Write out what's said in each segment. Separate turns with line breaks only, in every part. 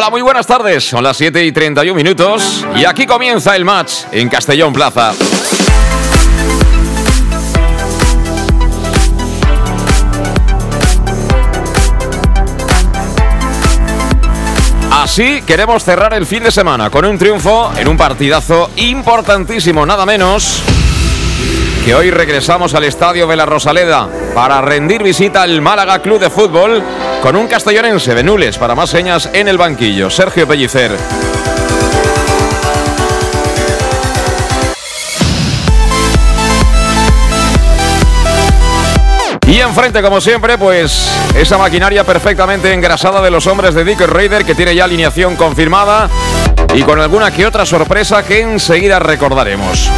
Hola, muy buenas tardes. Son las 7 y 31 minutos y aquí comienza el match en Castellón Plaza. Así queremos cerrar el fin de semana con un triunfo en un partidazo importantísimo, nada menos que hoy regresamos al Estadio de Rosaleda para rendir visita al Málaga Club de Fútbol con un castellonense de Nules para más señas en el banquillo, Sergio Pellicer. Y enfrente, como siempre, pues esa maquinaria perfectamente engrasada de los hombres de Dick Raider que tiene ya alineación confirmada y con alguna que otra sorpresa que enseguida recordaremos.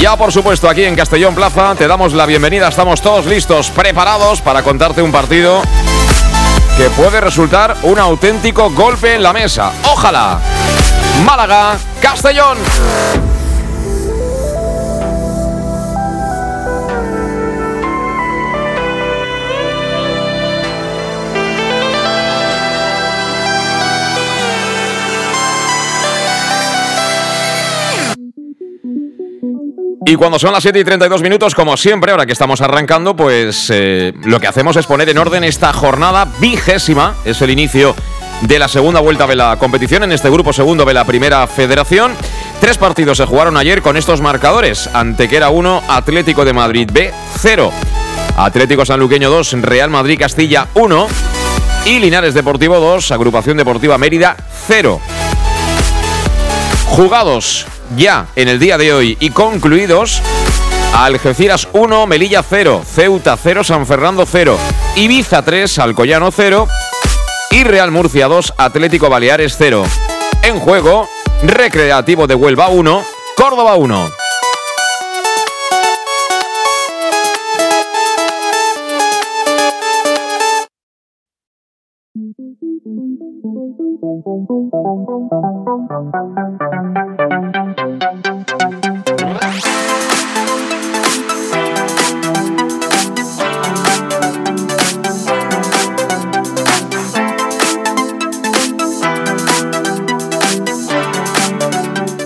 Ya por supuesto aquí en Castellón Plaza te damos la bienvenida, estamos todos listos, preparados para contarte un partido que puede resultar un auténtico golpe en la mesa. Ojalá. Málaga, Castellón. Y cuando son las 7 y 32 minutos, como siempre, ahora que estamos arrancando, pues eh, lo que hacemos es poner en orden esta jornada vigésima. Es el inicio de la segunda vuelta de la competición en este grupo segundo de la primera federación. Tres partidos se jugaron ayer con estos marcadores. Antequera 1, Atlético de Madrid B 0. Atlético Sanluqueño 2, Real Madrid Castilla 1. Y Linares Deportivo 2, Agrupación Deportiva Mérida 0. Jugados ya en el día de hoy y concluidos. Algeciras 1, Melilla 0, Ceuta 0, San Fernando 0, Ibiza 3, Alcoyano 0 y Real Murcia 2, Atlético Baleares 0. En juego, Recreativo de Huelva 1, Córdoba 1.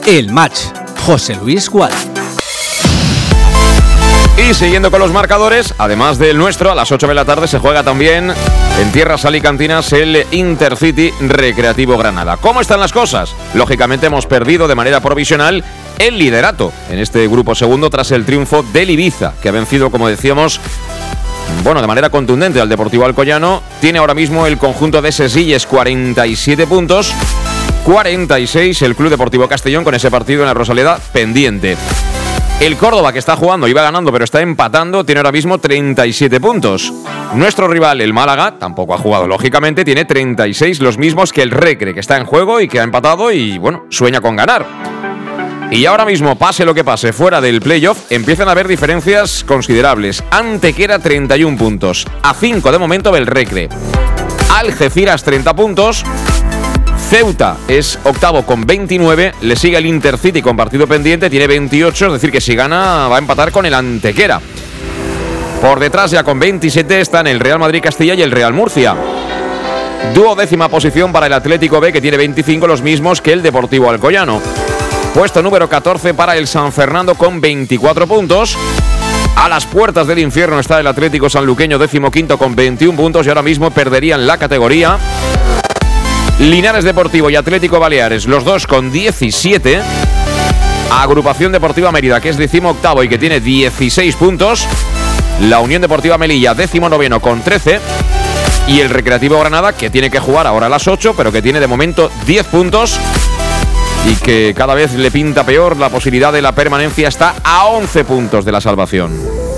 El match. José Luis Gual.
Y siguiendo con los marcadores, además del nuestro, a las 8 de la tarde se juega también en tierras alicantinas el Intercity Recreativo Granada. ¿Cómo están las cosas? Lógicamente hemos perdido de manera provisional el liderato en este grupo segundo tras el triunfo del Ibiza, que ha vencido, como decíamos, bueno, de manera contundente al Deportivo Alcoyano. Tiene ahora mismo el conjunto de Sesilles 47 puntos. 46 el Club Deportivo Castellón con ese partido en la Rosaleda pendiente. El Córdoba, que está jugando, iba ganando, pero está empatando, tiene ahora mismo 37 puntos. Nuestro rival, el Málaga, tampoco ha jugado, lógicamente, tiene 36, los mismos que el Recre, que está en juego y que ha empatado y, bueno, sueña con ganar. Y ahora mismo, pase lo que pase, fuera del playoff, empiezan a haber diferencias considerables. Antequera 31 puntos, a 5 de momento del Recre. Algeciras 30 puntos, Ceuta es octavo con 29, le sigue el Intercity con partido pendiente, tiene 28, es decir que si gana va a empatar con el Antequera. Por detrás ya con 27 están el Real Madrid Castilla y el Real Murcia. Duodécima posición para el Atlético B que tiene 25 los mismos que el Deportivo Alcoyano. Puesto número 14 para el San Fernando con 24 puntos. A las puertas del infierno está el Atlético Sanluqueño, décimo quinto con 21 puntos y ahora mismo perderían la categoría. Linares Deportivo y Atlético Baleares, los dos con 17. Agrupación Deportiva Mérida, que es décimo octavo y que tiene 16 puntos. La Unión Deportiva Melilla, décimo noveno con 13. Y el Recreativo Granada, que tiene que jugar ahora a las 8, pero que tiene de momento 10 puntos y que cada vez le pinta peor la posibilidad de la permanencia está a 11 puntos de la salvación.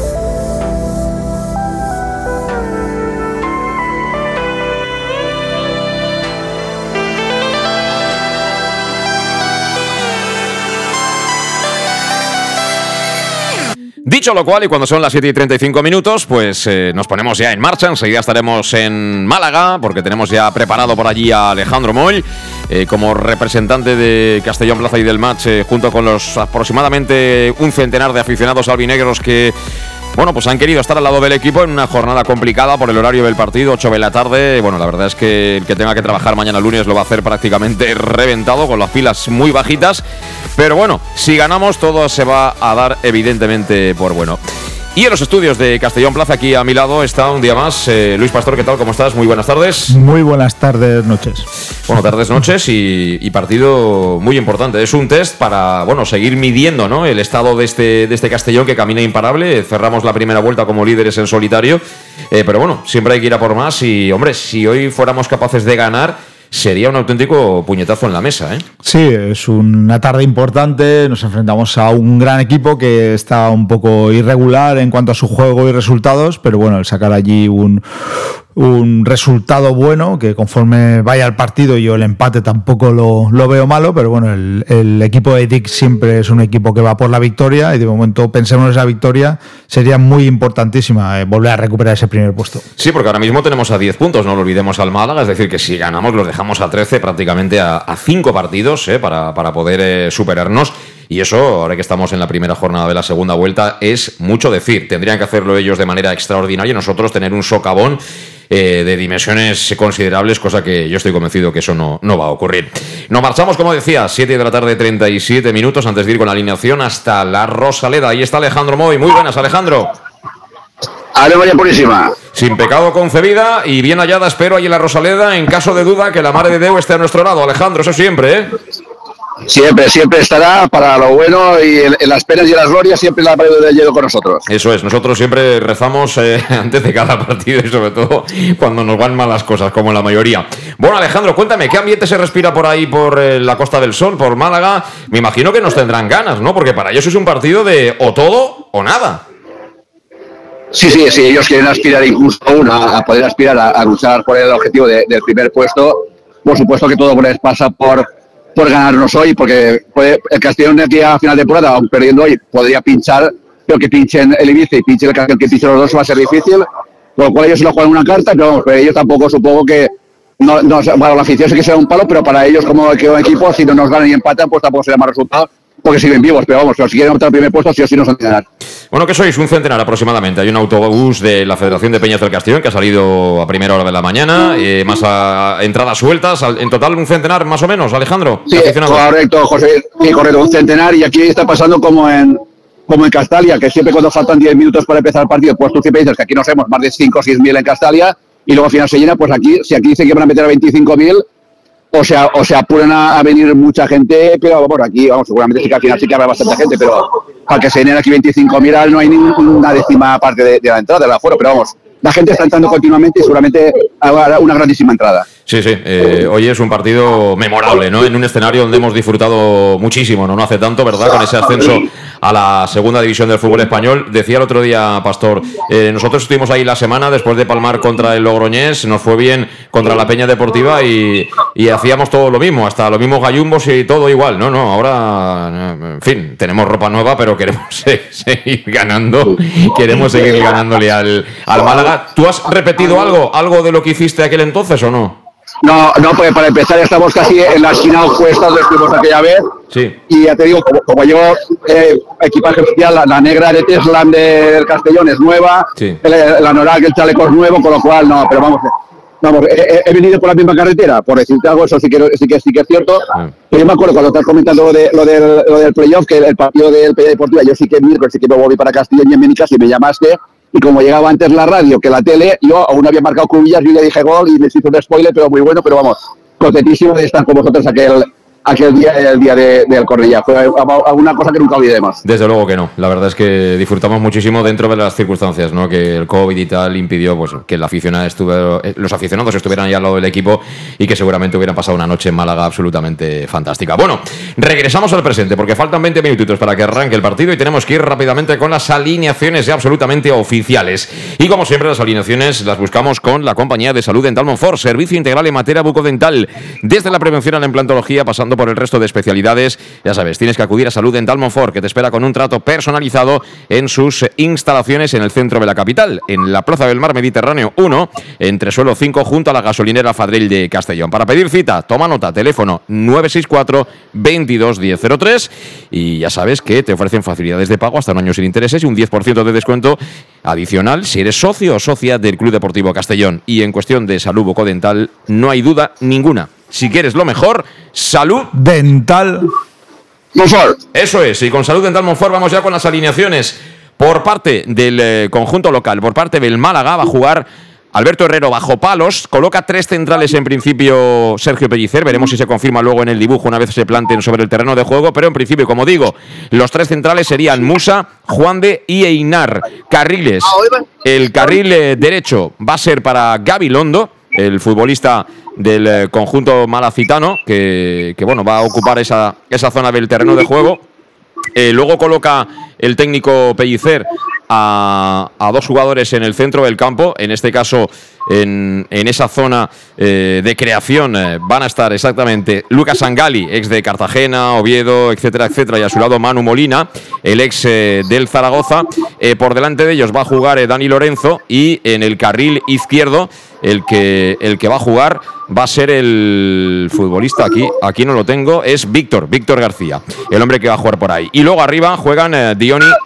Dicho lo cual, y cuando son las 7 y 35 minutos, pues eh, nos ponemos ya en marcha. Enseguida estaremos en Málaga, porque tenemos ya preparado por allí a Alejandro Moy eh, como representante de Castellón Plaza y del match, eh, junto con los aproximadamente un centenar de aficionados albinegros que bueno, pues han querido estar al lado del equipo en una jornada complicada por el horario del partido, 8 de la tarde. Bueno, la verdad es que el que tenga que trabajar mañana lunes lo va a hacer prácticamente reventado, con las pilas muy bajitas. Pero bueno, si ganamos todo se va a dar evidentemente por bueno. Y en los estudios de Castellón Plaza, aquí a mi lado, está un día más eh, Luis Pastor. ¿Qué tal? ¿Cómo estás? Muy buenas tardes.
Muy buenas tardes, noches.
Bueno, tardes, noches y, partido muy importante. Es un test para, bueno, seguir midiendo ¿no? el estado de este, de este Castellón que camina imparable. Cerramos la primera vuelta como líderes en solitario. Eh, pero bueno, siempre hay que ir a por más y, hombre, si hoy fuéramos capaces de ganar sería un auténtico puñetazo en la mesa. ¿eh?
Sí, es una tarde importante, nos enfrentamos a un gran equipo que está un poco irregular en cuanto a su juego y resultados, pero bueno, el sacar allí un, un resultado bueno, que conforme vaya el partido yo el empate tampoco lo, lo veo malo, pero bueno, el, equipo de Dick siempre es un equipo que va por la victoria y de momento pensemos en esa victoria, sería muy importantísima eh, volver a recuperar ese primer puesto.
Sí, porque ahora mismo tenemos a 10 puntos, no lo olvidemos al Málaga, es decir, que si ganamos los dejamos a 13 prácticamente a 5 partidos eh, para, para, poder eh, superarnos. Y eso, ahora que estamos en la primera jornada de la segunda vuelta, es mucho decir. Tendrían que hacerlo ellos de manera extraordinaria nosotros tener un socavón eh, de dimensiones considerables, cosa que yo estoy convencido que eso no, no va a ocurrir. Nos marchamos, como decía, 7 de la tarde, 37 minutos antes de ir con la alineación hasta la Rosaleda. Ahí está Alejandro Moy. Muy buenas, Alejandro.
Ale María Purísima.
Sin pecado concebida y bien hallada, espero, ahí en la Rosaleda, en caso de duda, que la Madre de Deu esté a nuestro lado. Alejandro, eso siempre, ¿eh?
Siempre, siempre estará para lo bueno y en, las penas y las glorias siempre la Madre de Hielo con nosotros.
Eso es, nosotros siempre rezamos eh, antes de cada partido y sobre todo cuando nos van mal las cosas, como la mayoría. Bueno, Alejandro, cuéntame, ¿qué ambiente se respira por ahí, por eh, la Costa del Sol, por Málaga? Me imagino que nos tendrán ganas, ¿no? Porque para ellos es un partido de o todo o nada.
Sí, sí, sí, ellos quieren aspirar incluso aún a, poder aspirar a, luchar por el objetivo del primer puesto. Por supuesto que todo les pasa por por ganarnos hoy, porque el Castellón de aquí a final de temporada, aún perdiendo hoy, podría pinchar, pero que pinchen el Ibiza y pinchen el Castellón, que pinchen los dos va a ser difícil, por lo cual ellos se lo juegan una carta, pero, pero ellos tampoco supongo que, no, no, bueno, la afición sí que será un palo, pero para ellos como equipo, si no nos ganan y empatan, pues tampoco será más resultado, porque siguen vivos, pero vamos, si quieren optar al primer puesto, sí o sí nos van a ganar.
Bueno, que sois un centenar aproximadamente. Hay un autobús de la Federación de Peñas del Castellón que ha salido a primera hora de la mañana, eh, más a, entradas sueltas. En total, un centenar más o menos, Alejandro.
Sí, correcto, José. Sí, correcto, un centenar. Y aquí está pasando como en como en Castalia, que siempre cuando faltan 10 minutos para empezar el partido, pues tú siempre dices que aquí nos hemos más de 5 o 6 mil en Castalia, y luego al final se llena, pues aquí, si aquí dice que van a meter a 25 mil, o sea, o sea, apuran a, venir mucha gente, pero bueno, aquí, vamos, seguramente sí que al final sí que habrá bastante gente, pero para que se llenen aquí 25.000 no hay ninguna décima parte de, de la entrada, del aforo, pero vamos, la gente está entrando continuamente y seguramente habrá una grandísima entrada.
Sí, sí. Eh, hoy es un partido memorable, ¿no? En un escenario donde hemos disfrutado muchísimo, ¿no? No hace tanto, ¿verdad? Con ese ascenso a la segunda división del fútbol español. Decía el otro día, Pastor, eh, nosotros estuvimos ahí la semana después de palmar contra el Logroñés, nos fue bien contra la Peña Deportiva y, hacíamos todo lo mismo, hasta los mismos gallumbos y todo igual. No, no, ahora, en fin, tenemos ropa nueva, pero queremos seguir ganando, queremos seguir ganándole al, al Málaga. ¿Tú has repetido algo, algo de lo que hiciste aquel entonces o no?
No, no, pues para empezar estamos casi en la esquina opuesta donde estuvimos aquella vez.
Sí.
Y ya te digo, como, llevo eh, equipaje oficial, la, negra de Teslan del Castellón es nueva, sí. la, la Norak, el chaleco es nuevo, con lo cual no, pero vamos, vamos, he, venido por la misma carretera, por decirte algo, eso sí que sí que, sí que es cierto. Ah. Pero yo me acuerdo cuando estás comentando lo, de, lo, del, lo del playoff, que el partido del Peña Deportiva, yo sí que miércoles sí que me volví para Castillo y en mi casa y me llamaste. Y como llegaba antes la radio que la tele, yo aún había marcado cubillas, yo le dije gol y me hizo un spoiler, pero muy bueno, pero vamos, contentísimo de estar con vosotros aquel, aquel día, el día de, Cornellá. Fue una cosa que nunca olvidemos.
Desde luego que no. La verdad es que disfrutamos muchísimo dentro de las circunstancias, ¿no? Que el COVID y tal impidió pues, que el aficionado estuve, eh, los aficionados estuvieran ahí al lado del equipo y que seguramente hubieran pasado una noche en Málaga absolutamente fantástica. Bueno, regresamos al presente porque faltan 20 minutitos para que arranque el partido y tenemos que ir rápidamente con las alineaciones ya absolutamente oficiales. Y como siempre, las alineaciones las buscamos con la compañía de salud Dental Monfort, servicio integral en materia bucodental, desde la prevención a la implantología, pasando por el resto de especialidades. Ya sabes, tienes que acudir a Salud Dental Monfort, que te espera con un trato personalizado en sus instalaciones en el centro de la capital, en la Plaza del Mar Mediterráneo 1, entre suelo 5, junto a la gasolinera Fadril de Castellón. Para pedir cita, toma nota, teléfono 964 22 1003 y ya sabes que te ofrecen facilidades de pago hasta un año sin intereses y un 10% de descuento adicional si eres socio o socia del Club Deportivo Castellón. Y en cuestión de salud bucodental, no hay duda ninguna si quieres lo mejor, salud
dental.
Monfort.
Eso es, y con salud dental Monfort vamos ya con las alineaciones. Por parte del eh, conjunto local, por parte del Málaga, va a jugar Alberto Herrero bajo palos, coloca tres centrales en principio Sergio Pellicer, veremos si se confirma luego en el dibujo una vez se planten sobre el terreno de juego, pero en principio, como digo, los tres centrales serían Musa, Juan de y Einar. Carriles, el carril eh, derecho va a ser para Gaby Londo, el futbolista del eh, conjunto malacitano, que, que, bueno, va a ocupar esa, esa zona del terreno de juego. Eh, luego coloca el técnico Pellicer a, dos jugadores en el centro del campo, en este caso en, esa zona eh, de creación van a estar exactamente Lucas Angali, ex de Cartagena, Oviedo, etcétera, etcétera, y a su lado Manu Molina, el ex del Zaragoza. por delante de ellos va a jugar Dani Lorenzo y en el carril izquierdo el que, el que va a jugar va a ser el futbolista aquí, aquí no lo tengo, es Víctor, Víctor García, el hombre que va a jugar por ahí. Y luego arriba juegan eh,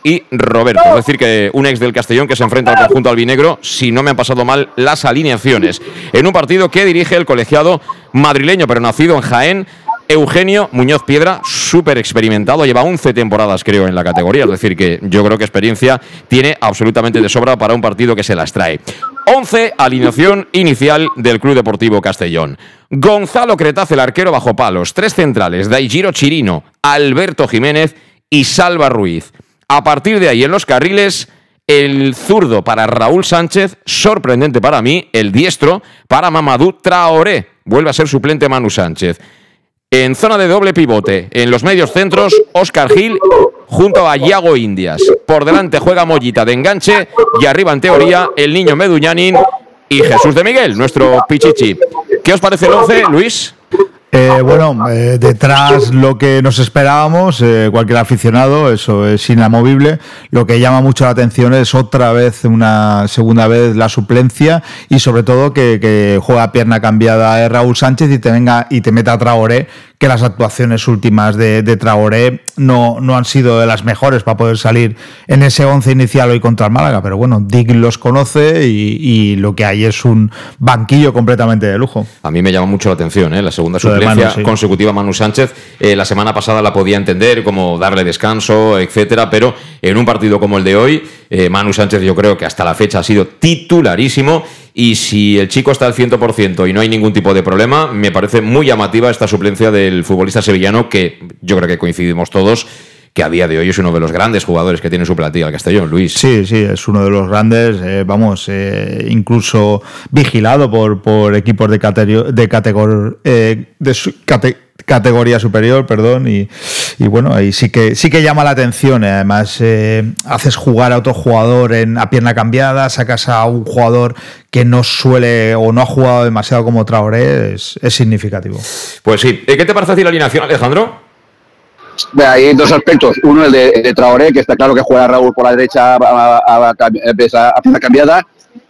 Y Roberto, es decir, que un ex del Castellón que se enfrenta al conjunto albinegro, si no me han pasado mal las alineaciones, en un partido que dirige el colegiado madrileño, pero nacido en Jaén, Eugenio Muñoz Piedra, súper experimentado, lleva 11 temporadas creo en la categoría, es decir, que yo creo que experiencia tiene absolutamente de sobra para un partido que se las trae. 11, alineación inicial del Club Deportivo Castellón. Gonzalo Cretaz, el arquero bajo palos, tres centrales, Daigiro Chirino, Alberto Jiménez y Salva Ruiz. A partir de ahí en los carriles, el zurdo para Raúl Sánchez, sorprendente para mí, el diestro para Mamadou Traoré, vuelve a ser suplente Manu Sánchez. En zona de doble pivote, en los medios centros, Oscar Gil junto a Yago Indias. Por delante juega Mollita de enganche y arriba en teoría el niño Meduñanin y Jesús de Miguel, nuestro Pichichi. ¿Qué os parece el 11, Luis?
Eh, bueno, eh, detrás lo que nos esperábamos, eh, cualquier aficionado, eso es inamovible. Lo que llama mucho la atención es otra vez, una segunda vez, la suplencia y sobre todo que, que juega pierna cambiada Raúl Sánchez y te venga y te meta Traoré que las actuaciones últimas de, Traoré no, no han sido de las mejores para poder salir en ese once inicial hoy contra el Málaga, pero bueno, Dick los conoce y, lo que hay es un banquillo completamente de lujo.
A mí me llama mucho la atención, ¿eh? la segunda suplencia consecutiva Manu Sánchez. Eh, la semana pasada la podía entender, como darle descanso, etcétera, pero en un partido como el de hoy, eh, Manu Sánchez yo creo que hasta la fecha ha sido titularísimo y si el chico está al 100% y no hay ningún tipo de problema, me parece muy llamativa esta suplencia del futbolista sevillano que yo creo que coincidimos todos que a día de hoy es uno de los grandes jugadores que tiene su plantilla el Castellón, Luis.
Sí, sí, es uno de los grandes, eh, vamos, eh, incluso vigilado por, por equipos de, de, categor, eh, de su, categoría superior, perdón, y, bueno, ahí sí que sí que llama la atención. Además, haces jugar a otro jugador en, a pierna cambiada, sacas a un jugador que no suele o no ha jugado demasiado como Traoré, es, es significativo.
Pues sí. ¿Qué te parece la alineación, Alejandro?
Hay dos aspectos. Uno, el de, Traoré, que está claro que juega Raúl por la derecha a, a, a, cambiada.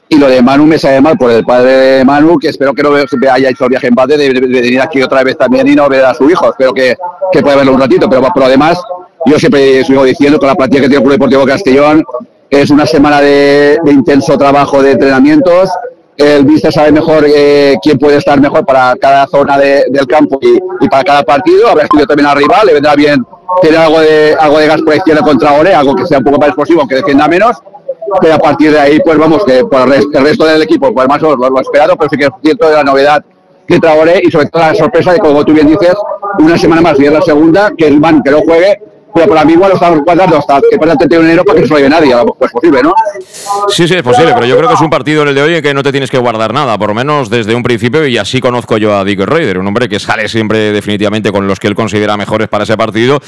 Y lo de Manu me sale mal por el padre de Manu, que espero que no haya hecho el viaje en base de, venir aquí otra vez también y no ver a su hijo. Espero que, que pueda verlo un ratito. Pero por lo demás, yo siempre sigo diciendo que la plantilla que tiene el Club Deportivo Castellón es una semana de, intenso trabajo de entrenamientos el Vista sabe mejor eh, quién puede estar mejor para cada zona del campo y, para cada partido. Habrá estudiado también al rival, le vendrá bien tener algo de, algo de gas por izquierda contra Ore, algo que sea un poco más explosivo, aunque defienda menos. Pero a partir de ahí, pues vamos, que por el, resto del equipo, pues más o menos lo, esperado, pero sí que es cierto de la novedad que Traoré y sobre todo la sorpresa de, como tú bien dices, una semana más y es la segunda, que el man que no juegue pero para mí igual lo estamos cuadrando hasta que pueda tener enero para que no se lo lleve nadie. Pues posible, ¿no?
Sí, sí, es posible, pero yo creo que es un partido en el de hoy en que no te tienes que guardar nada, por lo menos desde un principio, y así conozco yo a Dick Raider, un hombre que sale siempre definitivamente con los que él considera mejores para ese partido.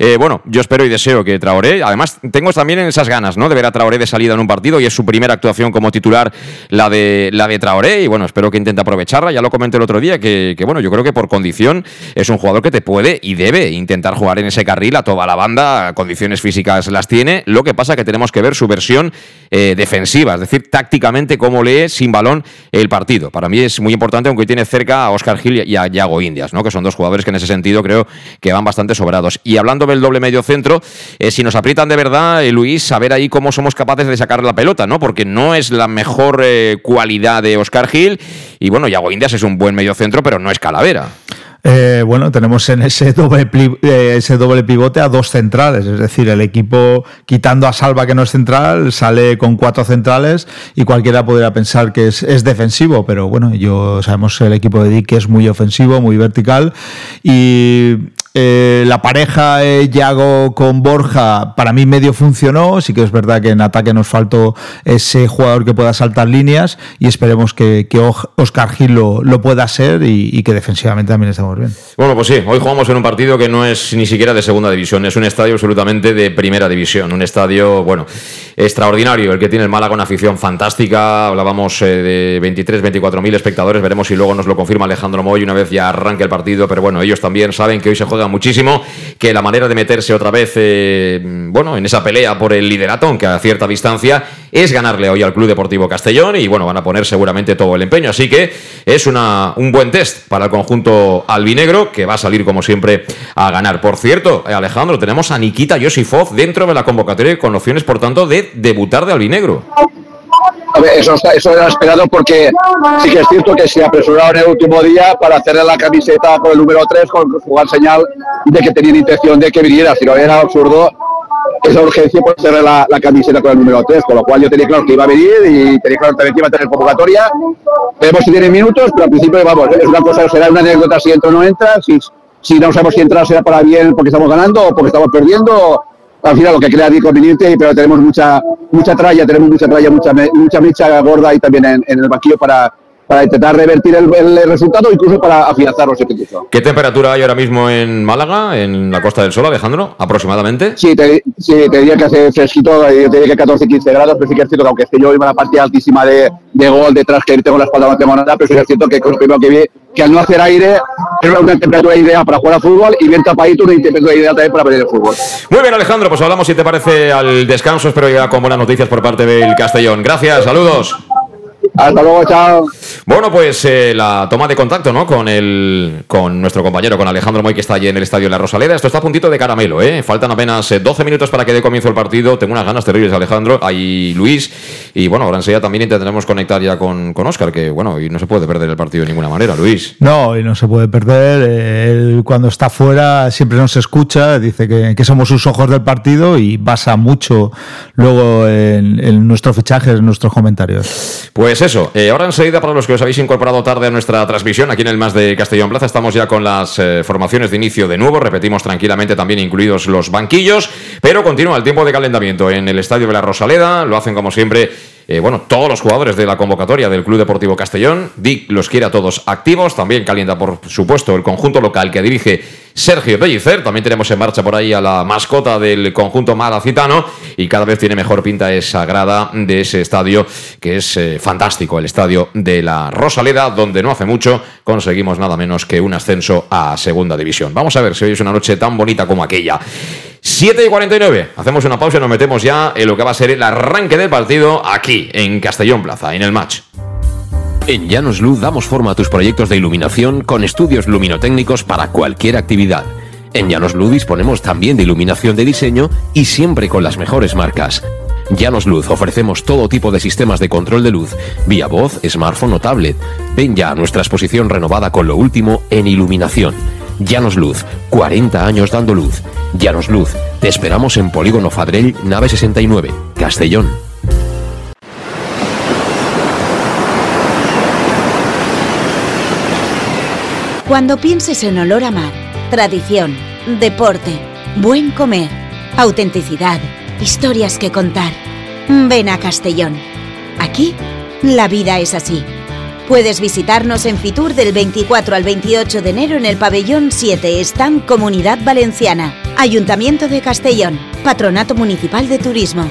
Eh, bueno, yo espero y deseo que Traoré, además tengo también esas ganas, ¿no? De ver a Traoré de salida en un partido y es su primera actuación como titular la de, la de Traoré, y bueno, espero que intente aprovecharla. Ya lo comenté el otro día, que bueno, yo creo que por condición es un jugador que te puede y debe intentar jugar en ese carril a toda la banda, condiciones físicas las tiene, lo que pasa que tenemos que ver su versión eh, defensiva, es decir, tácticamente cómo lee sin balón el partido. Para mí es muy importante, aunque tiene cerca a Oscar Gil y a Yago Indias, ¿no? que son dos jugadores que en ese sentido creo que van bastante sobrados. Y hablando del doble medio centro, eh, si nos aprietan de verdad, eh, Luis, saber ahí cómo somos capaces de sacar la pelota, ¿no? porque no es la mejor cualidad de Oscar Gil y bueno, Yago Indias es un buen medio centro, pero no es calavera.
Eh, bueno, tenemos en ese doble, eh, ese doble pivote a dos centrales, es decir, el equipo quitando a Salva que no es central, sale con cuatro centrales y cualquiera podría pensar que es, es defensivo, pero bueno, yo sabemos el equipo de Dick que es muy ofensivo, muy vertical y eh, la pareja eh, Yago con Borja, para mí medio funcionó. Sí que es verdad que en ataque nos faltó ese jugador que pueda saltar líneas y esperemos que, Oscar Gil lo, pueda ser y, que defensivamente también estemos bien.
Bueno, pues sí, hoy jugamos en un partido que no es ni siquiera de segunda división, es un estadio absolutamente de primera división. Un estadio, bueno, extraordinario, el que tiene el Málaga, una afición fantástica. Hablábamos eh, de 23, 24 mil espectadores. Veremos si luego nos lo confirma Alejandro Moy una vez ya arranque el partido. Pero bueno, ellos también saben que hoy se juega muchísimo, que la manera de meterse otra vez, eh, bueno, en esa pelea por el liderato, aunque a cierta distancia, es ganarle hoy al Club Deportivo Castellón y bueno, van a poner seguramente todo el empeño. Así que es una, un buen test para el conjunto albinegro que va a salir como siempre a ganar. Por cierto, eh, Alejandro, tenemos a Nikita Yosifov dentro de la convocatoria con opciones, por tanto, de debutar de albinegro
eso, eso era esperado porque sí que es cierto que se apresurado en el último día para hacerle la camiseta con el número 3, con jugar señal de que tenían intención de que viniera. Si no era absurdo esa urgencia por hacerle la, camiseta con el número 3, con lo cual yo tenía claro que iba a venir y tenía claro también que iba a tener convocatoria. Veremos si tiene minutos, pero al principio, vamos, es una cosa, será una anécdota si entra o no entra, si, si no sabemos si entra será para bien porque estamos ganando o porque estamos perdiendo al final lo que crea conveniente, pero tenemos mucha mucha tralla, tenemos mucha tralla, mucha, mucha mecha gorda ahí también en el banquillo para, para intentar revertir el, el, resultado, incluso para afianzar los equipos.
¿Qué temperatura hay ahora mismo en Málaga, en la Costa del Sol, Alejandro, aproximadamente?
Sí, te, sí, te diría que hace fresquito, eh, te diría que 14-15 grados, pero sí que es cierto que aunque esté yo iba a la partida altísima de, de, gol detrás, que tengo la espalda no tengo nada, pero sí que es cierto que lo primero que vi, que al no hacer aire, era una temperatura ideal para jugar al fútbol y bien tapadito, una temperatura ideal también para ver el fútbol.
Muy bien, Alejandro, pues hablamos si te parece al descanso, espero llegar con buenas noticias por parte del Castellón. Gracias, saludos.
Hasta luego, chao.
Bueno, pues eh, la toma de contacto, ¿no? Con el, con nuestro compañero, con Alejandro Moy, que está allí en el estadio La Rosaleda. Esto está a puntito de caramelo, ¿eh? Faltan apenas 12 eh, minutos para que dé comienzo el partido. Tengo unas ganas terribles, Alejandro. Ahí Luis. Y bueno, ahora enseguida también intentaremos conectar ya con, con Oscar, que bueno, y no se puede perder el partido de ninguna manera, Luis.
No, y no se puede perder. Él cuando está fuera siempre nos escucha, dice que, que somos sus ojos del partido y basa mucho luego en, en nuestros fichajes, en nuestros comentarios.
Pues eso. Eh, ahora enseguida, para los que os habéis incorporado tarde a nuestra transmisión, aquí en el Más de Castellón Plaza, estamos ya con las eh, formaciones de inicio de nuevo. Repetimos tranquilamente también incluidos los banquillos, pero continúa el tiempo de calentamiento en el Estadio de la Rosaleda. Lo hacen como siempre eh, bueno, todos los jugadores de la convocatoria del Club Deportivo Castellón. Dick los quiere todos activos. También calienta, por supuesto, el conjunto local que dirige Sergio Pellicer. También tenemos en marcha por ahí a la mascota del conjunto malacitano. Y cada vez tiene mejor pinta esa grada de ese estadio que es eh, fantástico, el estadio de la Rosaleda, donde no hace mucho conseguimos nada menos que un ascenso a Segunda División. Vamos a ver si hoy es una noche tan bonita como aquella. 7 y 49. Hacemos una pausa y nos metemos ya en lo que va a ser el arranque del partido aquí, en Castellón Plaza, en el match.
En Llanos Luz damos forma a tus proyectos de iluminación con estudios luminotécnicos para cualquier actividad. En Llanos Luz disponemos también de iluminación de diseño y siempre con las mejores marcas. Llanos Luz ofrecemos todo tipo de sistemas de control de luz, vía voz, smartphone o tablet. Ven ya a nuestra exposición renovada con lo último en iluminación. Llanos Luz, 40 años dando luz. Llanos Luz, te esperamos en Polígono Fadrell, nave 69, Castellón.
Cuando pienses en olor a mar, tradición, deporte, buen comer, autenticidad, historias que contar, ven a Castellón. Aquí, la vida es así. Puedes visitarnos en Fitur del 24 al 28 de enero en el pabellón 7, Stand Comunidad Valenciana, Ayuntamiento de Castellón, Patronato Municipal de Turismo.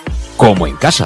como en casa.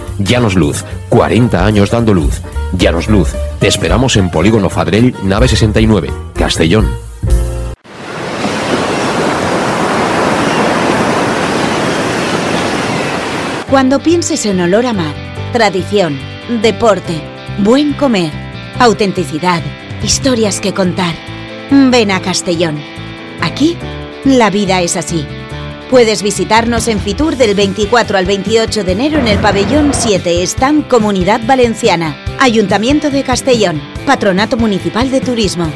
Llanos Luz, 40 años dando luz. Llanos Luz, te esperamos en Polígono Fadrell, nave 69, Castellón.
Cuando pienses en olor a mar, tradición, deporte, buen comer, autenticidad, historias que contar. Ven a Castellón. Aquí, la vida es así. Puedes visitarnos en Fitur del 24 al 28 de enero en el pabellón 7, Stand Comunidad Valenciana, Ayuntamiento de Castellón, Patronato Municipal de Turismo.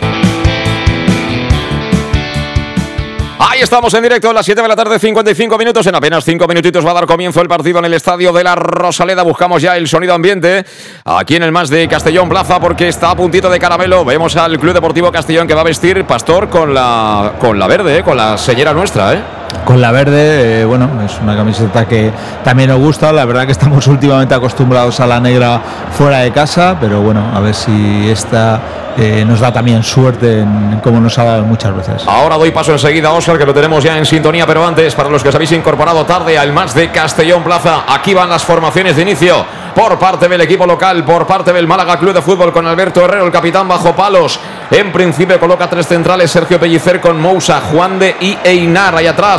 Ahí estamos en directo a las 7 de la tarde, 55 minutos. En apenas 5 minutitos va a dar comienzo el partido en el estadio de la Rosaleda. Buscamos ya el sonido ambiente aquí en el más de Castellón Plaza porque está a puntito de caramelo. Vemos al Club Deportivo Castellón que va a vestir Pastor con la, con la verde, eh, con la señera nuestra. ¿eh?
Con la verde, eh, bueno, es una camiseta que también nos gusta. La verdad que estamos últimamente acostumbrados a la negra fuera de casa, pero bueno, a ver si esta eh, nos da también suerte, en, como nos ha dado muchas veces.
Ahora doy paso enseguida a Oscar, que lo tenemos ya en sintonía, pero antes, para los que os habéis incorporado tarde al match de Castellón Plaza, aquí van las formaciones de inicio por parte del equipo local, por parte del Málaga Club de Fútbol con Alberto Herrero, el capitán bajo palos. En principio coloca tres centrales, Sergio Pellicer con Mousa, Juan de y Einar ahí atrás.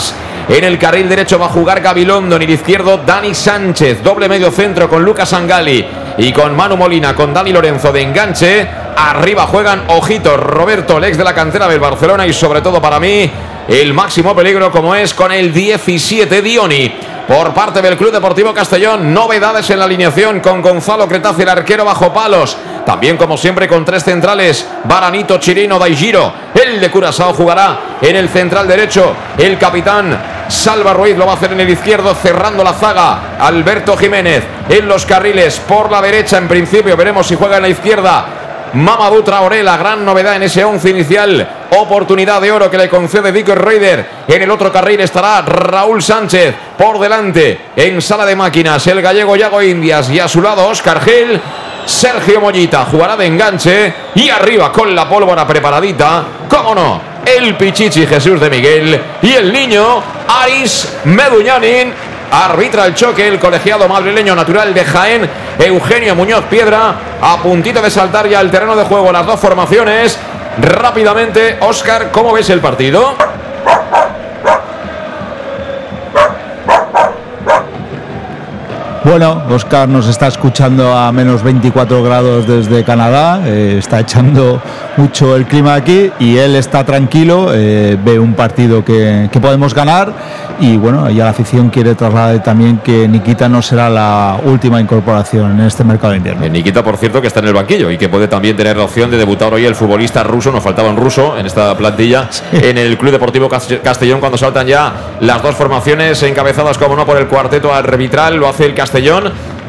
En el carril derecho va a jugar Gabilondo, en el izquierdo Dani Sánchez, doble medio centro con Lucas Angali y con Manu Molina, con Dani Lorenzo de enganche. Arriba juegan Ojitos, Roberto, el ex de la cantera del Barcelona y sobre todo para mí el máximo peligro como es con el 17 Dioni. Por parte del Club Deportivo Castellón, novedades en la alineación con Gonzalo Cretaz, el arquero bajo palos. También, como siempre, con tres centrales: Baranito, Chirino, Daigiro. El de Curazao jugará en el central derecho. El capitán Salva Ruiz lo va a hacer en el izquierdo, cerrando la zaga. Alberto Jiménez en los carriles por la derecha. En principio, veremos si juega en la izquierda. Mamadou Traoré, la gran novedad en ese once inicial. Oportunidad de oro que le concede Dico Reuter. En el otro carril estará Raúl Sánchez por delante. En sala de máquinas, el gallego Yago Indias y a su lado Oscar Gil. Sergio Mollita jugará de enganche y arriba con la pólvora preparadita. ¿Cómo no? El Pichichi Jesús de Miguel y el niño Aris Meduñanin Arbitra el choque el colegiado madrileño natural de Jaén, Eugenio Muñoz Piedra, a puntito de saltar ya al terreno de juego las dos formaciones. Rápidamente, Oscar, ¿cómo ves el partido?
Bueno, Oscar nos está escuchando a menos 24 grados desde Canadá, eh, está echando mucho el clima aquí y él está tranquilo, eh, ve un partido que, que podemos ganar y bueno, ya la afición quiere trasladar también que Nikita no será la última incorporación en este mercado de invierno.
Eh, Nikita, por cierto, que está en el banquillo y que puede también tener la opción de debutar hoy el futbolista ruso, nos faltaba un ruso en esta plantilla, en el Club Deportivo Cas- Castellón cuando saltan ya las dos formaciones encabezadas, como no, por el cuarteto arbitral, lo hace el Castellón.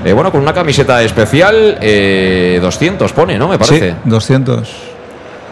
Eh, bueno, con una camiseta especial, eh, 200 pone, ¿no? Me parece.
Sí, 200.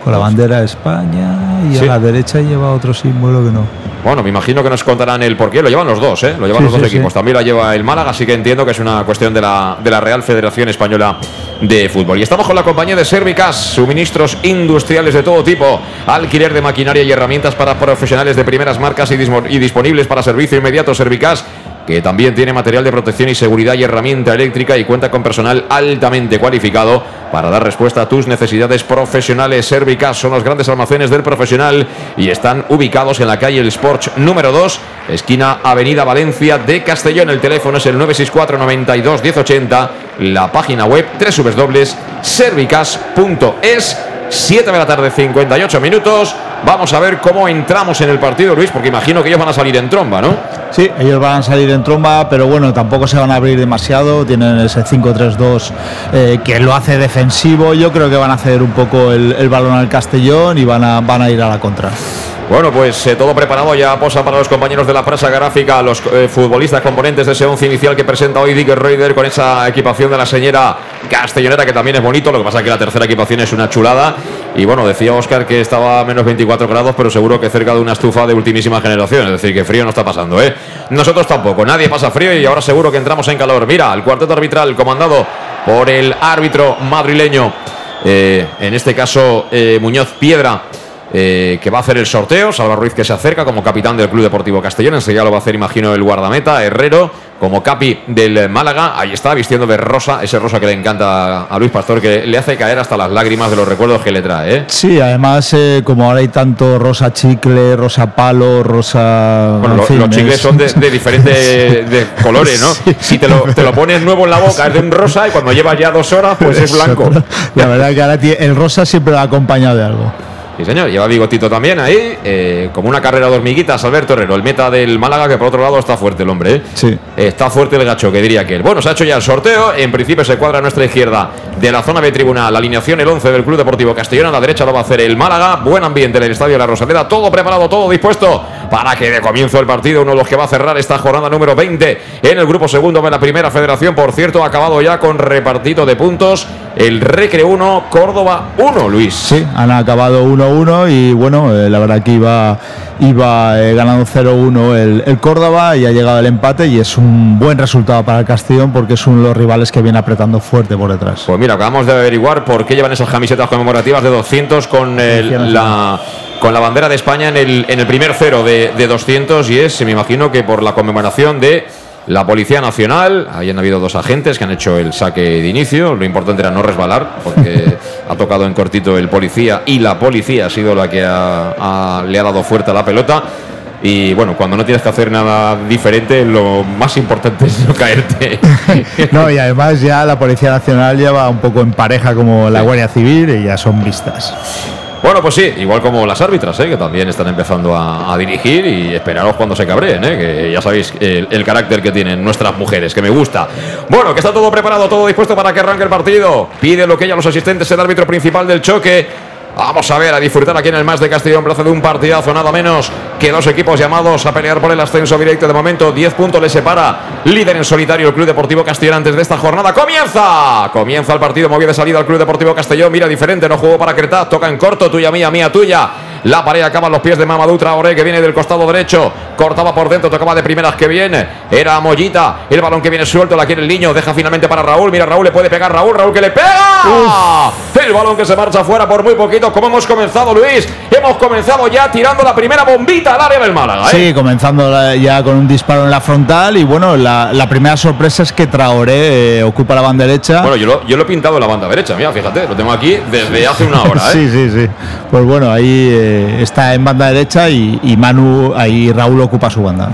Con la bandera de España y
Sí.
a la derecha lleva otro símbolo que no.
Bueno, me imagino que nos contarán el porqué. Lo llevan los dos, ¿eh? Lo llevan
Sí,
los dos
sí,
equipos. También la lleva el Málaga, así que entiendo que es una cuestión de la, de la Real Federación Española de Fútbol. Y estamos con la compañía de Servicas, suministros industriales de todo tipo, alquiler de maquinaria y herramientas para profesionales de primeras marcas y, dismo- y disponibles para servicio inmediato. Servicas que también tiene material de protección y seguridad y herramienta eléctrica y cuenta con personal altamente cualificado para dar respuesta a tus necesidades profesionales. Servicas son los grandes almacenes del profesional y están ubicados en la calle El Sports número 2, esquina Avenida Valencia de Castellón. El teléfono es el 964 92 1080, la página web www.servicas.es. 7 de la tarde, 58 minutos. Vamos a ver cómo entramos en el partido, Luis, porque imagino que ellos van a salir en tromba, ¿no?
Sí, ellos van a salir en tromba, pero bueno, tampoco se van a abrir demasiado. Tienen ese 5-3-2 eh, que lo hace defensivo. Yo creo que van a hacer un poco el, el balón al Castellón y van a, van a ir a la contra.
Bueno, pues eh, todo preparado ya posa para los compañeros de la prensa gráfica, los eh, futbolistas componentes de ese once inicial que presenta hoy Dick Reuter con esa equipación de la señora castellonera que también es bonito, lo que pasa es que la tercera equipación es una chulada y bueno, decía Oscar que estaba a menos 24 grados, pero seguro que cerca de una estufa de ultimísima generación, es decir, que frío no está pasando, ¿eh? Nosotros tampoco, nadie pasa frío y ahora seguro que entramos en calor. Mira, el cuarteto arbitral comandado por el árbitro madrileño, eh, en este caso Muñoz Piedra, eh, que va a hacer el sorteo. Salva Ruiz que se acerca como capitán del Club Deportivo Castellón. Enseguida lo va a hacer, imagino, el guardameta, Herrero. como capi del Málaga. Ahí está, vistiendo de rosa, ese rosa que le encanta a Luis Pastor, que le hace caer hasta las lágrimas de los recuerdos que le trae. ¿eh?
Sí, además, eh, como ahora hay tanto rosa chicle, rosa palo, rosa.
Bueno, los chicles son de, diferentes colores, ¿no? Si te lo, te lo, pones nuevo en la boca, es de un rosa y cuando llevas ya dos horas, pues es blanco.
La verdad que ahora el rosa siempre va acompañado de algo.
Sí, señor, lleva bigotito también ahí, eh, como una carrera de hormiguitas, Alberto Herrero, el meta del Málaga, que por otro lado está fuerte el hombre. ¿eh?
Sí.
Está fuerte el gacho, que diría que él. Bueno, se ha hecho ya el sorteo, en principio se cuadra a nuestra izquierda de la zona de tribunal, la alineación el 11 del Club Deportivo Castellón, a la derecha lo va a hacer el Málaga, buen ambiente en el Estadio de la Rosaleda, todo preparado, todo dispuesto para que de comienzo el partido, uno de los que va a cerrar esta jornada número 20 en el grupo segundo de la primera federación, por cierto, ha acabado ya con repartido de puntos el Recre 1, Córdoba 1, Luis.
Sí, han acabado 1-1 y bueno, eh, la verdad que iba, iba eh, ganando 0-1 el, el, Córdoba y ha llegado el empate y es un buen resultado para el Castellón porque es uno de los rivales que viene apretando fuerte por detrás.
Pues mira, acabamos de averiguar por qué llevan esas camisetas conmemorativas de 200 con la con la bandera de España en el, en el primer cero de, de 200 y es, me imagino que por la conmemoración de la Policía Nacional, ahí han habido dos agentes que han hecho el saque de inicio. Lo importante era no resbalar, porque ha tocado en cortito el policía y la policía ha sido la que le ha dado fuerte a la pelota. Y bueno, cuando no tienes que hacer nada diferente, lo más importante es no caerte.
no, y además ya la Policía Nacional lleva un poco en pareja como la Guardia Civil y ya son vistas.
Bueno, pues sí, igual como las árbitras, ¿eh? que también están empezando a, dirigir y esperaros cuando se cabreen, ¿eh? que ya sabéis el, carácter que tienen nuestras mujeres, que me gusta. Bueno, que está todo preparado, todo dispuesto para que arranque el partido. Pide lo que ya los asistentes, el árbitro principal del choque. Vamos a ver, a disfrutar aquí en el Más de Castellón Plaza de un partidazo, nada menos que dos equipos llamados a pelear por el ascenso directo. De momento, 10 puntos le separa. Líder en solitario el Club Deportivo Castellón antes de esta jornada. ¡Comienza! Comienza el partido, movido de salida al Club Deportivo Castellón. Mira, diferente, no jugó para Cretaz, toca en corto, tuya, mía, mía, tuya. La pared acaba en los pies de Mamadou Traoré, que viene del costado derecho. Cortaba por dentro, tocaba de primeras que viene. Era Mollita. El balón que viene suelto, la quiere el niño. Deja finalmente para Raúl. Mira, Raúl le puede pegar. Raúl, Raúl que le pega. El balón que se marcha fuera por muy poquito. Como hemos comenzado, Luis? Hemos comenzado ya tirando la primera bombita al área del Málaga.
¿eh? Sí, comenzando ya con un disparo en la frontal. Y bueno, la, primera sorpresa es que Traoré eh, ocupa la banda derecha.
Bueno, yo lo, yo lo he pintado en la banda derecha. Mira, fíjate, lo tengo aquí desde hace una hora. ¿eh?
sí, sí, sí. Pues bueno, ahí está en banda derecha y, Manu, ahí Raúl ocupa su banda.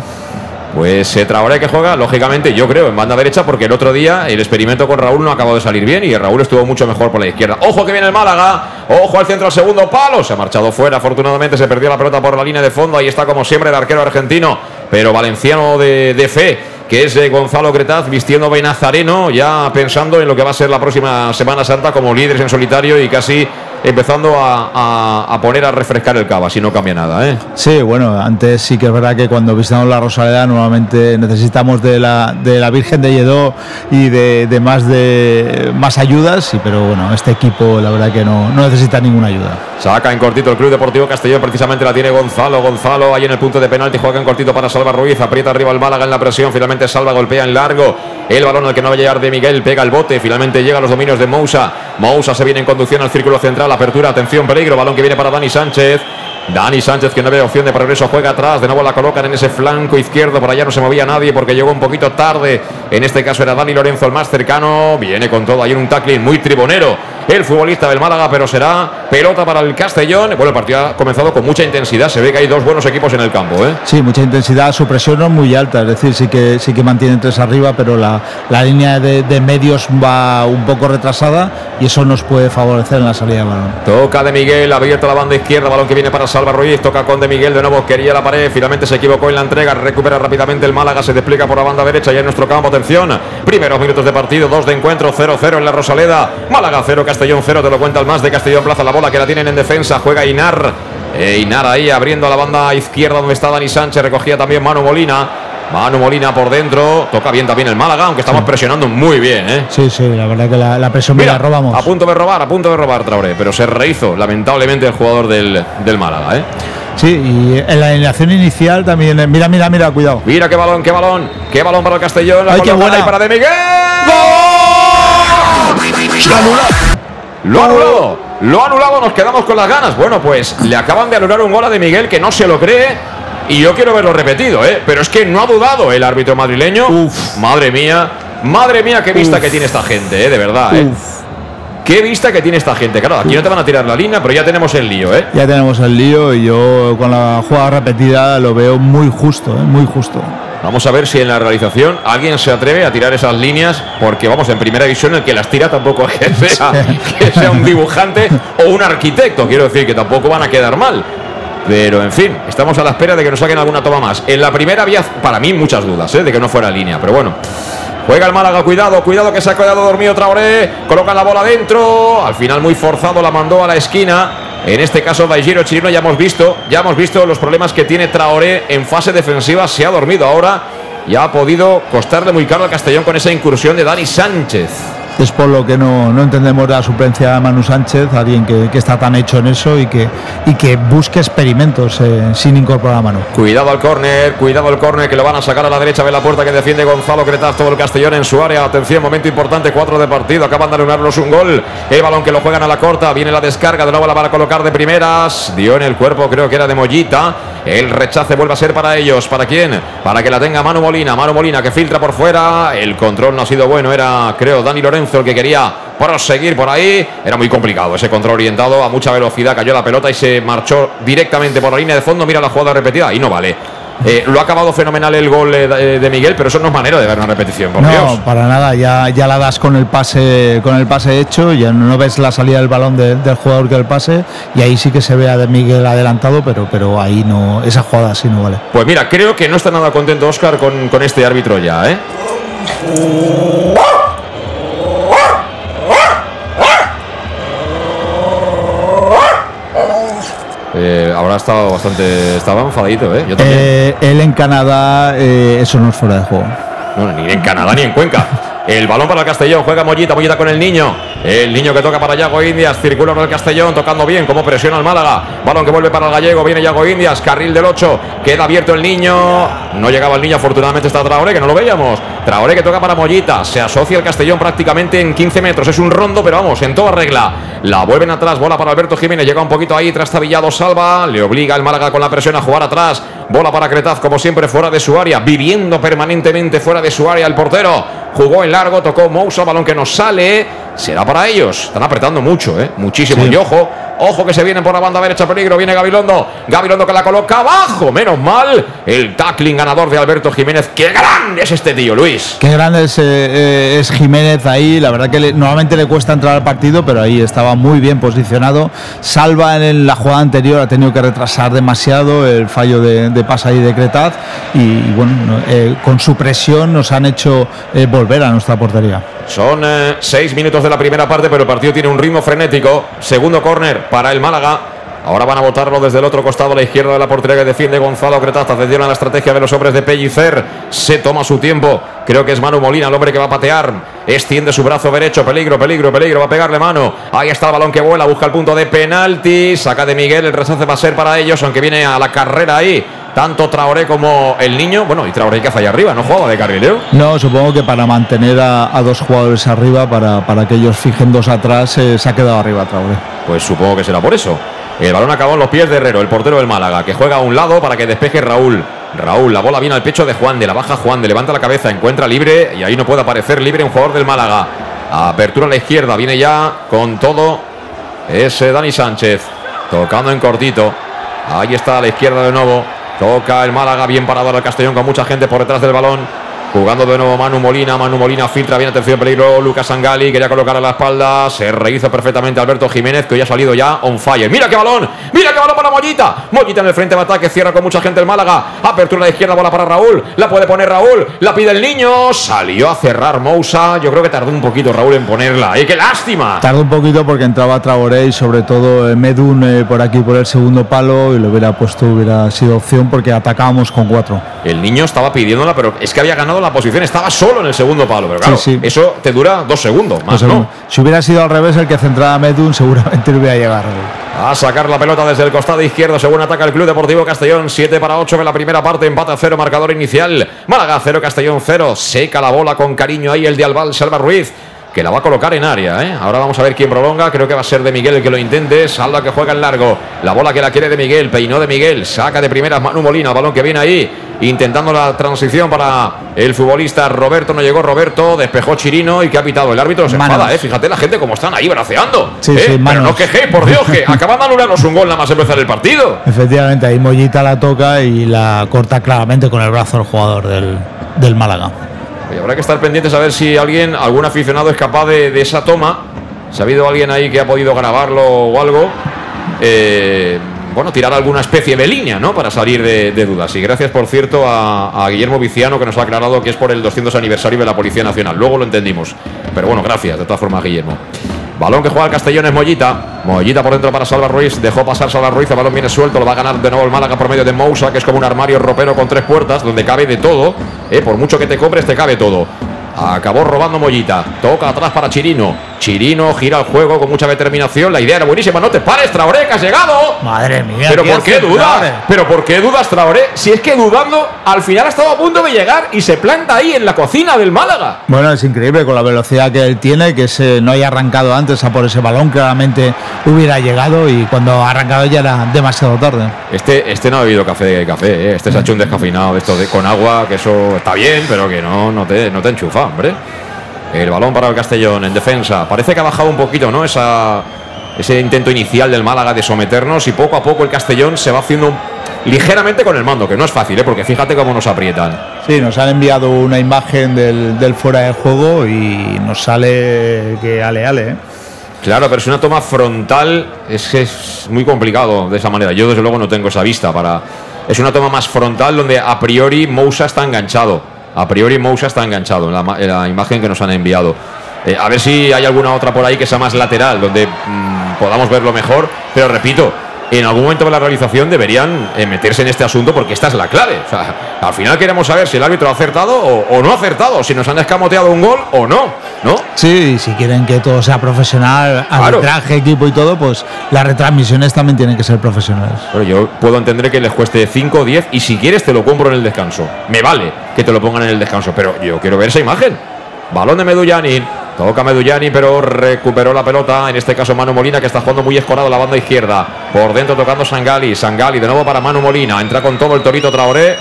Pues se Traoré que juega, lógicamente, yo creo, en banda derecha, porque el otro día el experimento con Raúl no acabó de salir bien y Raúl estuvo mucho mejor por la izquierda. Ojo que viene el Málaga, ojo al centro al segundo palo, se ha marchado fuera, afortunadamente se perdió la pelota por la línea de fondo, ahí está como siempre el arquero argentino, pero valenciano de, fe que es Gonzalo Cretaz vistiendo Benazareno, ya pensando en lo que va a ser la próxima Semana Santa como líderes en solitario y casi empezando a, poner a refrescar el cava, si no cambia nada. ¿eh?
Sí, bueno, antes sí que es verdad que cuando visitamos la Rosaleda normalmente necesitamos de la, de la Virgen de Lledó y de, más de más ayudas, pero bueno, este equipo la verdad que no, no necesita ninguna ayuda.
Saca en cortito el Club Deportivo Castellón, precisamente la tiene Gonzalo. Gonzalo ahí en el punto de penalti, juega en cortito para Salva Ruiz, aprieta arriba el Málaga en la presión, finalmente Salva golpea en largo. El balón al que no va a llegar de Miguel pega el bote, finalmente llega a los dominios de Mousa. Mousa se viene en conducción al círculo central, apertura, atención, peligro, balón que viene para Dani Sánchez. Dani Sánchez que no ve opción de progreso, juega atrás, de nuevo la colocan en ese flanco izquierdo, por allá no se movía nadie porque llegó un poquito tarde, en este caso era Dani Lorenzo el más cercano, viene con todo ahí en un tackling muy tribunero, el futbolista del Málaga, pero será pelota para el Castellón. Bueno, el partido ha comenzado con mucha intensidad. Se ve que hay dos buenos equipos en el campo. ¿eh?
Sí, mucha intensidad. Su presión no es muy alta, es decir, sí que sí que mantienen tres arriba, pero la, la línea de, medios va un poco retrasada y eso nos puede favorecer en la salida de balón.
Toca de Miguel, abierto la banda izquierda, balón que viene para Salva Ruiz. Toca con de Miguel de nuevo, quería la pared, finalmente se equivocó en la entrega. Recupera rápidamente el Málaga, se despliega por la banda derecha y en nuestro campo. Atención, primeros minutos de partido, dos de encuentro, 0-0 en la Rosaleda. Málaga 0, Castellón 0, te lo cuenta más de Castellón Plaza. La bola que la tienen en defensa. Juega Inar. E Inar ahí abriendo la banda izquierda donde está Dani Sánchez. Recogía también Manu Molina. Manu Molina por dentro. Toca bien también el Málaga, aunque estamos presionando muy bien. ¿eh?
Sí, sí, la verdad que la, presión Mira, la robamos.
A punto de robar, a punto de robar Traoré. Pero se rehizo lamentablemente el jugador del, del Málaga. ¿eh?
Sí, y en la alineación inicial también. Eh, mira, mira, mira, cuidado.
Mira qué balón, qué balón. Qué balón para el Castellón.
Ay, qué buena.
para De Miguel. ¡Gol! Lo ha anulado. Lo ha anulado, nos quedamos con las ganas. Bueno, pues le acaban de anular un gol a de Miguel que no se lo cree. y yo quiero verlo repetido, ¿eh? Pero es que no ha dudado el árbitro madrileño.
Uf.
Madre mía, madre mía, qué vista que tiene esta gente, ¿eh? De verdad, ¿eh? Qué vista que tiene esta gente. Claro, aquí no te van a tirar la línea, pero ya tenemos el lío, ¿eh?
Ya tenemos el lío y yo con la jugada repetida lo veo muy justo, ¿eh? muy justo.
Vamos a ver si en la realización alguien se atreve a tirar esas líneas, porque vamos, en primera división el que las tira tampoco es que sea, que sea un dibujante o un arquitecto, quiero decir, que tampoco van a quedar mal. Pero en fin, estamos a la espera de que nos saquen alguna toma más. En la primera había, para mí, muchas dudas ¿eh? de que no fuera línea, pero bueno. Juega el Málaga, cuidado, cuidado que se ha quedado dormido Traoré. Coloca la bola dentro. Al final muy forzado la mandó a la esquina. En este caso, Daigiro Chirino ya hemos visto, ya hemos visto los problemas que tiene Traoré en fase defensiva. Se ha dormido ahora y ha podido costarle muy caro al Castellón con esa incursión de Dani Sánchez.
Es por lo que no, no entendemos la suplencia de Manu Sánchez, alguien que, que está tan hecho en eso y que, y que busque experimentos eh, sin incorporar a Manu.
Cuidado al córner, cuidado al córner que lo van a sacar a la derecha. Ve la puerta que defiende Gonzalo Cretaz, todo el Castellón en su área. Atención, momento importante, cuatro de partido. Acaban de anunarlos un gol. El balón que lo juegan a la corta. Viene la descarga, de nuevo la van a colocar de primeras. Dio en el cuerpo, creo que era de Mollita. El rechace vuelve a ser para ellos. ¿Para quién? Para que la tenga Manu Molina. Manu Molina que filtra por fuera. El control no ha sido bueno. Era, creo, Dani Lorenzo el que quería proseguir por ahí. Era muy complicado ese control orientado a mucha velocidad. Cayó la pelota y se marchó directamente por la línea de fondo. Mira la jugada repetida y no vale. Eh, lo ha acabado fenomenal el gol eh, de Miguel, pero eso no es manera de ver una repetición, por
no,
Dios.
para nada, ya, ya la das con el pase con el pase hecho, ya no ves la salida del balón de- del jugador que el pase y ahí sí que se ve a de Miguel adelantado, pero, pero ahí no, esa jugada sí no vale.
Pues mira, creo que no está nada contento Oscar con, con este árbitro ya, ¿eh? Estado bastante. Estaba enfadadito, ¿eh? Yo también.
Eh, él en Canadá, eh, eso no es fuera de juego.
No, ni en Canadá ni en Cuenca. El balón para el Castellón, juega Mollita, Mollita con el niño. El niño que toca para Yago Indias, circula por el Castellón, tocando bien, como presiona el Málaga. Balón que vuelve para el gallego, viene Yago Indias, carril del 8, queda abierto el niño. No llegaba el niño, afortunadamente está Traoré, que no lo veíamos. Traoré que toca para Mollita, se asocia el Castellón prácticamente en 15 metros. Es un rondo, pero vamos, en toda regla. La vuelven atrás, bola para Alberto Jiménez, llega un poquito ahí, trastabillado, salva, le obliga el Málaga con la presión a jugar atrás. Bola para Cretaz, como siempre, fuera de su área, viviendo permanentemente fuera de su área el portero. Jugó en largo, tocó Moussa, balón que nos sale. Será para ellos. Están apretando mucho, ¿eh? Muchísimo. Y ojo, ojo que se vienen por la banda derecha, peligro. Viene Gabilondo. Gabilondo que la coloca abajo. Menos mal. El tackling ganador de Alberto Jiménez. ¡Qué grande es este tío, Luis!
Qué grande es, eh, es Jiménez ahí. La verdad que le- normalmente le cuesta entrar al partido, pero ahí estaba muy bien posicionado. Salva en la jugada anterior, ha tenido que retrasar demasiado el fallo de, de pasa ahí de Cretaz. Y, y bueno, no, eh, con su presión nos han hecho eh, volver a nuestra portería.
Son eh, seis minutos de la primera parte, pero el partido tiene un ritmo frenético. Segundo córner para el Málaga. Ahora van a votarlo desde el otro costado, a la izquierda de la portería que defiende Gonzalo Cretaz. Atención a la estrategia de los hombres de Pellicer. Se toma su tiempo. Creo que es Manu Molina, el hombre que va a patear. Extiende su brazo derecho. Peligro, peligro, peligro. Va a pegarle mano. Ahí está el balón que vuela. Busca el punto de penalti. Saca de Miguel. El rechace va a ser para ellos, aunque viene a la carrera ahí. Tanto Traoré como el niño. Bueno, y Traoré que hace ahí arriba, no jugaba de carrilero.
No, supongo que para mantener a, a dos jugadores arriba, para, para que ellos fijen dos atrás, eh, se ha quedado arriba Traoré.
Pues supongo que será por eso. El balón acabó en los pies de Herrero, el portero del Málaga, que juega a un lado para que despeje Raúl. Raúl, la bola viene al pecho de Juan de la baja Juan de levanta la cabeza, encuentra libre y ahí no puede aparecer libre un jugador del Málaga. Apertura a la izquierda, viene ya con todo. Es eh, Dani Sánchez, tocando en cortito. Ahí está a la izquierda de nuevo. Toca el Málaga, bien parado al Castellón con mucha gente por detrás del balón. Jugando de nuevo Manu Molina, Manu Molina filtra bien, atención, peligro, Lucas Angali, quería colocar a la espalda, se rehizo perfectamente Alberto Jiménez, que hoy ha salido ya on fire. Mira qué balón, mira para Mollita, Mollita en el frente de ataque, cierra con mucha gente el Málaga, apertura la izquierda, bola para Raúl, la puede poner Raúl, la pide el niño, salió a cerrar Moussa, yo creo que tardó un poquito Raúl en ponerla, ¡y qué lástima!
Tardó un poquito porque entraba Traoré y sobre todo eh, Medun eh, por aquí por el segundo palo y lo hubiera puesto, hubiera sido opción porque atacábamos con cuatro.
El niño estaba pidiéndola, pero es que había ganado la posición, estaba solo en el segundo palo, pero claro,
Sí, sí.
eso te dura dos segundos, más no.
Si hubiera sido al revés el que centraba Medun, seguramente le hubiera llegado.
A sacar la pelota desde el costado izquierdo, según ataca el Club Deportivo Castellón. 7 para 8 en la primera parte, empate a 0, marcador inicial. Málaga 0, Castellón 0. Seca la bola con cariño ahí el de Albal, Salva Ruiz. Que la va a colocar en área. ¿eh? Ahora vamos a ver quién prolonga. Creo que va a ser de Miguel el que lo intente. Salva que juega en largo. La bola que la quiere de Miguel. Peinó de Miguel. Saca de primeras Manu Molina. Balón que viene ahí. Intentando la transición para el futbolista Roberto. No llegó Roberto. Despejó Chirino y que ha pitado. El árbitro se enfada. ¿eh? Fíjate la gente como están ahí braceando.
Sí,
¿eh?
sí,
Pero no quejéis, por Dios, que acaban de anularnos un gol nada más empezar el partido.
Efectivamente, ahí Mollita la toca y la corta claramente con el brazo el jugador del, del Málaga.
Y habrá que estar pendientes a ver si alguien, algún aficionado es capaz de, esa toma. Si ha habido alguien ahí que ha podido grabarlo o algo. eh, bueno, tirar alguna especie de línea, ¿no? Para salir de, de dudas. Y gracias, por cierto, a, a Guillermo Viciano, que nos ha aclarado que es por el 200 aniversario de la Policía Nacional. Luego lo entendimos. Pero bueno, gracias, de todas formas, Guillermo. Balón que juega el Castellón es Mollita. Mollita por dentro para Salva Ruiz. Dejó pasar Salva Ruiz. El balón viene suelto. Lo va a ganar de nuevo el Málaga por medio de Mousa, que es como un armario ropero con tres puertas, donde cabe de todo. Eh, por mucho que te compres, te cabe todo. Acabó robando Mollita. Toca atrás para Chirino. Chirino gira el juego con mucha determinación. La idea era buenísima. No te pares, Traoré, que has llegado.
Madre mía.
Pero ¿por qué dudas? Pero ¿por qué dudas, Traoré? Si es que dudando, al final ha estado a punto de llegar y se planta ahí en la cocina del Málaga.
Bueno, es increíble con la velocidad que él tiene, que se, no haya arrancado antes a por ese balón, claramente hubiera llegado y cuando ha arrancado ya era demasiado tarde.
Este, este no ha bebido café de café, ¿eh? este se ha hecho un descafeinado de esto de, con agua, que eso está bien, pero que no, no, te, no te enchufa, hombre. El balón para el Castellón en defensa. Parece que ha bajado un poquito, ¿no? Esa, ese intento inicial del Málaga de someternos y poco a poco el Castellón se va haciendo ligeramente con el mando, que no es fácil, ¿eh? porque fíjate cómo nos aprietan.
Sí, nos han enviado una imagen del, del fuera de juego y nos sale que ale ale. ¿eh?
Claro, pero si una toma frontal es que es muy complicado de esa manera. Yo desde luego no tengo esa vista para. Es una toma más frontal donde a priori Mousa está enganchado. A priori Mousa está enganchado en la, ma- en la imagen que nos han enviado. Eh, a ver si hay alguna otra por ahí que sea más lateral, donde mm, podamos verlo mejor. Pero repito, en algún momento de la realización deberían eh, meterse en este asunto porque esta es la clave. O sea, al final queremos saber si el árbitro ha acertado o, o no ha acertado, si nos han escamoteado un gol o no, ¿no?
Sí, si quieren que todo sea profesional,
Claro.
arbitraje, equipo y todo, pues las retransmisiones también tienen que ser profesionales.
Pero yo puedo entender que les cueste 5 o 10 y si quieres te lo compro en el descanso. Me vale que te lo pongan en el descanso, pero yo quiero ver esa imagen. Balón de Medullani. Toca Medullani, pero recuperó la pelota. En este caso Manu Molina, que está jugando muy escorado la banda izquierda. Por dentro tocando Sangali. Sangali de nuevo para Manu Molina. Entra con todo el torito Traoré.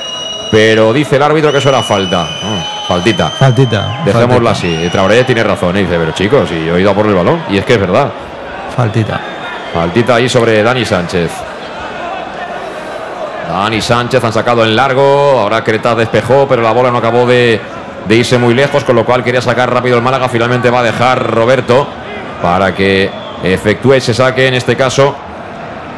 Pero dice el árbitro que eso era falta. Ah, faltita.
Faltita.
Dejémoslo así. Traoré tiene razón. Y dice, pero chicos, y yo he ido a por el balón. Y es que es verdad.
Faltita.
Faltita ahí sobre Dani Sánchez. Dani Sánchez han sacado en largo. Ahora Cretas despejó, pero la bola no acabó de, de irse muy lejos, con lo cual quería sacar rápido el Málaga. Finalmente va a dejar Roberto para que efectúe ese saque. En este caso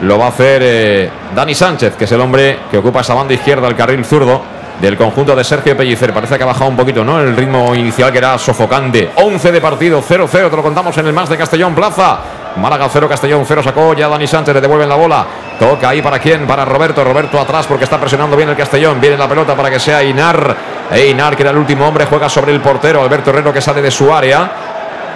lo va a hacer eh, Dani Sánchez, que es el hombre que ocupa esa banda izquierda, el carril zurdo del conjunto de Sergio Pellicer. Parece que ha bajado un poquito, ¿no? El ritmo inicial que era sofocante. 11 de partido, 0-0, te lo contamos en el más de Castellón Plaza. Málaga 0, Castellón 0, sacó ya Dani Sánchez, le devuelven la bola. Toca ahí para quién, para Roberto. Roberto atrás porque está presionando bien el Castellón. Viene la pelota para que sea Inar. E Inar, que era el último hombre, juega sobre el portero. Alberto Herrero que sale de su área.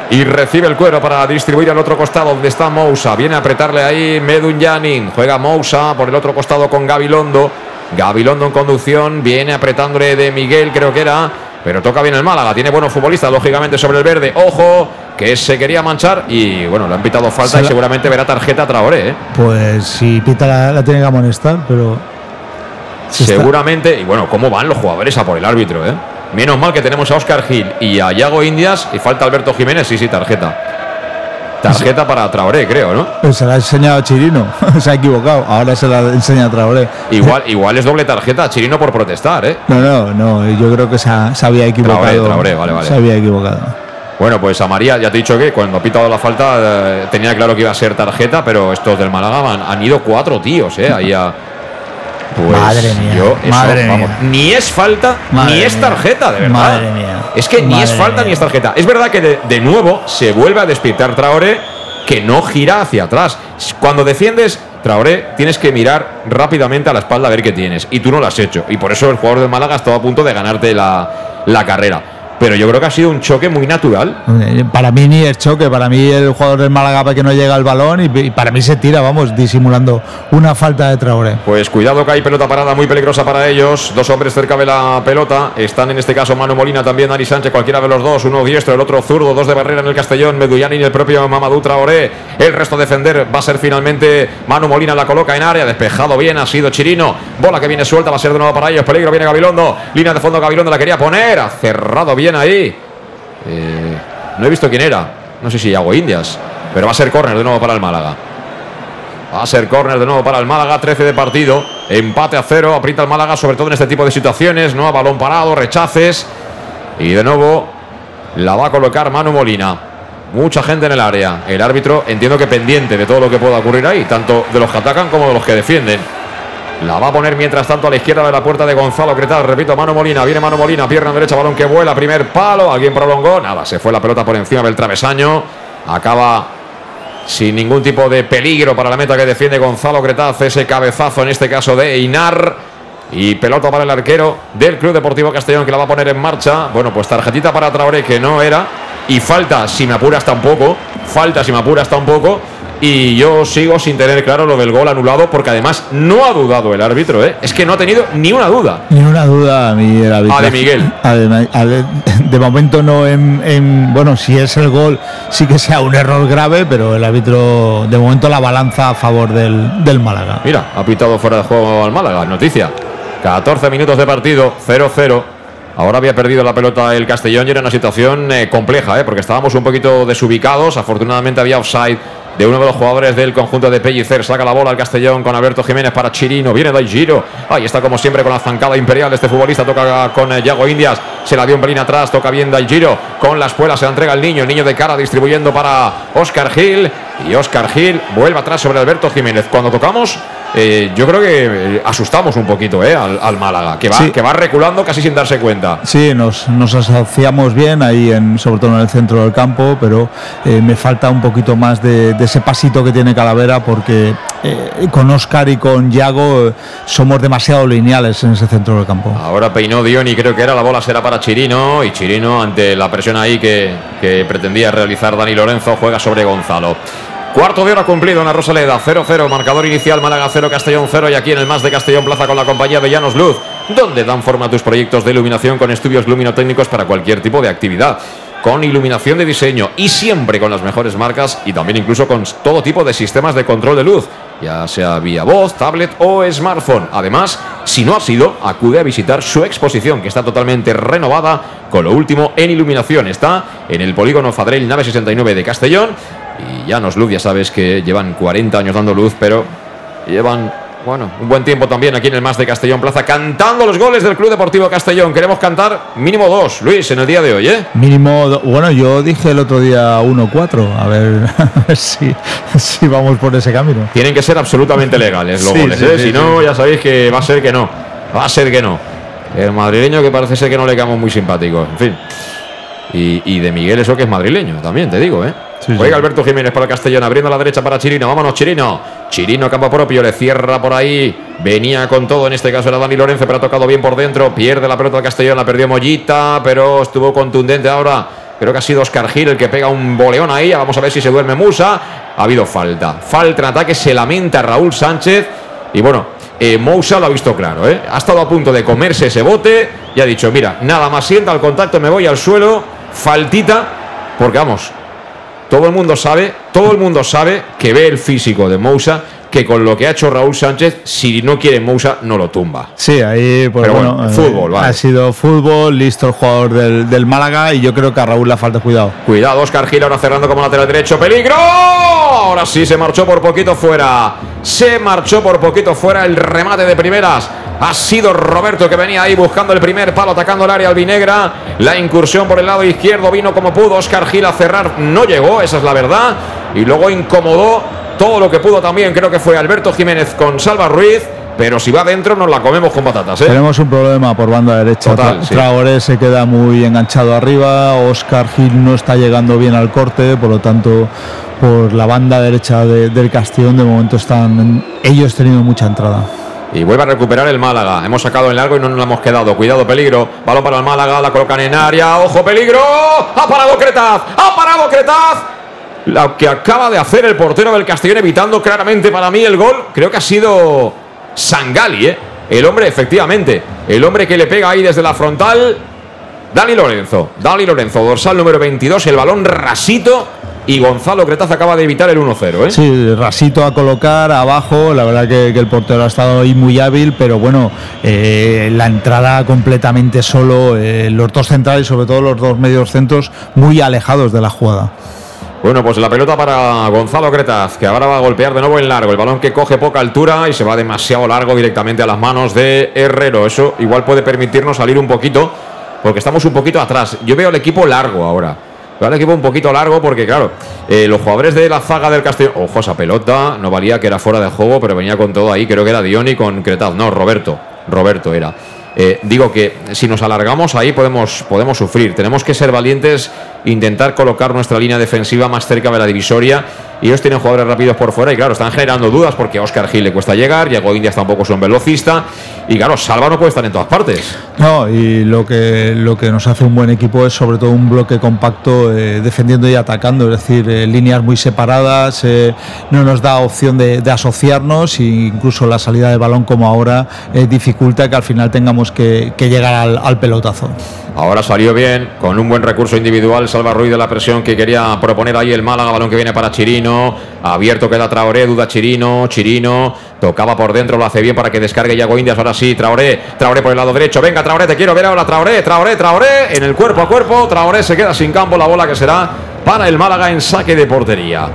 Y recibe el cuero para distribuir al otro costado donde está Mousa. Viene a apretarle ahí Medun Yanin. Juega Mousa por el otro costado con Gabilondo. Gabilondo en conducción. Viene apretándole de Miguel, creo que era. Pero toca bien el Málaga. Tiene buenos futbolistas, lógicamente, sobre el verde. Ojo, que se quería manchar. Y bueno, le han pitado falta
Se
y seguramente verá tarjeta a Traoré. ¿eh?
Pues si Pita la, la tiene que amonestar, pero. Está-
Seguramente. Y bueno, ¿cómo van los jugadores a por el árbitro? ¿eh? Menos mal que tenemos a Oscar Gil y a Yago Indias. Y falta Alberto Jiménez. Sí, sí, tarjeta. Tarjeta para Traoré, creo, ¿no?
Pues se la ha enseñado a Chirino, se ha equivocado. Ahora se la enseña a Traoré.
Igual, igual es doble tarjeta a Chirino por protestar, ¿eh?
No, no, no, yo creo que se, ha- se había equivocado.
Traoré, Traoré, vale, vale.
Se había equivocado.
Bueno, pues a María ya te he dicho que cuando ha pitado la falta eh, tenía claro que iba a ser tarjeta, pero estos del Málaga han, han ido cuatro tíos, ¿eh? Ahí a. Pues
Madre mía,
yo eso,
madre
vamos,
mía.
ni es falta
Madre
ni es tarjeta, de verdad.
Madre mía.
Es que ni es falta
mía.
ni es tarjeta. Es verdad que de, de nuevo se vuelve a despiertar Traoré que no gira hacia atrás. Cuando defiendes, Traoré, tienes que mirar rápidamente a la espalda a ver qué tienes. Y tú no lo has hecho. Y por eso el jugador del Málaga estaba a punto de ganarte la, la carrera. Pero yo creo que ha sido un choque muy natural.
Eh, para mí ni el choque, para mí el jugador del Málaga que no llega al balón y, para mí se tira, vamos, disimulando una falta de Traoré.
Pues cuidado que hay pelota parada muy peligrosa para ellos, dos hombres cerca de la pelota, están en este caso Manu Molina, también Dani Sánchez, cualquiera de los dos, uno diestro, el otro zurdo, dos de barrera en el Castellón, Meduyani y el propio Mamadou Traoré, el resto defender va a ser finalmente Manu Molina, la coloca en área, despejado bien, ha sido Chirino, bola que viene suelta, va a ser de nuevo para ellos, peligro, viene Gabilondo, línea de fondo Gabilondo la quería poner, ha cerrado bien ahí. Eh, no he visto quién era. No sé si hago Indias. Pero va a ser córner de nuevo para el Málaga. Va a ser córner de nuevo para el Málaga. 13 de partido. Empate a cero. Aprieta el Málaga, sobre todo en este tipo de situaciones. No a balón parado, rechaces. Y de nuevo la va a colocar Manu Molina. Mucha gente en el área. El árbitro entiendo que pendiente de todo lo que pueda ocurrir ahí, tanto de los que atacan como de los que defienden. La va a poner mientras tanto a la izquierda de la puerta de Gonzalo Cretal. Repito, Mano Molina. Viene Mano Molina. Pierna derecha, balón que vuela. Primer palo. Alguien prolongó. Nada, se fue la pelota por encima del travesaño. Acaba sin ningún tipo de peligro para la meta que defiende Gonzalo Cretaz. Ese cabezazo en este caso de Inar. Y pelota para el arquero del Club Deportivo Castellón que la va a poner en marcha. Bueno, pues tarjetita para Traoré que no era. Y falta, si me apuras tampoco. Falta, si me apuras tampoco. Y yo sigo sin tener claro lo del gol anulado, porque además no ha dudado el árbitro, ¿eh? Es que no ha tenido ni una duda.
Ni una duda a mí el árbitro.
A de Miguel.
de momento no en, Bueno, si es el gol, sí que sea un error grave, pero el árbitro, de momento, la balanza a favor del, del Málaga.
Mira, ha pitado fuera de juego al Málaga. Noticia: 14 minutos de partido, 0-0. Ahora había perdido la pelota el Castellón y era una situación eh, compleja, ¿eh? porque estábamos un poquito desubicados. Afortunadamente había offside de uno de los jugadores del conjunto de Pellicer. Saca la bola al Castellón con Alberto Jiménez para Chirino. Viene Dai Giro. Ahí está como siempre con la zancada imperial. Este futbolista toca con eh, Yago Indias. Se la dio un pelín atrás. Toca bien Dai Giro. Con la espuela se la entrega el niño. El niño de cara distribuyendo para Oscar Gil. Y Oscar Gil vuelve atrás sobre Alberto Jiménez. Cuando tocamos eh, yo creo que eh, asustamos un poquito eh, al, Málaga, que va, que va reculando casi sin darse cuenta.
Sí, nos, nos asociamos bien ahí, en, sobre todo en el centro del campo, pero me falta un poquito más de, ese pasito que tiene Calavera, porque con Oscar y con Yago somos demasiado lineales en ese centro del campo.
Ahora peinó Dion y creo que era la bola será para Chirino, y Chirino, ante la presión ahí que, que pretendía realizar Dani Lorenzo, juega sobre Gonzalo. Cuarto de hora cumplido en la Rosaleda, 0-0, marcador inicial, Málaga 0, Castellón 0 y aquí en el más de Castellón Plaza con la compañía de Llanos Luz, donde dan forma a tus proyectos de iluminación con estudios luminotécnicos para cualquier tipo de actividad con iluminación de diseño y siempre con las mejores marcas y también incluso con todo tipo de sistemas de control de luz, ya sea vía voz, tablet o smartphone. Además, si no ha sido, acude a visitar su exposición que está totalmente renovada con lo último en iluminación. Está en el polígono Fadrell Nave 69 de Castellón y ya nos luz, ya sabes que llevan 40 años dando luz, pero llevan, bueno, un buen tiempo también aquí en el Más de Castellón Plaza, cantando los goles del Club Deportivo Castellón. Queremos cantar mínimo dos, Luis, en el día de hoy, ¿eh?
Mínimo, bueno, yo dije el otro día 1-4, a ver, a ver si, si, vamos por ese camino.
Tienen que ser absolutamente legales los goles, ¿eh? si no, ya sabéis que va a ser que no, va a ser que no. El madrileño que parece ser que no le quedamos muy simpáticos, en fin. Y, y de Miguel eso que es madrileño, también te digo, ¿eh? Juega Alberto Jiménez para Castellón, abriendo a la derecha para Chirino. Vámonos, Chirino. Chirino, campo propio, le cierra por ahí. Venía con todo, en este caso era Dani Lorenzo, pero ha tocado bien por dentro. Pierde la pelota de Castellón, la perdió Mollita, pero estuvo contundente ahora. Creo que ha sido Oscar Gil el que pega un boleón ahí. Vamos a ver si se duerme Musa. Ha habido falta. Falta en ataque, se lamenta Raúl Sánchez. Y bueno, eh, Moussa lo ha visto claro, ¿eh? Ha estado a punto de comerse ese bote y ha dicho, mira, nada más sienta el contacto, me voy al suelo, faltita, porque vamos, todo el mundo sabe, todo el mundo sabe que ve el físico de Moussa que con lo que ha hecho Raúl Sánchez, si no quiere Moussa, no lo tumba.
Sí, ahí pues, bueno, fútbol, eh, Ha sido fútbol, listo el jugador del, Málaga y yo creo que a Raúl le falta cuidado.
Cuidado, Oscar Gil ahora cerrando como lateral derecho. ¡Peligro! Ahora sí se marchó por poquito fuera. Se marchó por poquito fuera el remate de primeras. Ha sido Roberto que venía ahí buscando el primer palo, atacando el área albinegra. La incursión por el lado izquierdo vino como pudo. Oscar Gil a cerrar no llegó, esa es la verdad. Y luego incomodó todo lo que pudo también. Creo que fue Alberto Jiménez con Salva Ruiz. Pero si va adentro nos la comemos con patatas. ¿eh?
Tenemos un problema por banda derecha. Traoré se queda muy enganchado arriba. Oscar Gil no está llegando bien al corte. Por lo tanto, por la banda derecha del Castellón de momento están ellos teniendo mucha entrada.
Y vuelve a recuperar el Málaga. Hemos sacado el largo y no nos lo hemos quedado. Cuidado, peligro. Balón para el Málaga. La colocan en área. ¡Ojo, peligro! ¡Ha parado Cretaz! ¡Ha parado Cretaz! Lo que acaba de hacer el portero del Castellón, evitando claramente para mí el gol. Creo que ha sido Sangali, ¿eh? El hombre, efectivamente. El hombre que le pega ahí desde la frontal. Dani Lorenzo. Dani Lorenzo, dorsal número 22. El balón rasito y Gonzalo Cretaz acaba de evitar el 1-0. ¿eh?
Sí, rasito a colocar abajo. La verdad que, el portero ha estado ahí muy hábil, pero bueno, eh, la entrada completamente solo. Eh, los dos centrales, sobre todo los dos medios centros, muy alejados de la jugada.
Bueno, pues la pelota para Gonzalo Cretaz, que ahora va a golpear de nuevo en largo. El balón que coge poca altura y se va demasiado largo directamente a las manos de Herrero. Eso igual puede permitirnos salir un poquito, porque estamos un poquito atrás. Yo veo el equipo largo ahora. Veo el equipo un poquito largo porque, claro, eh, los jugadores de la zaga del Castillo. Ojo, esa pelota. No valía que era fuera de juego, pero venía con todo ahí. Creo que era Dioni con Cretaz. No, Roberto. Roberto era. Eh, digo que si nos alargamos ahí podemos, podemos sufrir. Tenemos que ser valientes, intentar colocar nuestra línea defensiva más cerca de la divisoria y ellos tienen jugadores rápidos por fuera y claro, están generando dudas porque a Oscar Gil le cuesta llegar, Diego Indias tampoco es un velocista y claro, Salva no puede estar en todas partes.
No, y lo que, lo que nos hace un buen equipo es sobre todo un bloque compacto eh, defendiendo y atacando, es decir, eh, líneas muy separadas, eh, no nos da opción de, asociarnos e incluso la salida de balón como ahora dificulta que al final tengamos que, llegar al, al pelotazo.
Ahora salió bien, con un buen recurso individual, Salva Ruiz de la presión que quería proponer ahí el Málaga, balón que viene para Chirino Abierto queda Traoré, duda Chirino. Chirino tocaba por dentro, lo hace bien para que descargue Yago Indias. Ahora sí, Traoré. Traoré por el lado derecho. Venga, Traoré, te quiero ver ahora. Traoré, Traoré, Traoré. En el cuerpo a cuerpo. Traoré se queda sin campo. La bola que será para el Málaga en saque de portería.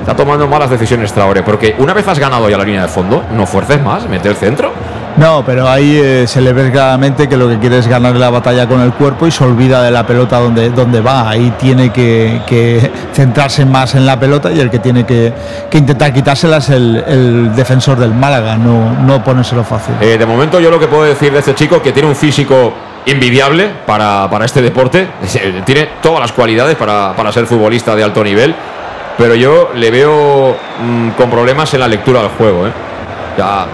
Está tomando malas decisiones Traoré, porque una vez has ganado ya la línea de fondo, no fuerces más, mete el centro.
No, pero ahí eh, se le ve claramente que lo que quiere es ganar la batalla con el cuerpo y se olvida de la pelota donde, donde va. Ahí tiene que, centrarse más en la pelota y el que tiene que, intentar quitársela es el, defensor del Málaga, no, no ponérselo fácil.
Eh, de momento yo lo que puedo decir de este chico que tiene un físico envidiable para, este deporte, tiene todas las cualidades para, ser futbolista de alto nivel, pero yo le veo mm, con problemas en la lectura del juego. ¿eh? Ya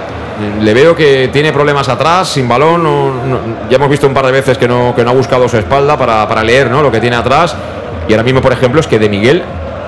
le veo que tiene problemas atrás, sin balón. ya hemos visto un par de veces que no, que no ha buscado su espalda para, leer ¿no? lo que tiene atrás. Y ahora mismo, por ejemplo, es que de Miguel,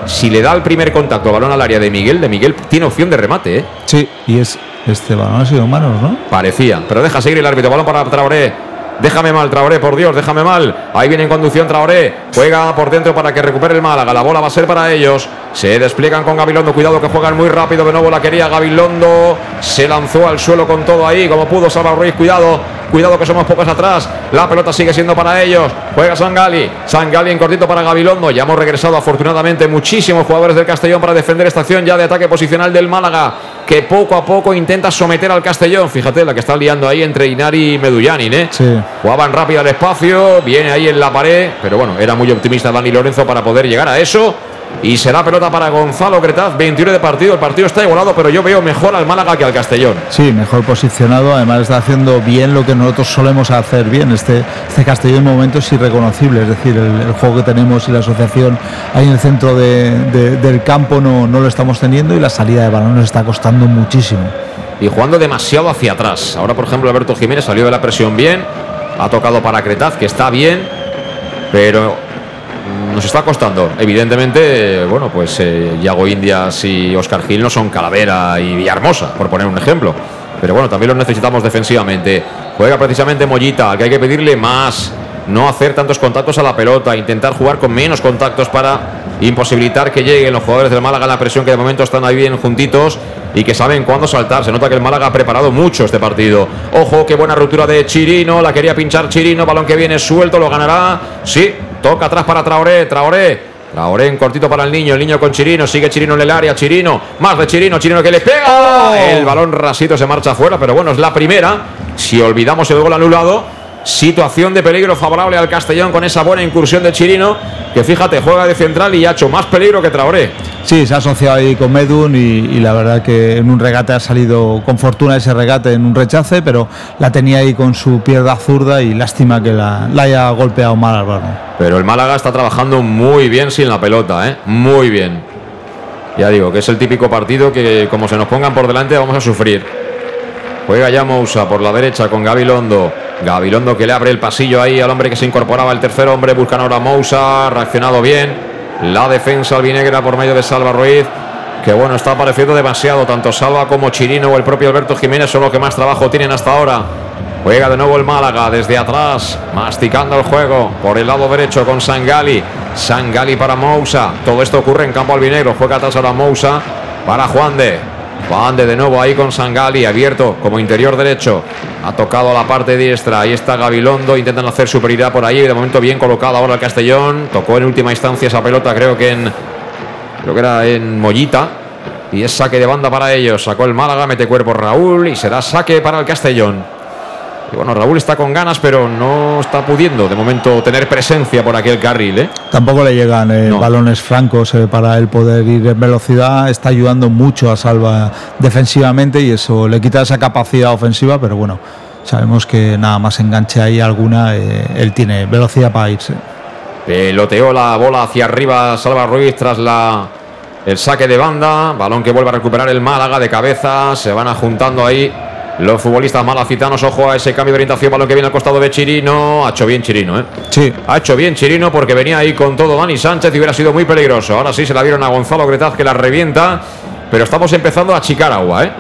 si le da el primer contacto balón al área de Miguel, de Miguel tiene opción de remate. ¿eh?
Sí, y es este balón ha sido manos, ¿no?
Parecía, pero deja seguir el árbitro. Balón para Traoré. Déjame mal, Traoré, por Dios, déjame mal. Ahí viene en conducción Traoré. Juega por dentro para que recupere el Málaga. La bola va a ser para ellos. Se despliegan con Gabilondo. Cuidado que juegan muy rápido. De nuevo la quería Gabilondo. Se lanzó al suelo con todo ahí. Como pudo Salva Ruiz. Cuidado. Cuidado que somos pocos atrás. La pelota sigue siendo para ellos. Juega Sangali. Sangali en cortito para Gabilondo. Ya hemos regresado afortunadamente muchísimos jugadores del Castellón para defender esta acción ya de ataque posicional del Málaga. Que poco a poco intenta someter al Castellón. Fíjate la que está liando ahí entre Inari y Medullanin. ¿eh?
Sí.
Jugaban rápido al espacio, viene ahí en la pared, pero bueno, era muy optimista Dani Lorenzo para poder llegar a eso. Y será pelota para Gonzalo Cretaz, 21 de partido. El partido está igualado, pero yo veo mejor al Málaga que al Castellón.
Sí, mejor posicionado. Además, está haciendo bien lo que nosotros solemos hacer bien. Este, este Castellón en momentos irreconocible. Es decir, el, juego que tenemos y la asociación ahí en el centro del campo no, no lo estamos teniendo y la salida de balón nos está costando muchísimo.
Y jugando demasiado hacia atrás. Ahora, por ejemplo, Alberto Jiménez salió de la presión bien ha tocado para Cretaz, que está bien, pero nos está costando. Evidentemente, bueno, pues eh, Yago Indias y Oscar Gil no son Calavera y Villahermosa, por poner un ejemplo. Pero bueno, también los necesitamos defensivamente. Juega precisamente Mollita, que hay que pedirle más. No hacer tantos contactos a la pelota, intentar jugar con menos contactos para imposibilitar que lleguen los jugadores del Málaga la presión que de momento están ahí bien juntitos y que saben cuándo saltar. Se nota que el Málaga ha preparado mucho este partido. Ojo, qué buena ruptura de Chirino. La quería pinchar Chirino. Balón que viene suelto, lo ganará. Sí, toca atrás para Traoré. Traoré. Traoré en cortito para el niño, el niño con Chirino, sigue Chirino en el área, Chirino, más de Chirino, Chirino que le pega, oh. el balón rasito se marcha afuera, pero bueno, es la primera, si olvidamos el gol anulado, Situación de peligro favorable al Castellón con esa buena incursión de Chirino, que fíjate, juega de central y ha hecho más peligro que Traoré.
Sí, se ha asociado ahí con Medun y, la verdad que en un regate ha salido con fortuna ese regate en un rechace, pero la tenía ahí con su pierna zurda y lástima que la, haya golpeado mal al.
Pero el Málaga está trabajando muy bien sin la pelota, ¿eh? muy bien. Ya digo, que es el típico partido que como se nos pongan por delante vamos a sufrir. Juega ya Mousa por la derecha con Gabilondo. Gabilondo que le abre el pasillo ahí al hombre que se incorporaba, el tercer hombre. Buscan ahora Mousa. Reaccionado bien. La defensa albinegra por medio de Salva Ruiz. Que bueno, está apareciendo demasiado. Tanto Salva como Chirino o el propio Alberto Jiménez son los que más trabajo tienen hasta ahora. Juega de nuevo el Málaga desde atrás, masticando el juego por el lado derecho con Sangali. Sangali para Mousa. Todo esto ocurre en campo albinegro. Juega atrás ahora Mousa para Juan de. Juan de nuevo ahí con Sangali, abierto como interior derecho. Ha tocado la parte diestra. Ahí está Gabilondo. Intentan hacer superioridad por ahí. De momento bien colocado ahora el Castellón. Tocó en última instancia esa pelota, creo que en. Creo que era en Mollita. Y es saque de banda para ellos. Sacó el Málaga, mete cuerpo Raúl y será saque para el Castellón. Y bueno, Raúl está con ganas, pero no está pudiendo de momento tener presencia por aquel carril. ¿eh?
Tampoco le llegan eh, balones francos eh, para el poder ir en velocidad. Está ayudando mucho a Salva defensivamente y eso le quita esa capacidad ofensiva, pero bueno, sabemos que nada más enganche ahí alguna, él tiene velocidad para irse.
Peloteó la bola hacia arriba Salva Ruiz tras la, el saque de banda. Balón que vuelve a recuperar el Málaga de cabeza. Se van juntando ahí los futbolistas malacitanos, ojo a ese cambio de orientación, balón que viene al costado de Chirino. Ha hecho bien Chirino, ¿eh?
Sí.
Ha hecho bien Chirino porque venía ahí con todo Dani Sánchez y hubiera sido muy peligroso. Ahora sí se la dieron a Gonzalo Gretaz que la revienta, pero estamos empezando a achicar agua, ¿eh?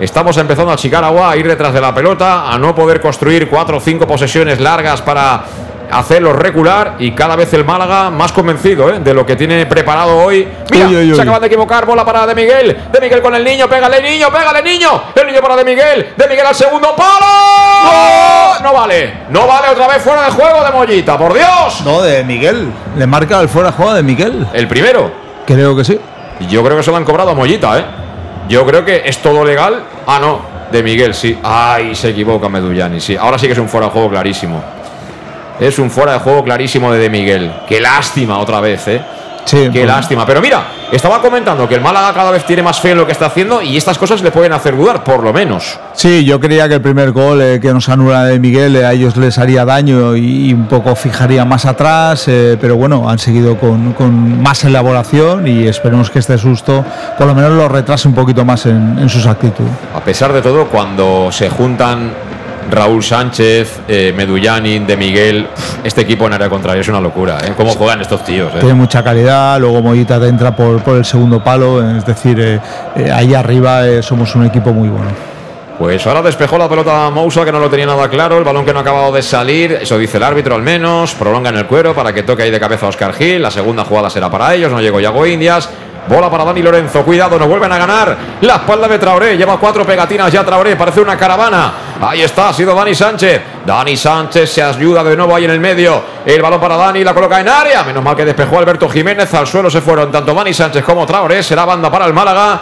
Estamos empezando a achicar agua, a ir detrás de la pelota, a no poder construir cuatro o cinco posesiones largas para hacerlo recular y cada vez el Málaga más convencido ¿eh? de lo que tiene preparado hoy. Mira, se acaban de equivocar, bola para De Miguel, De Miguel con el niño, pégale niño, pégale niño, el niño para De Miguel, De Miguel al segundo palo. No vale, no vale otra vez fuera de juego de Mollita, por Dios.
No, de Miguel, le marca el fuera de juego de Miguel.
El primero.
Creo que sí.
Yo creo que se lo han cobrado a Mollita, ¿eh? Yo creo que es todo legal. Ah, no, de Miguel, sí. Ay, se equivoca Medullani, sí. Ahora sí que es un fuera de juego clarísimo. Es un fuera de juego clarísimo de De Miguel. Qué lástima otra vez, ¿eh?
Sí,
Qué lástima. Pero mira, estaba comentando que el Málaga cada vez tiene más fe en lo que está haciendo y estas cosas le pueden hacer dudar, por lo menos.
Sí, yo creía que el primer gol eh, que nos anula de Miguel eh, a ellos les haría daño y, un poco fijaría más atrás, eh, pero bueno, han seguido con, con, más elaboración y esperemos que este susto por lo menos lo retrase un poquito más en, en sus actitudes.
A pesar de todo, cuando se juntan Raúl Sánchez, eh, Medullanin, De Miguel. Este equipo en área contraria es una locura, ¿eh? ¿Cómo juegan estos tíos? Eh?
Tiene mucha calidad, luego Mollita te entra por, por el segundo palo, es decir, eh, eh, ahí arriba somos un equipo muy bueno.
Pues ahora despejó la pelota Mousa, que no lo tenía nada claro, el balón que no ha acabado de salir, eso dice el árbitro al menos, prolonga en el cuero para que toque ahí de cabeza a Oscar Gil, la segunda jugada será para ellos, no llegó Yago Indias, Bola para Dani Lorenzo. Cuidado, nos vuelven a ganar. La espalda de Traoré. Lleva cuatro pegatinas ya Traoré. Parece una caravana. Ahí está, ha sido Dani Sánchez. Dani Sánchez se ayuda de nuevo ahí en el medio. El balón para Dani, la coloca en área. Menos mal que despejó Alberto Jiménez. Al suelo se fueron tanto Dani Sánchez como Traoré. Será banda para el Málaga.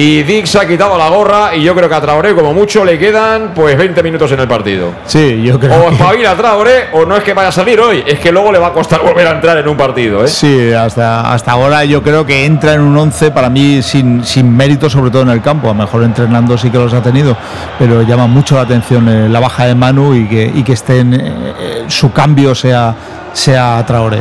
Y Dix ha quitado la gorra y yo creo que a Traoré como mucho le quedan pues 20 minutos en el partido.
Sí, yo creo.
O espabila a Traoré o no es que vaya a salir hoy, es que luego le va a costar volver a entrar en un partido. ¿eh?
Sí, hasta, hasta ahora yo creo que entra en un 11 para mí sin, sin mérito, sobre todo en el campo. A lo mejor entrenando sí que los ha tenido, pero llama mucho la atención eh, la baja de Manu y que, y que esté en, eh, su cambio sea, sea Traoré.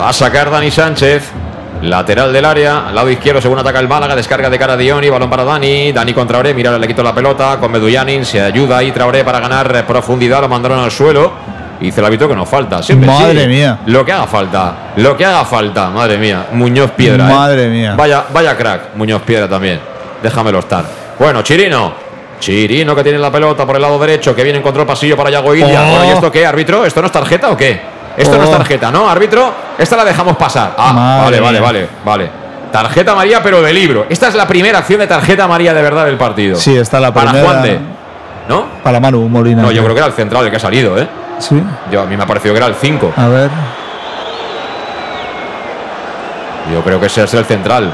Va a sacar Dani Sánchez. Lateral del área, al lado izquierdo según ataca el Málaga, descarga de cara a Dioni, balón para Dani, Dani con Traoré, mira, le quitó la pelota, con Medullanin, se ayuda ahí Traoré para ganar profundidad, lo mandaron al suelo, y dice el hábito que nos falta, siempre
Madre mía.
Lo que haga falta, lo que haga falta, madre mía, Muñoz Piedra.
¿eh? Madre mía.
Vaya, vaya crack, Muñoz Piedra también, déjamelo estar. Bueno, Chirino, Chirino que tiene la pelota por el lado derecho, que viene en control pasillo para Yago India.
Oh.
Bueno, ¿y esto qué, árbitro? ¿Esto no es tarjeta o qué? Esto no es
Oh.
tarjeta, ¿no, árbitro? Esta la dejamos pasar. Ah,
Madre
vale, vale, vale, vale. Tarjeta María, pero de libro. Esta es la primera acción de tarjeta María de verdad del partido.
Sí, está la
Para
primera.
Juan de. ¿No?
Para Manu Molina.
No, yo creo que era el central el que ha salido, ¿eh?
Sí,
Yo, a mí me ha parecido que era el 5.
a ver.
Yo creo que ese es el central.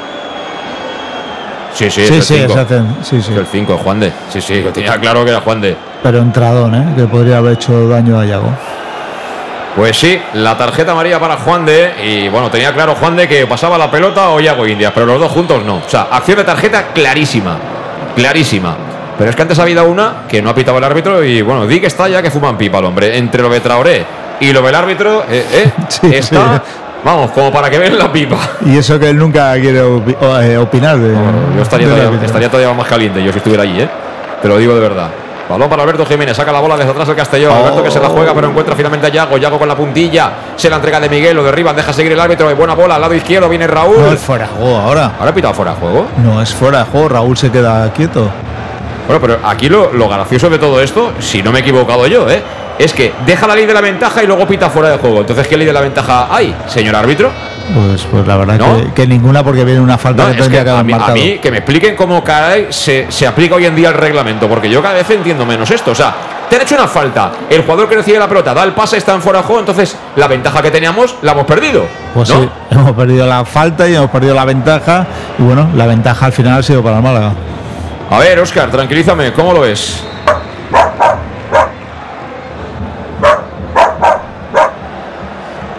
Sí, sí,
Sí,
es
sí,
el 5.
se hacen- sí, sí.
Es el 5, Juan de. Sí, sí, yo tenía claro que era Juan de.
Pero entradón, ¿eh? que podría haber hecho daño a Yago.
Pues sí, la tarjeta amarilla para Juan de. Y bueno, tenía claro Juan de que pasaba la pelota o Yago Indias, pero los dos juntos no. O sea, acción de tarjeta clarísima. Clarísima. Pero es que antes ha habido una que no ha pitado el árbitro y bueno, di que está ya que fuman pipa el hombre. Entre lo de Traoré y lo del árbitro, eh, eh,
Sí,
está.
sí.
Vamos, como para que vean la pipa.
Y eso que él nunca quiere eh, opinar de.
Yo estaría todavía, estaría todavía más caliente yo si estuviera allí, ¿eh? Te lo digo de verdad. Balón para Alberto Jiménez, saca la bola desde atrás el Castellón.
Oh.
Alberto que se la juega, pero encuentra finalmente a Yago. Yago con la puntilla, se la entrega de Miguel, lo derriban, deja seguir el árbitro. Y buena bola al lado izquierdo, viene Raúl.
No es fuera de juego ahora.
Ahora ha pitado fuera de juego.
No es fuera de juego. Raúl se queda quieto.
Bueno, pero aquí lo, lo gracioso de todo esto, si no me he equivocado yo, ¿eh? es que deja la ley de la ventaja y luego pita fuera de juego. Entonces, ¿qué ley de la ventaja hay, señor árbitro?
Pues, pues la verdad
¿No?
que, que ninguna porque viene una falta
No,
que
es que
que
a mí que me expliquen cómo caray se, se aplica hoy en día el reglamento, porque yo cada vez entiendo menos esto. O sea, te han hecho una falta, el jugador que recibe la pelota da el pase, está en fuera de juego, entonces la ventaja que teníamos la hemos perdido.
Pues
¿no?
sí, hemos perdido la falta y hemos perdido la ventaja. Y bueno, la ventaja al final ha sido para el Málaga.
A ver, Oscar, tranquilízame, ¿cómo lo ves?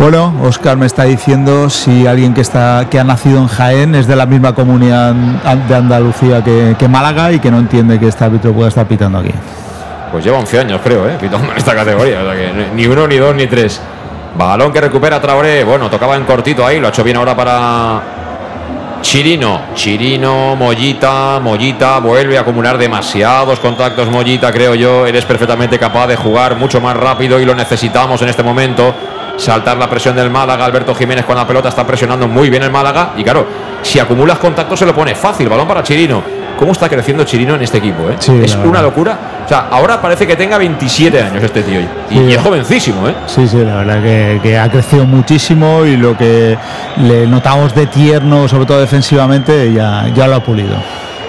Bueno, Oscar me está diciendo si alguien que está que ha nacido en Jaén es de la misma comunidad de Andalucía que, que Málaga y que no entiende que este árbitro pueda estar pitando aquí.
Pues lleva 11 años, creo, ¿eh? pitando en esta categoría. O sea que ni uno, ni dos, ni tres. Balón que recupera Traoré. Bueno, tocaba en cortito ahí. Lo ha hecho bien ahora para Chirino. Chirino, Mollita, Mollita. Vuelve a acumular demasiados contactos, Mollita, creo yo. Eres perfectamente capaz de jugar mucho más rápido y lo necesitamos en este momento. Saltar la presión del Málaga. Alberto Jiménez con la pelota está presionando muy bien el Málaga. Y claro, si acumulas contactos se lo pone fácil. Balón para Chirino. ¿Cómo está creciendo Chirino en este equipo? eh?
Sí,
es una locura. O sea, ahora parece que tenga 27 años este tío. Y,
Sí.
y es jovencísimo, ¿eh?
Sí, sí, la verdad que, que ha crecido muchísimo y lo que le notamos de tierno, sobre todo defensivamente, ya, ya lo ha pulido.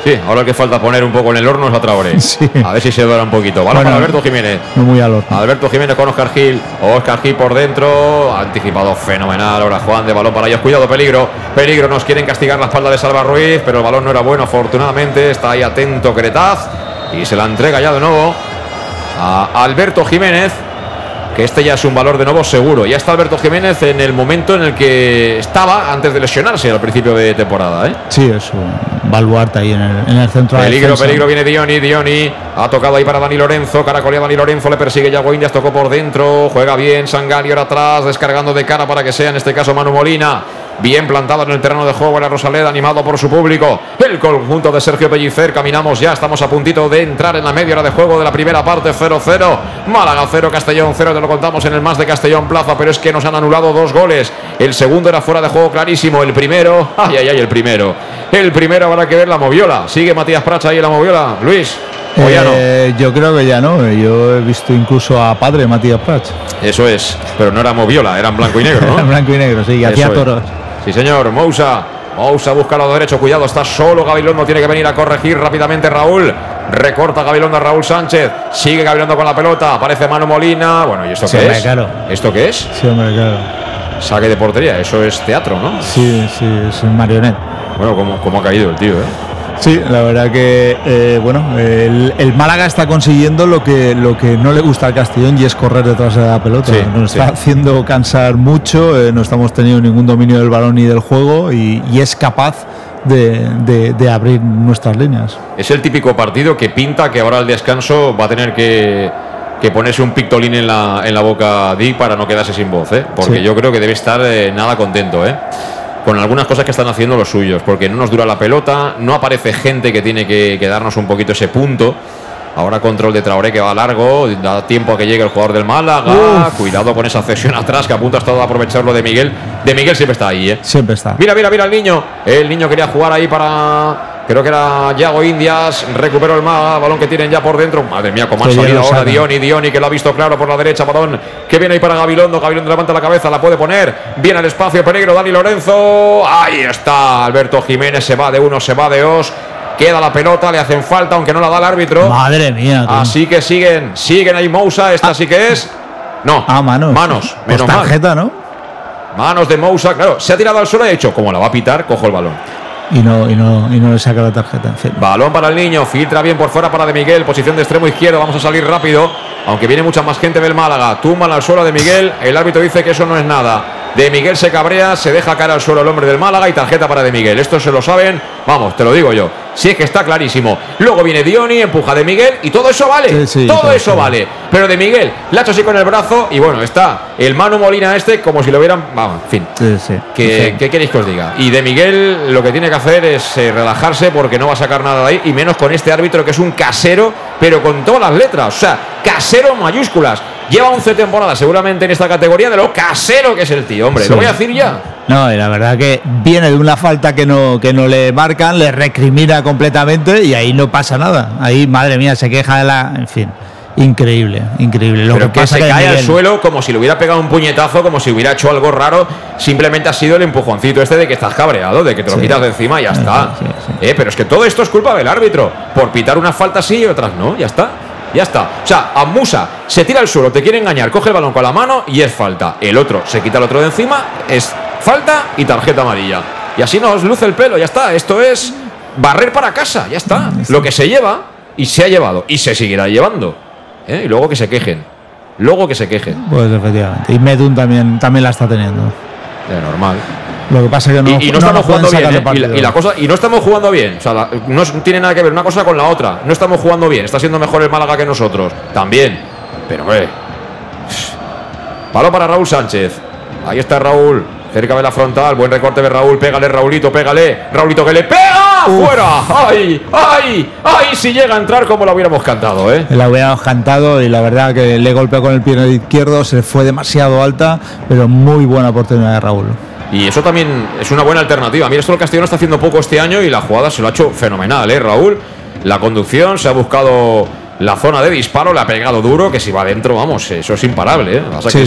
Sí, ahora que falta poner un poco en el horno es a Traoré.
Sí.
A ver si se dora un poquito. Balón
Bueno.
para Alberto Jiménez.
No muy al horno.
Alberto Jiménez con Oscar Gil. Oscar Gil por dentro. Anticipado fenomenal. Ahora Juan de balón para ellos. Cuidado, peligro. Peligro. Nos quieren castigar la espalda de Salva Ruiz. Pero el balón no era bueno, afortunadamente. Está ahí atento Cretaz. Y se la entrega ya de nuevo a Alberto Jiménez. Que este ya es un valor de nuevo seguro. Ya está Alberto Jiménez en el momento en el que estaba antes de lesionarse al principio de temporada. ¿eh?
Sí, es un baluarte ahí en el, en el centro
Peligro, peligro, viene Dioni, Dioni. Ha tocado ahí para Dani Lorenzo. Caracolea Dani Lorenzo, le persigue Yago Indias, tocó por dentro. Juega bien, Sangali ahora atrás, descargando de cara para que sea en este caso Manu Molina. Bien plantado en el terreno de juego la Rosaleda, animado por su público. El conjunto de Sergio Pellicer. Caminamos ya, estamos a puntito de entrar en la media hora de juego de la primera parte 0-0. Málaga 0, Castellón 0. Te lo contamos en el más de Castellón Plaza, pero es que nos han anulado dos goles. El segundo era fuera de juego clarísimo. El primero, ay, ay, ay, el primero. El primero habrá que ver la moviola. Sigue Matías Pracha ahí en la moviola. Luis. O ya no.
Eh, yo creo que ya no. Yo he visto incluso a padre Matías Prats.
Eso es, pero no era moviola, era en blanco y negro, ¿no?
Blanco y negro, sí, y hacía
es. Sí, señor. Mousa. Mousa busca al lado derecho. Cuidado, está solo Gabilondo. Tiene que venir a corregir rápidamente Raúl. Recorta Gabilondo a Raúl Sánchez. Sigue Gabilondo con la pelota. Aparece Manu Molina. Bueno, ¿y esto
Sí,
qué es? ¿Esto qué es?
Sí, hombre, claro.
Saque de portería. Eso es teatro, ¿no?
Sí, sí, es un marioneta.
Bueno, ¿cómo, cómo ha caído el tío, eh?
Sí, la verdad que eh, bueno, el, el Málaga está consiguiendo lo que lo que no le gusta al Castellón y es correr detrás de la pelota.
Sí,
Nos está haciendo cansar mucho, eh, no estamos teniendo ningún dominio del balón ni del juego y, y es capaz de, de- de abrir nuestras líneas.
Es el típico partido que pinta que ahora al descanso va a tener que, que ponerse un pictolín en la, en la boca Dick para no quedarse sin voz, ¿eh? Porque
Sí.
yo creo que debe estar eh, nada contento, ¿eh? Con algunas cosas que están haciendo los suyos, porque no nos dura la pelota, no aparece gente que tiene que, que darnos un poquito ese punto. Ahora control de Traoré que va largo, da tiempo a que llegue el jugador del Málaga. Cuidado con esa cesión atrás que apunta hasta a aprovecharlo de Miguel. De Miguel siempre está ahí, ¿eh?
Siempre está.
Mira, mira, mira el niño. El niño quería jugar ahí para. Creo que era Yago Indias. Recuperó el ma- balón que tienen ya por dentro. Madre mía, cómo ha
Que ya
salido ahora. Dioni. Dioni que lo ha visto claro por la derecha. Balón que viene ahí para Gabilondo. Gabilondo levanta la cabeza, la puede poner. Viene al espacio, peligro. Dani Lorenzo. Ahí está. Alberto Jiménez se va de uno, se va de dos. Queda la pelota, le hacen falta, aunque no la da el árbitro.
Madre mía.
Así que siguen, siguen ahí Mousa. Esta sí que es. No.
Ah, manos.
Manos.
Pues
Menos mal.
tarjeta, ¿no?
Manos de Mousa, claro, se ha tirado al suelo y ha dicho, como la va a pitar, cojo el balón.
Y no, y no, y no le saca la tarjeta.
Balón para el niño, filtra bien por fuera para De Miguel, posición de extremo izquierdo, vamos a salir rápido, aunque viene mucha más gente del Málaga, tumban al suelo de Miguel, el árbitro dice que eso no es nada. De Miguel se cabrea, se deja caer al suelo el hombre del Málaga y tarjeta para De Miguel. Esto se lo saben, vamos, te lo digo yo. Si es que está clarísimo. Luego viene Dioni, empuja de Miguel y todo eso vale. todo eso vale. Pero de Miguel, la ha hecho así con el brazo y bueno, está el Manu Molina este como si lo hubieran. Vamos, en fin. ¿Qué, queréis que os diga? Y de Miguel lo que tiene que hacer es eh, relajarse porque no va a sacar nada de ahí y menos con este árbitro que es un casero, pero con todas las letras. O sea, casero en mayúsculas. Lleva 11 temporadas seguramente en esta categoría de lo casero que es el tío, hombre. Lo voy a decir ya.
No, y la verdad que viene de una falta que no, que no le marcan, le recrimina completamente y ahí no pasa nada. Ahí, madre mía, se queja de la. En fin. Increíble, increíble.
Lo que, pasa se que cae al suelo como si le hubiera pegado un puñetazo, como si hubiera hecho algo raro. Simplemente ha sido el empujoncito este de que estás cabreado, de que te lo quitas de encima y ya está. eh, pero es que todo esto es culpa del árbitro. Por pitar una falta sí y otras no, ya está. Ya está. O sea, a Musa se tira al suelo, te quiere engañar, coge el balón con la mano y es falta. El otro se quita el otro de encima, es falta y tarjeta amarilla. Y así nos luce el pelo, ya está. Esto es barrer para casa, ya está. Lo que se lleva y se ha llevado y se seguirá llevando. ¿eh? Y luego que se quejen. Luego que se quejen.
Pues efectivamente. Y Medun también, también la está teniendo.
De normal.
Lo que pasa es que no,
y, no, estamos jugando bien. ¿eh? Y, la, cosa, y no estamos jugando bien. O sea, no tiene nada que ver una cosa con la otra. No estamos jugando bien. Está siendo mejor el Málaga que nosotros. También. Pero, hombre. Palo para Raúl Sánchez. Ahí está Raúl. Cerca de la frontal. Buen recorte de Raúl. Pégale, Raulito, pégale. Raulito que le pega. ¡Fuera! ¡Ay! ¡Ay! ¡Ay! Si llega a entrar como lo hubiéramos cantado, ¿eh?
La hubiéramos cantado y la verdad que le golpeó con el pie izquierdo. Se fue demasiado alta. Pero muy buena oportunidad de Raúl.
Y eso también es una buena alternativa. Mira, esto el Castellón está haciendo poco este año y la jugada se lo ha hecho fenomenal, ¿eh, Raúl? La conducción se ha buscado la zona de disparo le ha pegado duro, que si va adentro, vamos, eso es imparable. ¿eh?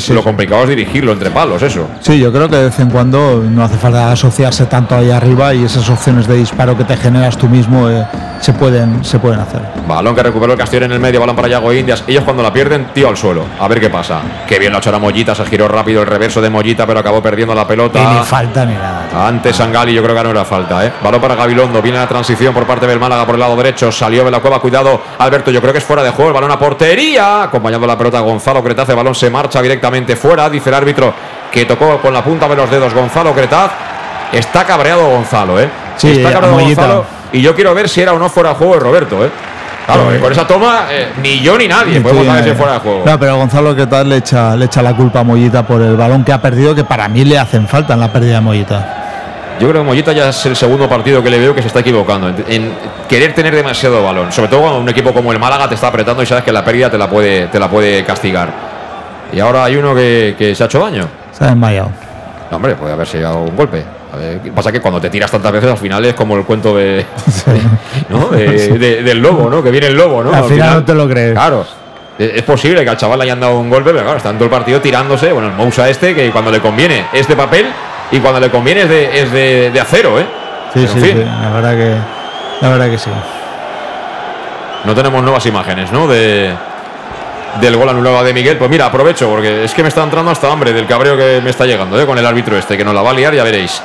que lo complicado es dirigirlo entre palos, eso.
Sí, yo creo que de vez en cuando no hace falta asociarse tanto ahí arriba y esas opciones de disparo que te generas tú mismo eh, se, pueden, se pueden hacer.
Balón que recuperó el Castellón en el medio, balón para Yago Indias. Ellos cuando la pierden, tío al suelo. A ver qué pasa. Qué bien lo ha hecho la Mollita, se giró rápido el reverso de Mollita, pero acabó perdiendo la pelota.
ni falta ni nada.
Antes Sangali, yo creo que no era falta. ¿eh? Balón para Gabilondo, viene la transición por parte del Málaga por el lado derecho. Salió de la cueva, cuidado, Alberto, yo creo que es fuera de juego. El balón portería. Acompañando la pelota Gonzalo Cretaz. El balón se marcha directamente fuera. Dice el árbitro que tocó con la punta de los dedos Gonzalo Cretaz. Está cabreado Gonzalo, ¿eh?
Sí,
está cabreado Gonzalo. Y yo quiero ver si era o no fuera de juego de Roberto, ¿eh? Claro, con esa toma, eh, ni yo ni nadie podemos saber si fuera de juego.
No, pero Gonzalo Cretaz le echa, le echa la culpa a Mollita por el balón que ha perdido, que para mí le hacen falta en la pérdida de Mollita.
Yo creo que Mollita ya es el segundo partido que le veo que se está equivocando en, querer tener demasiado balón. Sobre todo cuando un equipo como el Málaga te está apretando y sabes que la pérdida te la puede, te la puede castigar. Y ahora hay uno que, se ha hecho daño.
Se ha desmayado.
No, hombre, puede haberse llegado un golpe. pasa que cuando te tiras tantas veces al final es como el cuento de, del lobo, ¿no? Que viene el lobo, ¿no?
Al, final, no te lo crees.
Claro. Es posible que al chaval le hayan dado un golpe, pero claro, está en todo el partido tirándose. Bueno, el Mousa este, que cuando le conviene es de papel, y cuando le conviene es de, es de, acero, ¿eh?
Sí, sí, sí, la verdad que la verdad que sí.
No tenemos nuevas imágenes, ¿no? De del gol anulado de Miguel. Pues mira, aprovecho porque es que me está entrando hasta hambre del cabreo que me está llegando, ¿eh? Con el árbitro este que nos la va a liar, ya veréis.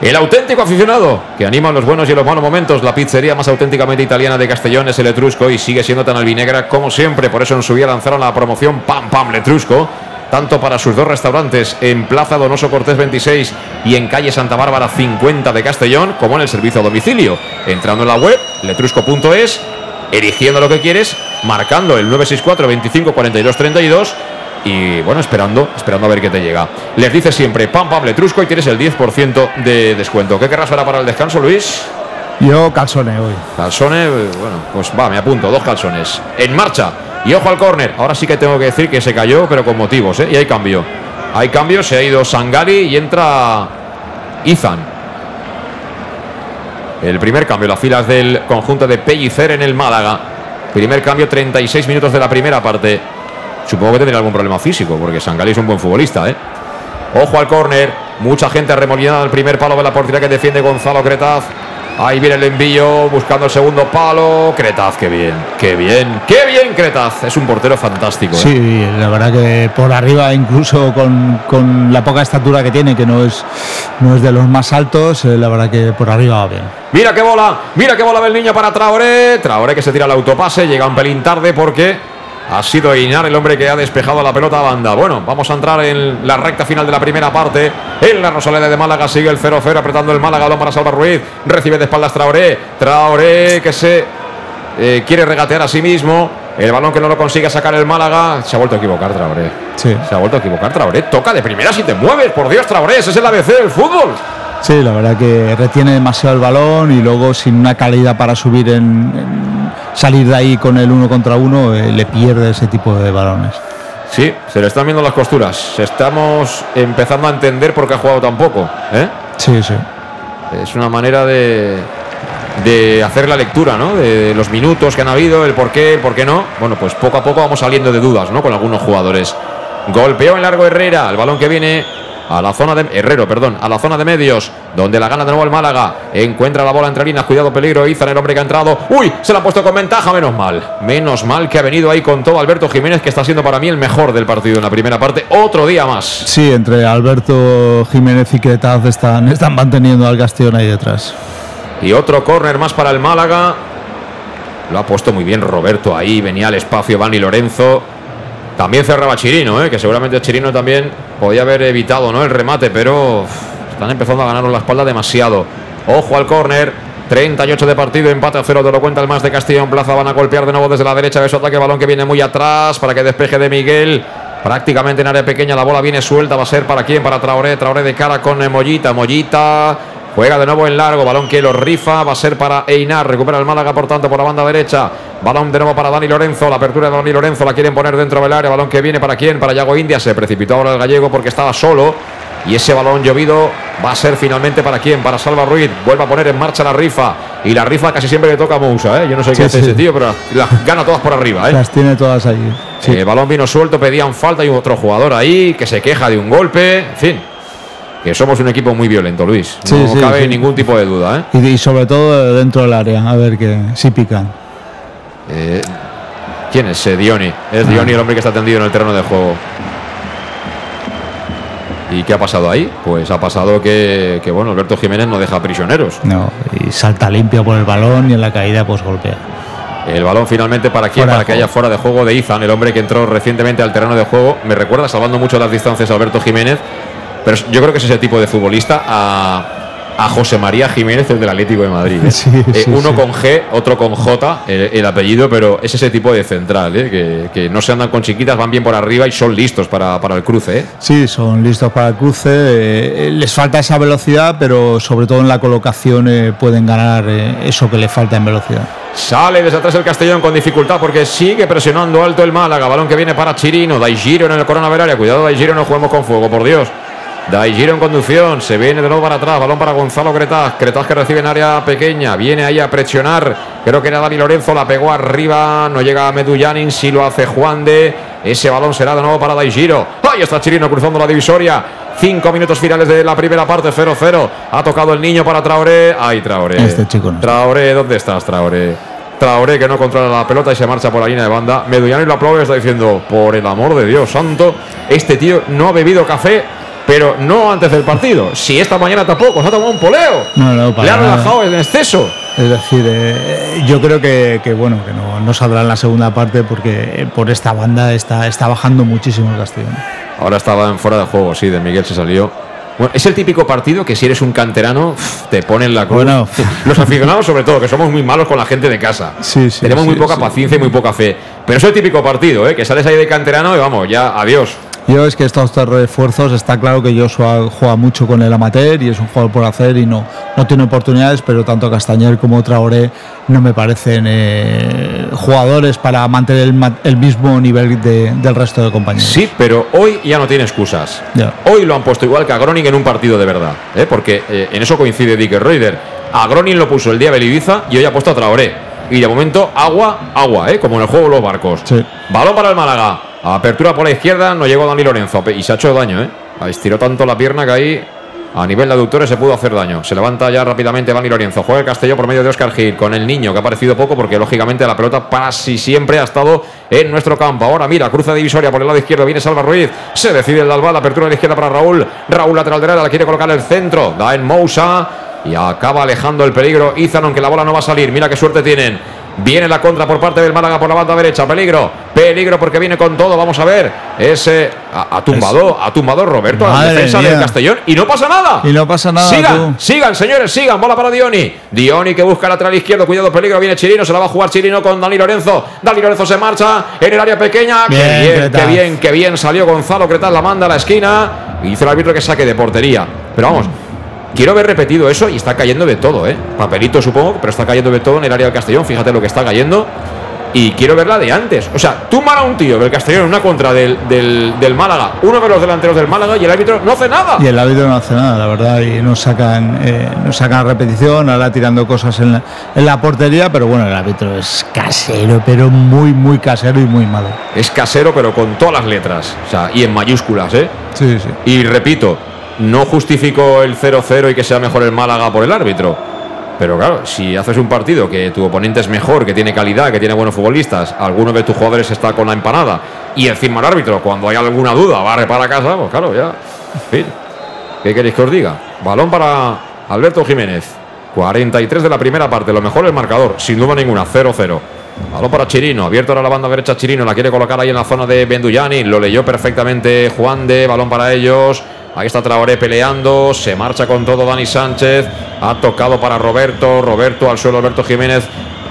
El auténtico aficionado que anima los buenos y los malos momentos. La pizzería más auténticamente italiana de Castellón es el Etrusco y sigue siendo tan albinegra como siempre. Por eso en su día lanzaron la promoción Pam Pam Letrusco tanto para sus dos restaurantes en Plaza Donoso Cortés 26 y en calle Santa Bárbara 50 de Castellón, como en el servicio a domicilio. Entrando en la web, letrusco.es, eligiendo lo que quieres, marcando el 964 25 42 32 y bueno, esperando, esperando a ver qué te llega. Les dice siempre pam pam letrusco y tienes el 10% de descuento. ¿Qué querrás ahora para el descanso, Luis?
Yo calzone hoy.
Calzone, bueno, pues va, me apunto, dos calzones. En marcha. Y ojo al córner. Ahora sí que tengo que decir que se cayó, pero con motivos, ¿eh? Y hay cambio. Hay cambio, se ha ido Sangari y entra Izan. El primer cambio, las filas del conjunto de Pellicer en el Málaga. Primer cambio, 36 minutos de la primera parte. Supongo que tendría algún problema físico, porque Sangali es un buen futbolista, ¿eh? Ojo al córner. Mucha gente remolinada al primer palo de la portería que defiende Gonzalo Cretaz. Ahí viene el envío, buscando el segundo palo. Cretaz, qué bien, qué bien, qué bien Cretaz. Es un portero fantástico. ¿eh?
Sí, la verdad que por arriba, incluso con, la poca estatura que tiene, que no es, no es de los más altos, eh, la verdad que por arriba va bien.
Mira qué bola, mira qué bola del niño para Traoré. Traoré que se tira al autopase, llega un pelín tarde porque Ha sido Inar el hombre que ha despejado la pelota a banda. Bueno, vamos a entrar en la recta final de la primera parte. En la Rosaleda de Málaga sigue el 0-0 apretando el Málaga. Balón para Salva Ruiz. Recibe de espaldas Traoré. Traoré que se eh, quiere regatear a sí mismo. El balón que no lo consigue sacar el Málaga. Se ha vuelto a equivocar Traoré.
Sí.
Se ha vuelto a equivocar Traoré. Toca de primera si te mueves. Por Dios, Traoré. Ese es el ABC del fútbol.
Sí, la verdad que retiene demasiado el balón y luego sin una calidad para subir en, en salir de ahí con el uno contra uno eh, le pierde ese tipo de balones.
Sí, se le están viendo las costuras. Estamos empezando a entender por qué ha jugado tan poco. ¿eh?
Sí, sí.
Es una manera de, de hacer la lectura, ¿no? De los minutos que han habido, el por qué, el por qué no. Bueno, pues poco a poco vamos saliendo de dudas, ¿no? Con algunos jugadores. Golpeó en largo Herrera, el balón que viene a la zona de Herrero, perdón, a la zona de medios, donde la gana de nuevo el Málaga. Encuentra la bola entre líneas, cuidado, peligro. Izan, el hombre que ha entrado. Uy, se la ha puesto con ventaja, menos mal. Menos mal que ha venido ahí con todo Alberto Jiménez, que está siendo para mí el mejor del partido en la primera parte. Otro día más.
Sí, entre Alberto Jiménez y Cretaz están, están manteniendo al Castellón ahí detrás.
Y otro córner más para el Málaga. Lo ha puesto muy bien Roberto ahí. Venía al espacio Vani Lorenzo. También cerraba Chirino, ¿eh? que seguramente Chirino también podía haber evitado ¿no? el remate, pero están empezando a ganarnos la espalda demasiado. Ojo al córner. 38 de partido, empate a cero, te lo cuenta el más de Castellón Plaza. Van a golpear de nuevo desde la derecha de su ataque, balón que viene muy atrás para que despeje de Miguel. Prácticamente en área pequeña, la bola viene suelta. Va a ser para quién? Para Traoré. Traoré de cara con eh, Mollita. Mollita Juega de nuevo en largo, balón que lo rifa, va a ser para Einar, recupera el Málaga por tanto por la banda derecha, balón de nuevo para Dani Lorenzo, la apertura de Dani Lorenzo la quieren poner dentro del área, balón que viene para quién, para Yago India, se precipitó ahora el gallego porque estaba solo y ese balón llovido va a ser finalmente para quién, para Salva Ruiz, vuelve a poner en marcha la rifa y la rifa casi siempre le toca a Mousa, ¿eh? yo no sé
Sí,
qué hace
sí.
ese tío, pero las gana todas por arriba. ¿eh?
Las tiene todas allí. Sí.
El balón vino suelto, pedían falta y otro jugador ahí que se queja de un golpe. En fin, que somos un equipo muy violento, Luis.
Sí,
no
sí,
cabe
sí.
ningún tipo de duda. ¿eh?
Y, y sobre todo dentro del área, a ver que si pican.
Eh, quién es? Eh, Dioni. Es Dioni el hombre que está tendido en el terreno de juego. ¿Y qué ha pasado ahí? Pues ha pasado que, que, bueno, Alberto Jiménez no deja prisioneros.
No, y salta limpio por el balón y en la caída pues golpea.
El balón finalmente para quién, para que haya fuera de juego de Izan, el hombre que entró recientemente al terreno de juego. Me recuerda, salvando mucho las distancias, a Alberto Jiménez. Pero yo creo que es ese tipo de futbolista a, a José María Jiménez, el del Atlético de Madrid. ¿eh?
Sí,
Eh,
sí,
uno
sí.
con G, otro con J, el, el apellido, pero es ese tipo de central, ¿eh? que, que no se andan con chiquitas, van bien por arriba y son listos para, para el cruce. ¿eh?
Sí, son listos para el cruce. les falta esa velocidad, pero sobre todo en la colocación pueden ganar eso que le falta en velocidad.
Sale desde atrás el Castellón con dificultad porque sigue presionando alto el Málaga. Balón que viene para Chirino. Daigiro en el corona veraria. Cuidado, Daigiro, no juguemos con fuego, por Dios. Daigiro en conducción. Se viene de nuevo para atrás. Balón para Gonzalo Cretaz. Cretaz que recibe en área pequeña. Viene ahí a presionar. Creo que era Dani Lorenzo. La pegó arriba. No llega a Medullanin. Si lo hace Juan de. Ese balón será de nuevo para Daigiro. Ahí está Chirino cruzando la divisoria. Cinco minutos finales de la primera parte, 0-0. Ha tocado el niño para Traoré. Ay, Traoré.
Este chico no.
Traoré, ¿dónde estás, Traoré? Traoré que no controla la pelota y se marcha por la línea de banda. Medullano y lo aplaude está diciendo, por el amor de Dios santo, este tío no ha bebido café, pero no antes del partido. Si esta mañana tampoco, se ha tomado un poleo.
No, no, para
Le ha relajado en exceso.
Es decir, eh, yo creo que, que, bueno que no, no saldrá en la segunda parte porque eh, por esta banda está, está bajando muchísimo el Castellón.
Ahora estaba en fuera de juego, sí, de Miguel se salió. Bueno, es el típico partido que si eres un canterano te ponen la cruz.
Bueno.
Los aficionados sobre todo, que somos muy malos con la gente de casa.
Sí, sí,
Tenemos muy poca
sí.
paciencia y muy poca fe. Pero es el típico partido, ¿eh? que sales ahí de canterano y vamos, ya, adiós.
Yo es que estos tres refuerzos está claro que Joshua juega mucho con el amateur y es un jugador por hacer y no, no tiene oportunidades, pero tanto Castañer como Traoré no me parecen eh, jugadores para mantener el, el mismo nivel de- del resto de compañeros.
Sí, pero hoy ya no tiene excusas. Hoy lo han puesto igual que a Groning en un partido de verdad. ¿eh? Porque eh, en eso coincide Dick Reuter. A Groning lo puso el día de Ibiza y hoy ha puesto a Traoré. Y de momento, agua, agua, ¿eh? como en el juego de los barcos.
Sí.
Balón para el Málaga. Apertura por la izquierda, no llegó Dani Lorenzo. Y se ha hecho daño, ¿eh? Estiró tanto la pierna que ahí, a nivel de aductores, se pudo hacer daño. Se levanta ya rápidamente Dani Lorenzo. Juega el por medio de Oscar Gil con el niño, que ha aparecido poco porque, lógicamente, la pelota casi siempre ha estado en nuestro campo. Ahora, mira, cruza divisoria por el lado izquierdo. Viene Salva Ruiz. Se decide el Dalval. Apertura de la izquierda para Raúl. Raúl lateral derecha, la quiere colocar el centro. Da en Mousa. Y acaba alejando el peligro. Izan, aunque la bola no va a salir. Mira qué suerte tienen. Viene la contra por parte del Málaga por la banda derecha. Peligro, peligro porque viene con todo. Vamos a ver. Ese ha, tumbado, ha tumbado Roberto a la defensa del Castellón y no pasa nada.
Y no pasa nada.
Sigan, sigan, señores, sigan. Bola para Dioni. Dioni que busca lateral izquierdo. Cuidado, peligro. Viene Chirino. Se la va a jugar Chirino con Dani Lorenzo. Dani Lorenzo se marcha en el área pequeña. qué bien, qué bien, qué bien salió Gonzalo Cretal. La manda a la esquina. Y dice el árbitro que saque de portería. Pero vamos. Quiero ver repetido eso y está cayendo de todo, ¿eh? Papelito supongo, pero está cayendo de todo en el área del Castellón. Fíjate lo que está cayendo. Y quiero ver la de antes. O sea, tú a un tío del Castellón en una contra del, del, Málaga, uno de los delanteros del Málaga y el árbitro no hace nada.
Y el árbitro no hace nada, la verdad. Y no sacan, eh, no sacan repetición, ahora tirando cosas en la, en la portería, pero bueno, el árbitro es casero, pero muy, muy casero y muy malo.
Es casero, pero con todas las letras. O sea, y en mayúsculas, ¿eh?
Sí, sí.
Y repito, no justifico el 0-0 y que sea mejor el Málaga por el árbitro. Pero claro, si haces un partido que tu oponente es mejor, que tiene calidad, que tiene buenos futbolistas, alguno de tus jugadores está con la empanada y encima el árbitro, cuando hay alguna duda, barre para casa, pues claro, ya. ¿Qué queréis que os diga? Balón para Alberto Jiménez. 43 de la primera parte, lo mejor el marcador, sin duda ninguna, 0-0. Balón para Chirino, abierto ahora la banda derecha Chirino, la quiere colocar ahí en la zona de Benduyani, lo leyó perfectamente Juan de, balón para ellos. Ahí está Traoré peleando. Se marcha con todo Dani Sánchez. Ha tocado para Roberto. Roberto al suelo. Alberto Jiménez.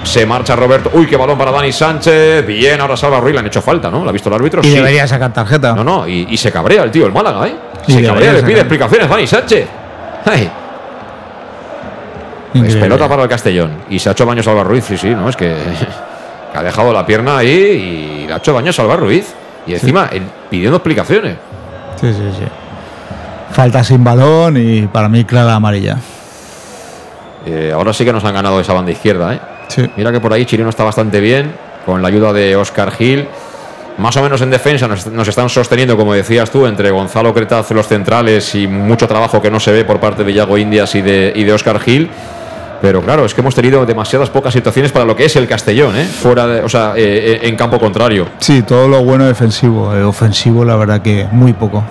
Se marcha Roberto. Uy, qué balón para Dani Sánchez. Bien, ahora salva Ruiz. Le han hecho falta, ¿no? ¿La ha visto el árbitro?
Y debería sacar tarjeta.
No, no. Y, se cabrea el tío, el Málaga, ¿eh? Se cabrea, le pide explicaciones Dani Sánchez. Ay. Es pelota para el Castellón. Y se ha hecho baño Salva Ruiz, sí, sí, ¿no? Es que, ha dejado la pierna ahí y le ha hecho baño Salva Ruiz. Y encima pidiendo explicaciones.
Sí, sí, sí. Falta sin balón y para mí clara amarilla.
Eh, ahora sí que nos han ganado esa banda izquierda. ¿eh? Mira que por ahí Chirino está bastante bien, con la ayuda de Oscar Gil. Más o menos en defensa nos, están sosteniendo, como decías tú, entre Gonzalo Cretaz, los centrales y mucho trabajo que no se ve por parte de Yago Indias y de, y de Oscar Gil. Pero claro, es que hemos tenido demasiadas pocas situaciones para lo que es el Castellón, ¿eh? fuera de, o sea, eh, en campo contrario.
Sí, todo lo bueno defensivo, ofensivo la verdad que muy poco.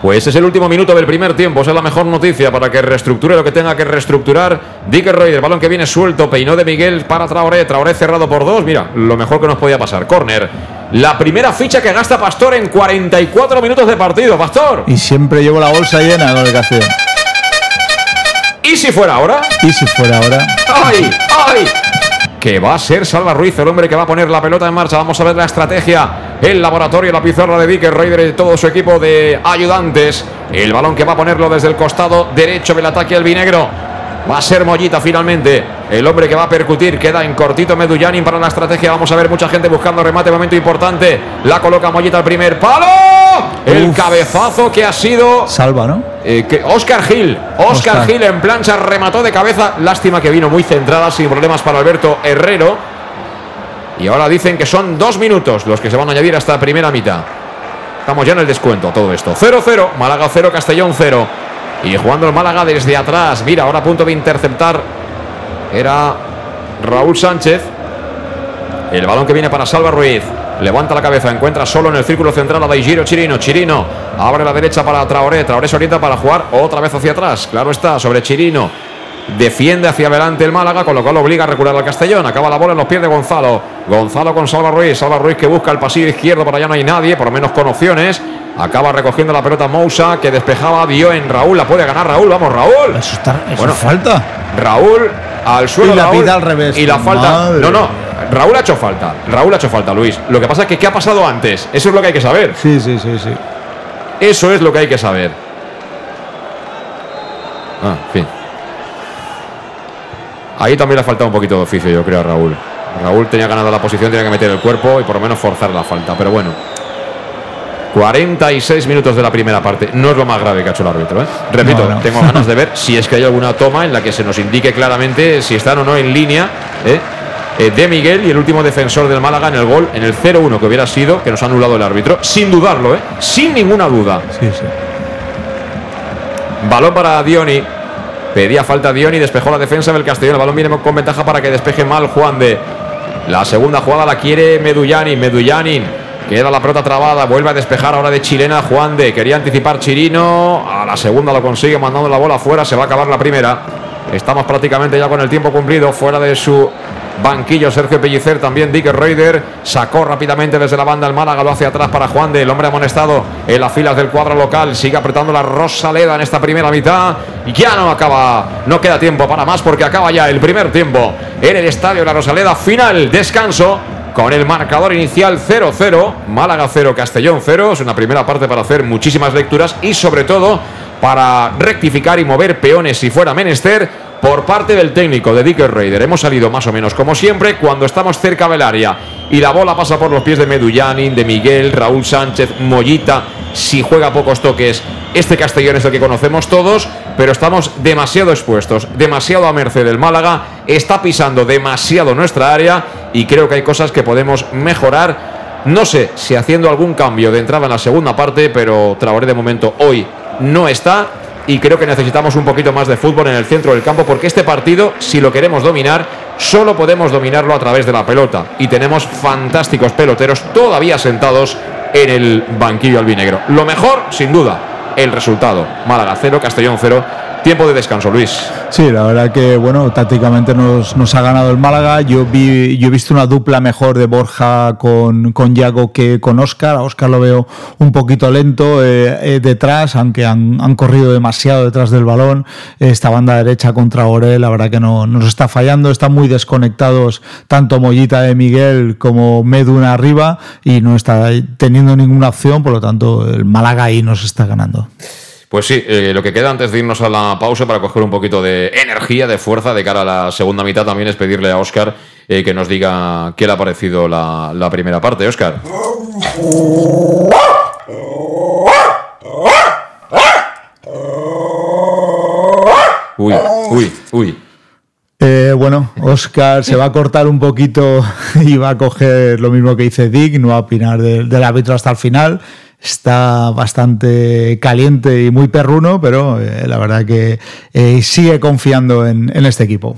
Pues es el último minuto del primer tiempo. Esa es la mejor noticia para que reestructure lo que tenga que reestructurar. Dicker Roy, el balón que viene suelto, peinó de Miguel para Traoré. Traoré cerrado por dos. Mira, lo mejor que nos podía pasar. Corner. La primera ficha que gasta Pastor en 44 minutos de partido. Pastor.
Y siempre llevo la bolsa llena el Castellón.
¿Y si fuera ahora?
¿Y si fuera ahora?
¡Ay! ¡Ay! que va a ser Salva Ruiz, el hombre que va a poner la pelota en marcha. Vamos a ver la estrategia, el laboratorio, la pizarra de Vicker Raider y todo su equipo de ayudantes. El balón que va a ponerlo desde el costado derecho del ataque albinegro. Va a ser Mollita finalmente. El hombre que va a percutir queda en cortito Medullanin para la estrategia. Vamos a ver mucha gente buscando remate, momento importante. La coloca Mollita al primer palo. El cabezazo que ha sido.
Salva, ¿no?
Eh, que Oscar Gil. Oscar, Gil en plancha remató de cabeza. Lástima que vino muy centrada, sin problemas para Alberto Herrero. Y ahora dicen que son dos minutos los que se van a añadir hasta primera mitad. Estamos ya en el descuento, todo esto. 0-0, Málaga 0, Castellón 0. Y jugando el Málaga desde atrás. Mira, ahora a punto de interceptar. Era Raúl Sánchez. El balón que viene para Salva Ruiz. Levanta la cabeza, encuentra solo en el círculo central a Daigiro Chirino. Chirino abre la derecha para Traoré. Traoré se orienta para jugar otra vez hacia atrás. Claro está, sobre Chirino. Defiende hacia adelante el Málaga, con lo cual obliga a recular al Castellón. Acaba la bola en los pies de Gonzalo. Gonzalo con Salva Ruiz. Salva Ruiz que busca el pasillo izquierdo, para allá no hay nadie, por lo menos con opciones. Acaba recogiendo la pelota Mousa, que despejaba, dio en Raúl. La puede ganar Raúl. Vamos, Raúl.
Eso, está, bueno, falta.
Raúl al suelo.
Y la pida al revés.
Y la falta. No, no. Raúl ha hecho falta. Raúl ha hecho falta, Luis. Lo que pasa es que ¿qué ha pasado antes? Eso es lo que hay que saber.
Sí, sí, sí, sí.
Eso es lo que hay que saber. Ah, en fin. Ahí también le ha faltado un poquito de oficio, yo creo, a Raúl. Raúl tenía ganado la posición, tenía que meter el cuerpo y por lo menos forzar la falta. Pero bueno, 46 minutos de la primera parte. No es lo más grave que ha hecho el árbitro. ¿eh? Repito, tengo ganas de ver si es que hay alguna toma en la que se nos indique claramente si están o no en línea. ¿eh? Eh, de Miguel y el último defensor del Málaga en el gol, en el 0-1 que hubiera sido, que nos ha anulado el árbitro, sin dudarlo, ¿eh? sin ninguna duda.
Sí, sí.
Balón para Dioni. Pedía falta Dioni, despejó la defensa del Castellón. El balón viene con ventaja para que despeje mal Juan de. La segunda jugada la quiere Medullani. Medullani Queda la pelota trabada, vuelve a despejar ahora de chilena Juan de. Quería anticipar Chirino. A la segunda lo consigue mandando la bola fuera. Se va a acabar la primera. Estamos prácticamente ya con el tiempo cumplido, fuera de su banquillo Sergio Pellicer, también Dick Reuter, sacó rápidamente desde la banda el Málaga, lo hace atrás para Juan de, el hombre amonestado en las filas del cuadro local, sigue apretando la Rosaleda en esta primera mitad, ya no acaba, no queda tiempo para más porque acaba ya el primer tiempo en el estadio la Rosaleda, final, descanso, con el marcador inicial 0-0, Málaga 0, Castellón 0. Es una primera parte para hacer muchísimas lecturas y sobre todo para rectificar y mover peones si fuera menester por parte del técnico de Dicker Raider. Hemos salido más o menos como siempre cuando estamos cerca del área y la bola pasa por los pies de Medullanin, de Miguel, Raúl Sánchez, Mollita. Si juega pocos toques, este Castellón es el que conocemos todos, pero estamos demasiado expuestos, demasiado a merced del Málaga, está pisando demasiado nuestra área y creo que hay cosas que podemos mejorar. No sé si haciendo algún cambio de entrada en la segunda parte, pero Traoré de momento hoy no está y creo que necesitamos un poquito más de fútbol en el centro del campo porque este partido, si lo queremos dominar, solo podemos dominarlo a través de la pelota y tenemos fantásticos peloteros todavía sentados en el banquillo albinegro. Lo mejor, sin duda, el resultado. Málaga 0, Castellón 0 Tiempo de descanso, Luis.
Sí, la verdad que, bueno, tácticamente nos, ha ganado el Málaga. Yo, vi, yo he visto una dupla mejor de Borja con, con Yago que con Oscar. Oscar lo veo un poquito lento eh, eh, detrás, aunque han, corrido demasiado detrás del balón. Esta banda derecha contra Orel, la verdad que no nos está fallando. Están muy desconectados tanto Mollita de Miguel como Meduna arriba y no está teniendo ninguna opción, por lo tanto, el Málaga ahí nos está ganando.
Pues sí, eh, lo que queda antes de irnos a la pausa para coger un poquito de energía, de fuerza de cara a la segunda mitad también es pedirle a Oscar eh, que nos diga qué le ha parecido la, primera parte. Oscar. Uy, uy, uy.
Eh, bueno, Oscar se va a cortar un poquito y va a coger lo mismo que dice Dick, no a opinar del árbitro hasta el final está bastante caliente y muy perruno, pero eh, la verdad que eh, sigue confiando en, este equipo.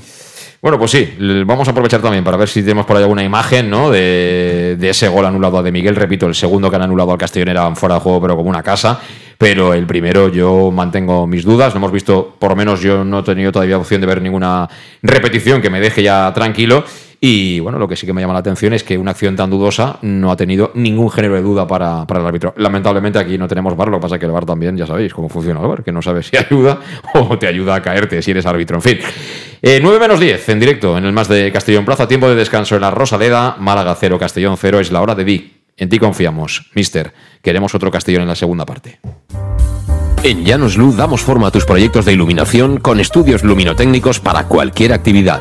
Bueno, pues sí, vamos a aprovechar también para ver si tenemos por ahí alguna imagen ¿no? de, ese gol anulado a De Miguel. Repito, el segundo que han anulado al Castellón era fuera de juego, pero como una casa. Pero el primero yo mantengo mis dudas. No hemos visto, por lo menos yo no he tenido todavía opción de ver ninguna repetición que me deje ya tranquilo. Y bueno, lo que sí que me llama la atención es que una acción tan dudosa no ha tenido ningún género de duda para, el árbitro. Lamentablemente aquí no tenemos VAR, lo que pasa es que el VAR también, ya sabéis cómo funciona el VAR, que no sabes si ayuda o te ayuda a caerte si eres árbitro. En fin, 9 eh, menos 10 en directo en el más de Castellón Plaza, tiempo de descanso en la Rosaleda, Málaga 0, Castellón 0, es la hora de Di. En ti confiamos, mister. Queremos otro Castellón en la segunda parte.
En Llanos Luz damos forma a tus proyectos de iluminación con estudios luminotécnicos para cualquier actividad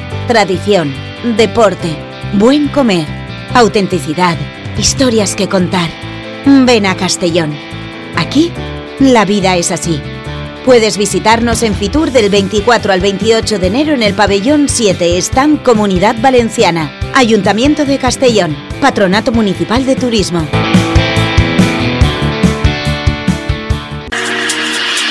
Tradición, deporte, buen comer, autenticidad, historias que contar. Ven a Castellón. Aquí, la vida es así. Puedes visitarnos en Fitur del 24 al 28 de enero en el pabellón 7, Stand Comunidad Valenciana, Ayuntamiento de Castellón, Patronato Municipal de Turismo.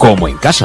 como en casa.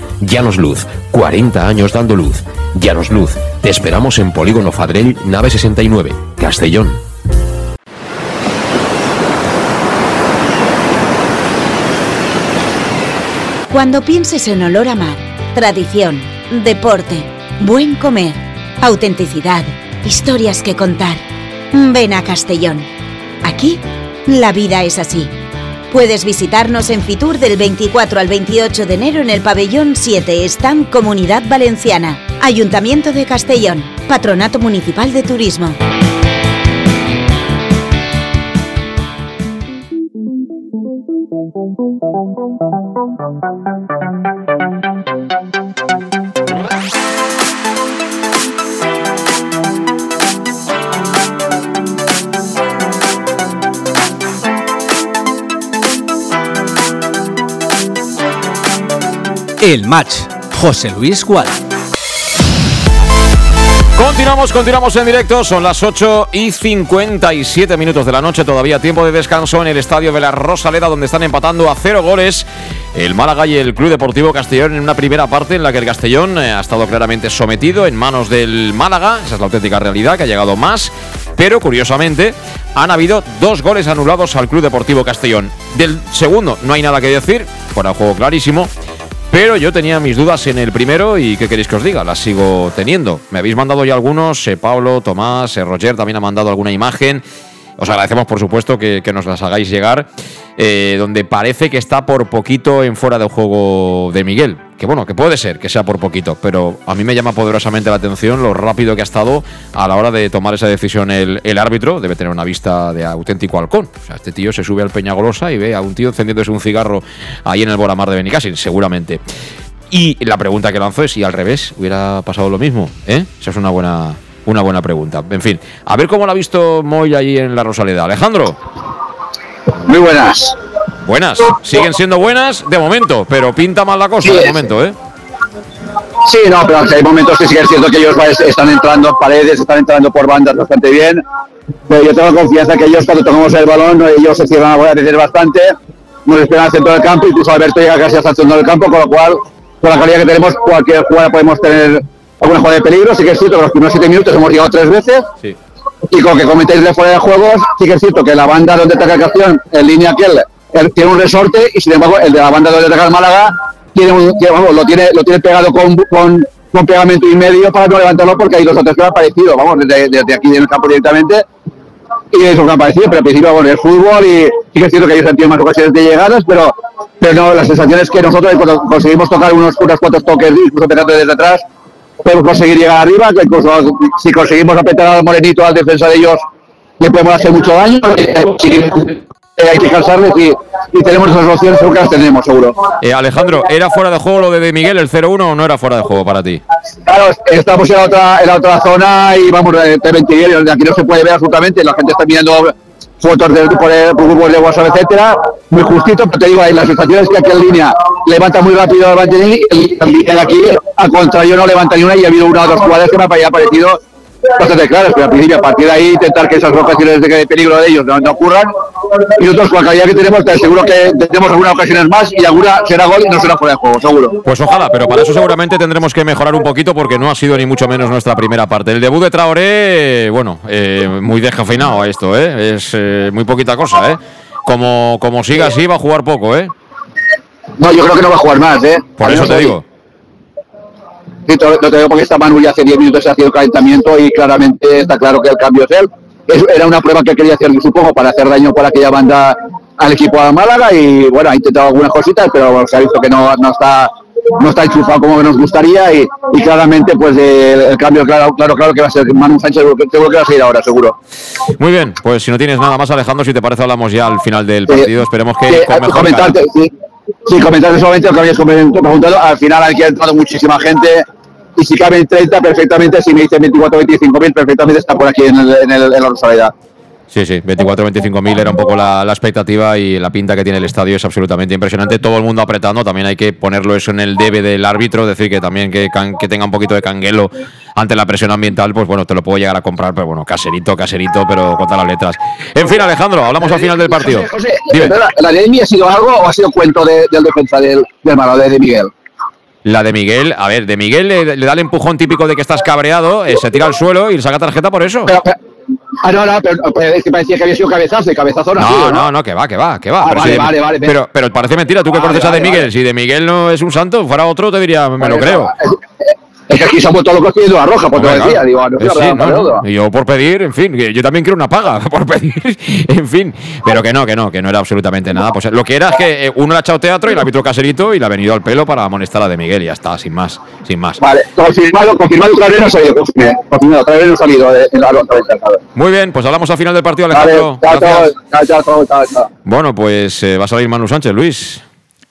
Llanos Luz, 40 años dando luz. Llanos Luz, te esperamos en Polígono Fadrell, nave 69, Castellón.
Cuando pienses en olor a mar, tradición, deporte, buen comer, autenticidad, historias que contar, ven a Castellón. Aquí, la vida es así. Puedes visitarnos en Fitur del 24 al 28 de enero en el pabellón 7, Stand Comunidad Valenciana, Ayuntamiento de Castellón, Patronato Municipal de Turismo.
El match. José Luis Cual.
Continuamos, continuamos en directo. Son las 8 y 57 minutos de la noche. Todavía tiempo de descanso en el estadio de la Rosaleda, donde están empatando a cero goles el Málaga y el Club Deportivo Castellón en una primera parte en la que el Castellón eh, ha estado claramente sometido en manos del Málaga. Esa es la auténtica realidad, que ha llegado más. Pero curiosamente, han habido dos goles anulados al Club Deportivo Castellón. Del segundo no hay nada que decir, fuera juego clarísimo. Pero yo tenía mis dudas en el primero y ¿qué queréis que os diga? Las sigo teniendo. Me habéis mandado ya algunos, eh, Pablo, Tomás, eh, Roger también ha mandado alguna imagen. Os agradecemos por supuesto que, nos las hagáis llegar, eh, donde parece que está por poquito en fuera de juego de Miguel. Que bueno, que puede ser que sea por poquito, pero a mí me llama poderosamente la atención lo rápido que ha estado a la hora de tomar esa decisión el, árbitro. Debe tener una vista de auténtico halcón. O sea, este tío se sube al Peñagolosa y ve a un tío encendiéndose un cigarro ahí en el Boramar de Benicassin, seguramente. Y la pregunta que lanzo es si al revés hubiera pasado lo mismo. ¿eh? Esa es una buena, una buena pregunta. En fin, a ver cómo lo ha visto Moy allí en la Rosaleda. Alejandro.
Muy buenas.
Buenas, siguen siendo buenas de momento, pero pinta mal la cosa de momento, ¿eh?
Sí, no, pero hay momentos que sí que es cierto que ellos están entrando paredes, están entrando por bandas bastante bien. Pero yo tengo confianza que ellos cuando tocamos el balón, ellos se cierran a veces bastante, nos esperan al centro del campo, incluso Alberto llega casi hasta el centro del campo, con lo cual, con la calidad que tenemos, cualquier jugada podemos tener alguna jugada de peligro. Sí que es cierto que los primeros siete minutos hemos llegado tres veces. Y con que comentéis de fuera de juegos, sí que es cierto que la banda donde ataca el acción, en línea aquel, tiene un resorte y sin embargo el de la banda donde ataca el Málaga tiene, un, vamos, lo tiene lo tiene pegado con, con, con, pegamento y medio para no levantarlo porque hay dos otros que han aparecido, vamos, desde, desde aquí en el campo directamente y eso que han aparecido, pero al principio bueno, el fútbol y sí que es cierto que ellos han tenido más ocasiones de llegadas, pero, pero no, la sensación es que nosotros cuando conseguimos tocar unos, unos cuantos toques, incluso pegando desde atrás, podemos conseguir llegar arriba, que incluso si conseguimos apretar al Morenito al defensa de ellos, le podemos hacer mucho daño. Eh, hay que cansarles y, tenemos esas opciones, seguro que las tenemos, seguro.
Eh, Alejandro, ¿era fuera de juego lo de, Miguel, el 0-1 o no era fuera de juego para ti?
Claro, estamos en la otra, en la otra zona y vamos, de, de aquí no se puede ver absolutamente, la gente está mirando fotos de grupos de WhatsApp, etcétera, muy justito, pero te digo, ahí la sensación es que aquí en línea levanta muy rápido al Banchini y el aquí, al contrario, no levanta ni una y ha habido una o dos jugadas que me ha parecido bastante claras, pero al principio a partir de ahí intentar que esas ocasiones de peligro de ellos no, ocurran y nosotros con la calidad que tenemos te seguro que tendremos algunas ocasiones más y alguna será gol y no será fuera de juego, seguro.
Pues ojalá, pero para eso seguramente tendremos que mejorar un poquito porque no ha sido ni mucho menos nuestra primera parte. El debut de Traoré, bueno, eh, muy descafeinado a esto, ¿eh? es eh, muy poquita cosa, ¿eh? Como, como siga así va a jugar poco, ¿eh?
No, yo creo que no va a jugar más, ¿eh?
Por eso te digo.
Sí, no te digo porque esta Manu ya hace 10 minutos ha el calentamiento y claramente está claro que el cambio es él. era una prueba que quería hacer, supongo, para hacer daño para aquella banda al equipo de Málaga y bueno, ha intentado algunas cositas, pero se ha visto que no, no está no está enchufado como nos gustaría y, claramente pues el, cambio claro, claro claro que va a ser Manu Sánchez seguro que va a seguir ahora seguro.
Muy bien pues si no tienes nada más Alejandro si te parece hablamos ya al final del partido. Esperemos que
sí, con comentarte, sí, sí, comentarte solamente lo que habías preguntado. Al final aquí ha entrado muchísima gente y si caben 30 perfectamente, si me dicen 24 25 mil, perfectamente está por aquí en, el, en, el, en la Rosaleda.
Sí, sí, 24-25 mil era un poco la, expectativa y la pinta que tiene el estadio es absolutamente impresionante. Todo el mundo apretando, también hay que ponerlo eso en el debe del árbitro, decir que también que, que tenga un poquito de canguelo ante la presión ambiental, pues bueno, te lo puedo llegar a comprar, pero bueno, caserito, caserito, pero con todas las letras. En fin, Alejandro, hablamos al final del partido.
José, ¿la, de Emi ha sido algo o ha sido cuento del defensa del, del malo, de Miguel?
La de Miguel, a ver, de Miguel le, da el empujón típico de que estás cabreado, eh, se tira al suelo y le saca tarjeta por eso.
Pero, ah, no, no, pero, es que parecía que había sido cabezazo, cabezazo
no, no, no, no, que va, que va, que va.
Ah, pero vale, vale,
Pero, pero parece mentira, tú que conoces a de Miguel, si de Miguel no es un santo, fuera otro te diría, me lo creo.
Es que aquí se ha puesto loco pidiendo la roja, por te decía. Digo, sí,
no, Y yo por pedir, en fin, yo también quiero una paga por pedir, en fin. Pero que no, que no, que no era absolutamente nada. Pues lo que era es que eh, uno le ha echado teatro y el árbitro caserito y le ha venido al pelo para amonestar a de Miguel y ya está, sin más, sin más.
Vale, confirmado, confirmado que no ha salido, confirmado, otra vez no ha salido la
Muy bien, pues hablamos al final del partido, Alejandro.
Vale, chao, chao, chao, chao,
Bueno, pues eh, va a salir Manu Sánchez, Luis.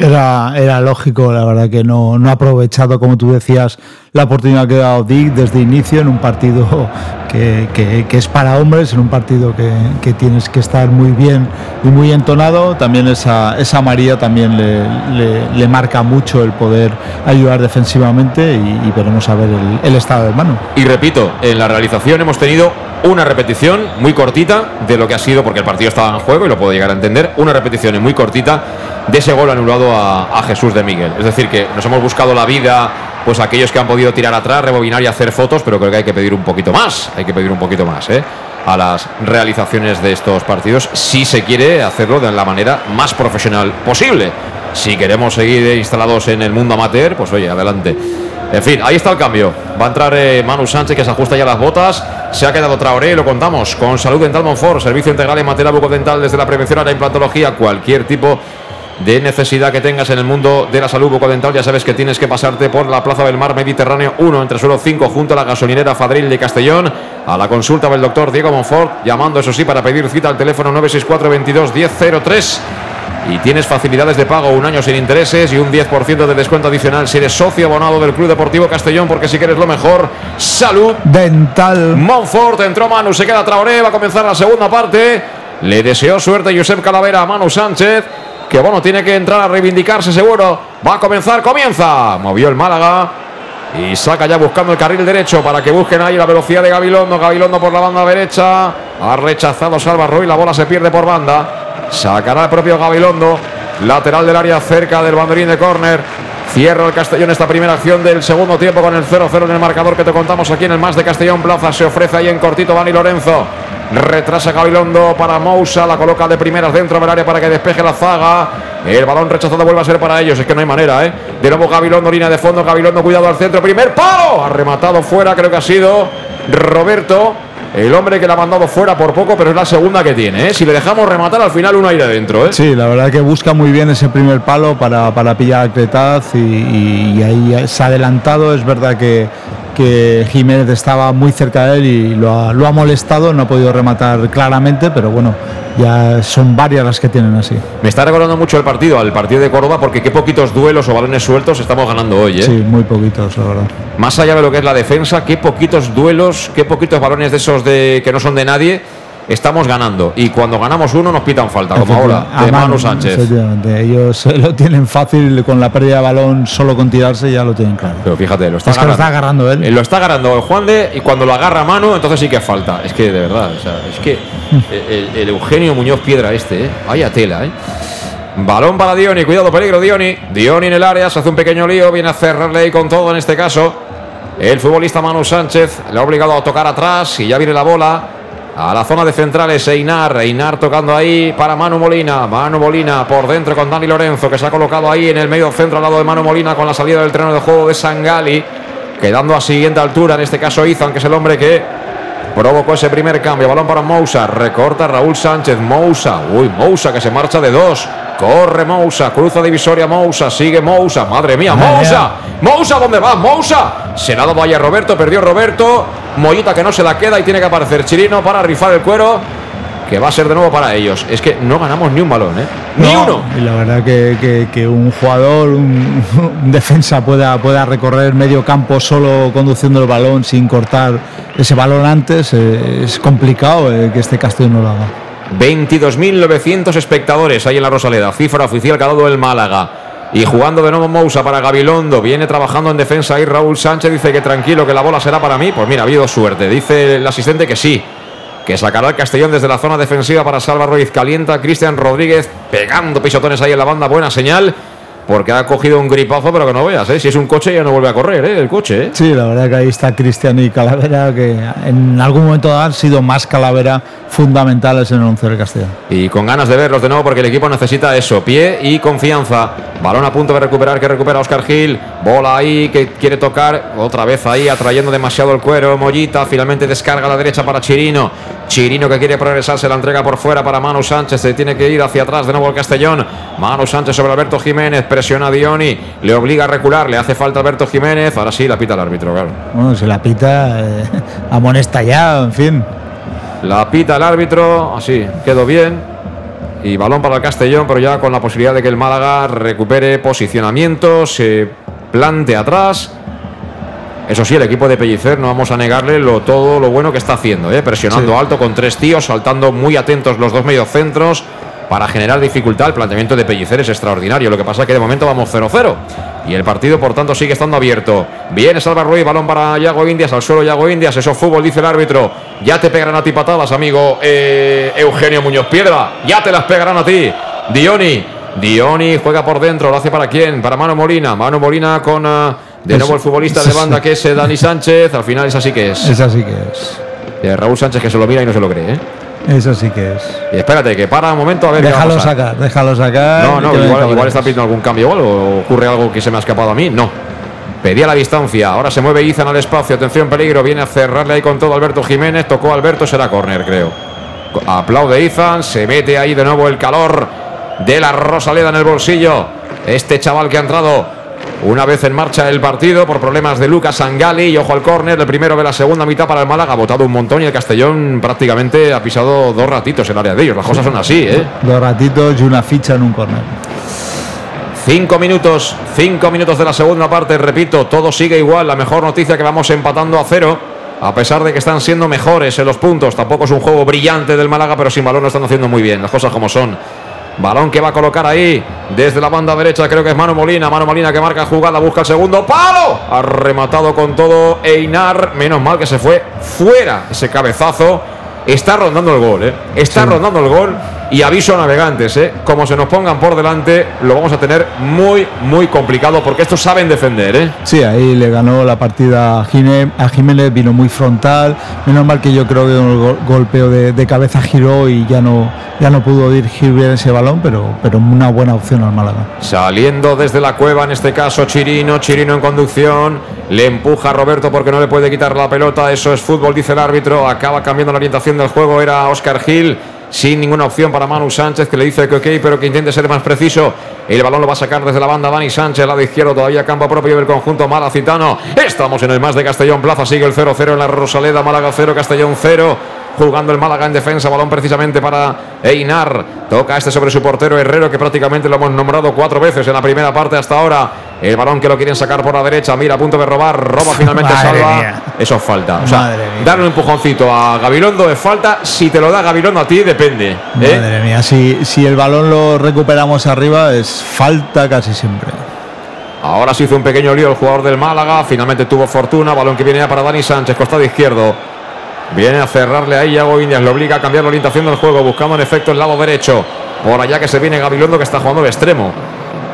Era, era lógico, la verdad que no, no ha aprovechado, como tú decías, la oportunidad que ha dado Dick desde inicio en un partido que, que, es para hombres, en un partido que, que, tienes que estar muy bien y muy entonado. También esa, esa María también le, le, marca mucho el poder ayudar defensivamente y, veremos a ver el, el estado de mano.
Y repito, en la realización hemos tenido una repetición muy cortita de lo que ha sido, porque el partido estaba en juego y lo puedo llegar a entender, una repetición muy cortita de ese gol anulado a, Jesús de Miguel. Es decir, que nos hemos buscado la vida, pues aquellos que han podido tirar atrás, rebobinar y hacer fotos, pero creo que hay que pedir un poquito más, hay que pedir un poquito más, ¿eh? a las realizaciones de estos partidos si se quiere hacerlo de la manera más profesional posible. Si queremos seguir instalados en el mundo amateur, pues oye, adelante. En fin, ahí está el cambio. Va a entrar eh, Manu Sánchez que se ajusta ya las botas. Se ha quedado Traoré, lo contamos, con Salud Dental Monfort, servicio integral en materia bucodental desde la prevención a la implantología, cualquier tipo necesidad que tengas en el mundo de la salud bucodental, ya sabes que tienes que pasarte por la Plaza del Mar Mediterráneo 1, entre suelo 5, junto a la gasolinera Fadril de Castellón, a la consulta del doctor Diego Monfort, llamando eso sí para pedir cita al teléfono 964 22 1003 y tienes facilidades de pago, un año sin intereses y un 10% de descuento adicional si eres socio abonado del Club Deportivo Castellón, porque si quieres lo mejor, salud
dental.
Monfort entró Manu, se queda Traoré, va a comenzar la segunda parte. Le deseó suerte Josep Calavera a Manu Sánchez, que bueno, tiene que entrar a reivindicarse seguro. Va a comenzar, comienza. Movió el Málaga. Y saca ya buscando el carril derecho para que busquen ahí la velocidad de Gabilondo. Gabilondo por la banda derecha. Ha rechazado Salva Ruiz. La bola se pierde por banda. Sacará el propio Gabilondo. Lateral del área cerca del banderín de córner. Cierra el Castellón esta primera acción del segundo tiempo con el 0-0 en el marcador que te contamos aquí en el más de Castellón Plaza. Se ofrece ahí en cortito Dani Lorenzo. Retrasa Gabilondo para Mousa. La coloca de primeras dentro del área para que despeje la zaga. El balón rechazado vuelve a ser para ellos. Es que no hay manera, ¿eh? De nuevo Gabilondo, línea de fondo. Gabilondo, cuidado al centro. Primer palo. Ha rematado fuera, creo que ha sido Roberto. El hombre que la ha mandado fuera por poco, pero es la segunda que tiene. ¿eh? Si le dejamos rematar, al final uno aire dentro. ¿eh?
Sí, la verdad que busca muy bien ese primer palo para, para pillar a Cretaz y, y, ahí se ha adelantado. Es verdad que, que Jiménez estaba muy cerca de él y lo ha, lo ha molestado, no ha podido rematar claramente, pero bueno, ya son varias las que tienen así.
Me está recordando mucho el partido, al partido de Córdoba, porque qué poquitos duelos o balones sueltos estamos ganando hoy. ¿eh?
Sí, muy poquitos, la verdad.
Más allá de lo que es la defensa, qué poquitos duelos, qué poquitos balones de esos de que no son de nadie estamos ganando. Y cuando ganamos uno nos pitan falta, como ahora, de Manu Sánchez.
Ellos lo tienen fácil con la pérdida de balón, solo con tirarse ya lo tienen claro.
Pero fíjate, lo está,
es
agarrando,
lo está agarrando él.
Lo está agarrando Juan de y cuando lo agarra mano, entonces sí que falta. Es que de verdad, o sea, es que el, el, Eugenio Muñoz Piedra este, ¿eh? vaya tela, ¿eh? Balón para Dioni, cuidado, peligro Dioni. Dioni en el área, se hace un pequeño lío, viene a cerrarle ahí con todo en este caso. El futbolista Manu Sánchez le ha obligado a tocar atrás y ya viene la bola a la zona de centrales Einar, Einar tocando ahí para Manu Molina, Manu Molina por dentro con Dani Lorenzo que se ha colocado ahí en el medio centro al lado de Manu Molina con la salida del terreno de juego de Sangali, quedando a siguiente altura, en este caso Izan que es el hombre que provocó ese primer cambio, balón para Mousa, recorta Raúl Sánchez, Mousa, uy Mousa que se marcha de dos, corre Mousa, cruza divisoria Mousa, sigue Mousa, madre mía, Mousa, Mousa, ¿dónde va? Mousa, se la ha dado ahí a Roberto, perdió Roberto, Mollita que no se la queda y tiene que aparecer Chirino para rifar el cuero. Que va a ser de nuevo para ellos. Es que no ganamos ni un balón, ¿eh? Ni
No,
uno.
Y la verdad que, que- que un jugador, un, un defensa pueda, pueda recorrer medio campo solo conduciendo el balón sin cortar ese balón antes, eh, es complicado eh, que este Castellón no lo haga.
22.900 espectadores ahí en la Rosaleda. Cifra oficial que ha dado el Málaga. Y jugando de nuevo Mousa para Gabilondo. Viene trabajando en defensa ahí Raúl Sánchez. Dice que tranquilo, que la bola será para mí. Pues mira, ha habido suerte. Dice el asistente que sí. Que sacará el Castellón desde la zona defensiva para Salva Ruiz. Calienta Cristian Rodríguez pegando pisotones ahí en la banda. Buena señal. Porque ha cogido un gripazo, pero que no veas, ¿eh? Si es un coche ya no vuelve a correr, ¿eh? El coche, ¿eh?
Sí, la verdad que ahí está Cristian y Calavera, que en algún momento han sido más Calavera fundamentales en el once del Castellón.
Y con ganas de verlos de nuevo porque el equipo necesita eso, pie y confianza. Balón a punto de recuperar, que recupera Oscar Gil. Bola ahí que quiere tocar. Otra vez ahí atrayendo demasiado el cuero. Mollita finalmente descarga a la derecha para Chirino. Chirino que quiere progresar, se la entrega por fuera para Manu Sánchez. Se tiene que ir hacia atrás de nuevo el Castellón. Manu Sánchez sobre Alberto Jiménez. Presiona a Dioni. Le obliga a recular. Le hace falta a Alberto Jiménez. Ahora sí la pita el árbitro, claro.
Bueno, se la pita, eh, amonesta ya, en fin.
La pita el árbitro, así, quedó bien. Y balón para el Castellón, pero ya con la posibilidad de que el Málaga recupere posicionamiento, se plante atrás. Eso sí, el equipo de Pellicer no vamos a negarle lo, todo lo bueno que está haciendo, ¿eh? presionando
Sí.
alto con tres tíos, saltando muy atentos los dos mediocentros para generar dificultad. El planteamiento de Pellicer es extraordinario. Lo que pasa es que de momento vamos 0-0 y el partido, por tanto, sigue estando abierto. Viene Salva Ruiz, balón para Yago Indias, al suelo Yago Indias. Eso es fútbol, dice el árbitro. Ya te pegarán a ti patadas, amigo eh, Eugenio Muñoz Piedra. Ya te las pegarán a ti. Dioni. Dioni juega por dentro, lo hace para quién? Para Mano Molina. Mano Molina con ah, de nuevo el futbolista de banda que es eh, Dani Sánchez. Al final es así que es.
Esa sí que es.
Eh, Raúl Sánchez que se lo mira y no se lo cree. ¿eh?
Eso sí que es.
Y espérate, que para un momento a ver qué
Déjalo
pasar.
sacar, déjalo sacar.
No, no, igual, está pidiendo algún cambio o algo, o ocurre algo que se me ha escapado a mí. No. Pedía la distancia. Ahora se mueve Izan al espacio. Atención, peligro. Viene a cerrarle ahí con todo Alberto Jiménez. Tocó Alberto, será córner, creo. Aplaude Izan. Se mete ahí de nuevo el calor de la Rosaleda en el bolsillo. Este chaval que ha entrado una vez en marcha el partido por problemas de Lucas Angali y ojo al córner, el primero de la segunda mitad para el Málaga, ha votado un montón y el Castellón prácticamente ha pisado dos ratitos en el área de ellos. Las cosas son así, ¿eh?
Dos ratitos y una ficha en un córner.
Cinco minutos, cinco minutos de la segunda parte, repito, todo sigue igual. La mejor noticia que vamos empatando a cero. A pesar de que están siendo mejores en los puntos, tampoco es un juego brillante del Málaga, pero sin balón lo están haciendo muy bien, las cosas como son. Balón que va a colocar ahí desde la banda derecha, creo que es Mano Molina. Mano Molina que marca jugada, busca el segundo palo. Ha rematado con todo Einar. Menos mal que se fue fuera ese cabezazo. Está rondando el gol, ¿eh? Está rondando el gol. Y aviso a navegantes, ¿eh? como se nos pongan por delante, lo vamos a tener muy, muy complicado porque estos saben defender. ¿eh?
Sí, ahí le ganó la partida a Jiménez, vino muy frontal. Menos mal que yo creo que un golpeo de, cabeza giró y ya no, ya no pudo dirigir bien ese balón, pero, pero una buena opción al Málaga.
Saliendo desde la cueva, en este caso Chirino, Chirino en conducción, le empuja a Roberto porque no le puede quitar la pelota. Eso es fútbol, dice el árbitro. Acaba cambiando la orientación del juego, era Oscar Gil sin ninguna opción para Manu Sánchez, que le dice que ok, pero que intente ser más preciso. El balón lo va a sacar desde la banda Dani Sánchez, lado izquierdo, todavía campo propio del conjunto Malacitano. Estamos en el más de Castellón Plaza, sigue el 0-0 en la Rosaleda, Málaga 0, Castellón 0 jugando el Málaga en defensa, balón precisamente para Einar. Toca este sobre su portero Herrero, que prácticamente lo hemos nombrado cuatro veces en la primera parte hasta ahora. El balón que lo quieren sacar por la derecha, mira a punto de robar, roba finalmente salva. Eso es falta. O sea, darle un empujoncito a Gabilondo es falta. Si te lo da Gabilondo a ti, depende. ¿eh?
Madre mía, si, si el balón lo recuperamos arriba, es falta casi siempre.
Ahora se hizo un pequeño lío el jugador del Málaga. Finalmente tuvo fortuna. Balón que viene para Dani Sánchez, costado izquierdo. Viene a cerrarle ahí Yago Indias. Le obliga a cambiar la orientación del juego. Buscando en efecto el lado derecho. Por allá que se viene Gabilondo que está jugando de extremo.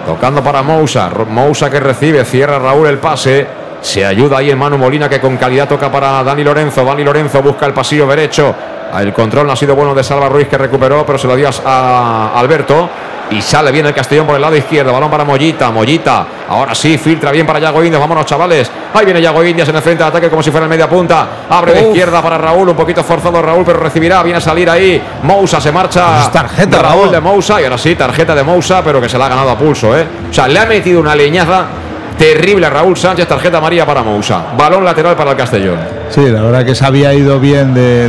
Tocando para Mousa. Mousa que recibe. Cierra Raúl el pase. Se ayuda ahí en mano Molina que con calidad toca para Dani Lorenzo. Dani Lorenzo busca el pasillo derecho. El control no ha sido bueno de Salva Ruiz que recuperó, pero se lo dio a Alberto. Y sale bien el Castellón por el lado izquierdo. Balón para Mollita. Mollita. Ahora sí, filtra bien para Yago Indias. Vámonos, chavales. Ahí viene Yago Indias en el frente de ataque como si fuera el media punta. Abre de izquierda para Raúl. Un poquito forzado Raúl, pero recibirá. Viene a salir ahí. Mousa se marcha.
tarjeta,
Raúl de Mousa. Y ahora sí, tarjeta de Mousa, pero que se la ha ganado a pulso, ¿eh? O sea, le ha metido una leñaza Terrible Raúl Sánchez, tarjeta María para Mousa. Balón lateral para el Castellón.
Sí, la verdad que se había ido bien de,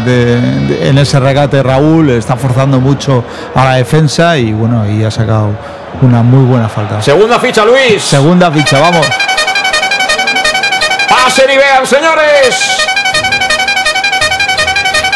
en ese regate Raúl, está forzando mucho a la defensa y bueno, y ha sacado una muy buena falta.
Segunda ficha, Luis.
Segunda ficha, vamos.
Pasen y vean, señores.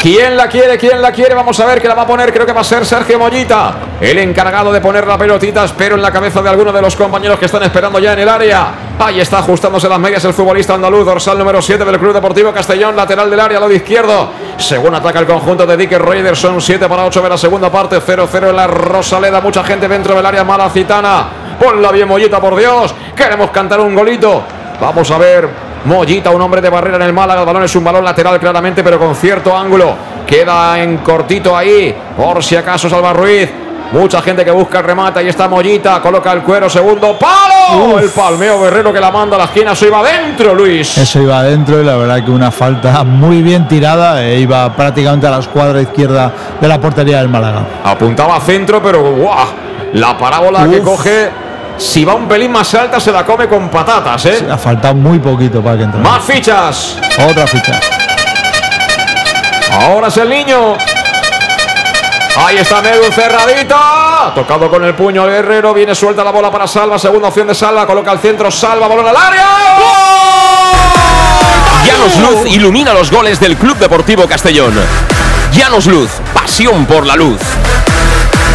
¿Quién la quiere? ¿Quién la quiere? Vamos a ver que la va a poner. Creo que va a ser Sergio Mollita, el encargado de poner la pelotita. Espero en la cabeza de alguno de los compañeros que están esperando ya en el área. Ahí está ajustándose las medias el futbolista andaluz, dorsal número 7 del Club Deportivo Castellón, lateral del área, lado izquierdo. Según ataca el conjunto de Dick Raiders, son 7 para 8 de la segunda parte, 0-0 en la Rosaleda. Mucha gente dentro del área malacitana. Ponla bien, Mollita, por Dios. Queremos cantar un golito. Vamos a ver Mollita, un hombre de barrera en el Málaga. El balón es un balón lateral claramente, pero con cierto ángulo. Queda en cortito ahí. Por si acaso Salva Ruiz. Mucha gente que busca el remate. Ahí está Mollita. Coloca el cuero. Segundo palo. El palmeo Guerrero que la manda a la esquina. Eso iba adentro, Luis.
Eso iba adentro y la verdad que una falta muy bien tirada. E iba prácticamente a la escuadra izquierda de la portería del Málaga.
Apuntaba a centro, pero ¡guau! La parábola que coge si va un pelín más alta, se la come con patatas, ¿eh?
ha faltado muy poquito para que entre.
Más fichas.
Otra ficha.
Ahora es el niño. Ahí está Medu cerradita. Tocado con el puño el Guerrero. Viene suelta la bola para Salva. Segunda opción de Salva. Coloca al centro. Salva. Balón al área.
Llanos Luz ilumina los goles del Club Deportivo Castellón. Llanos Luz. Pasión por la luz.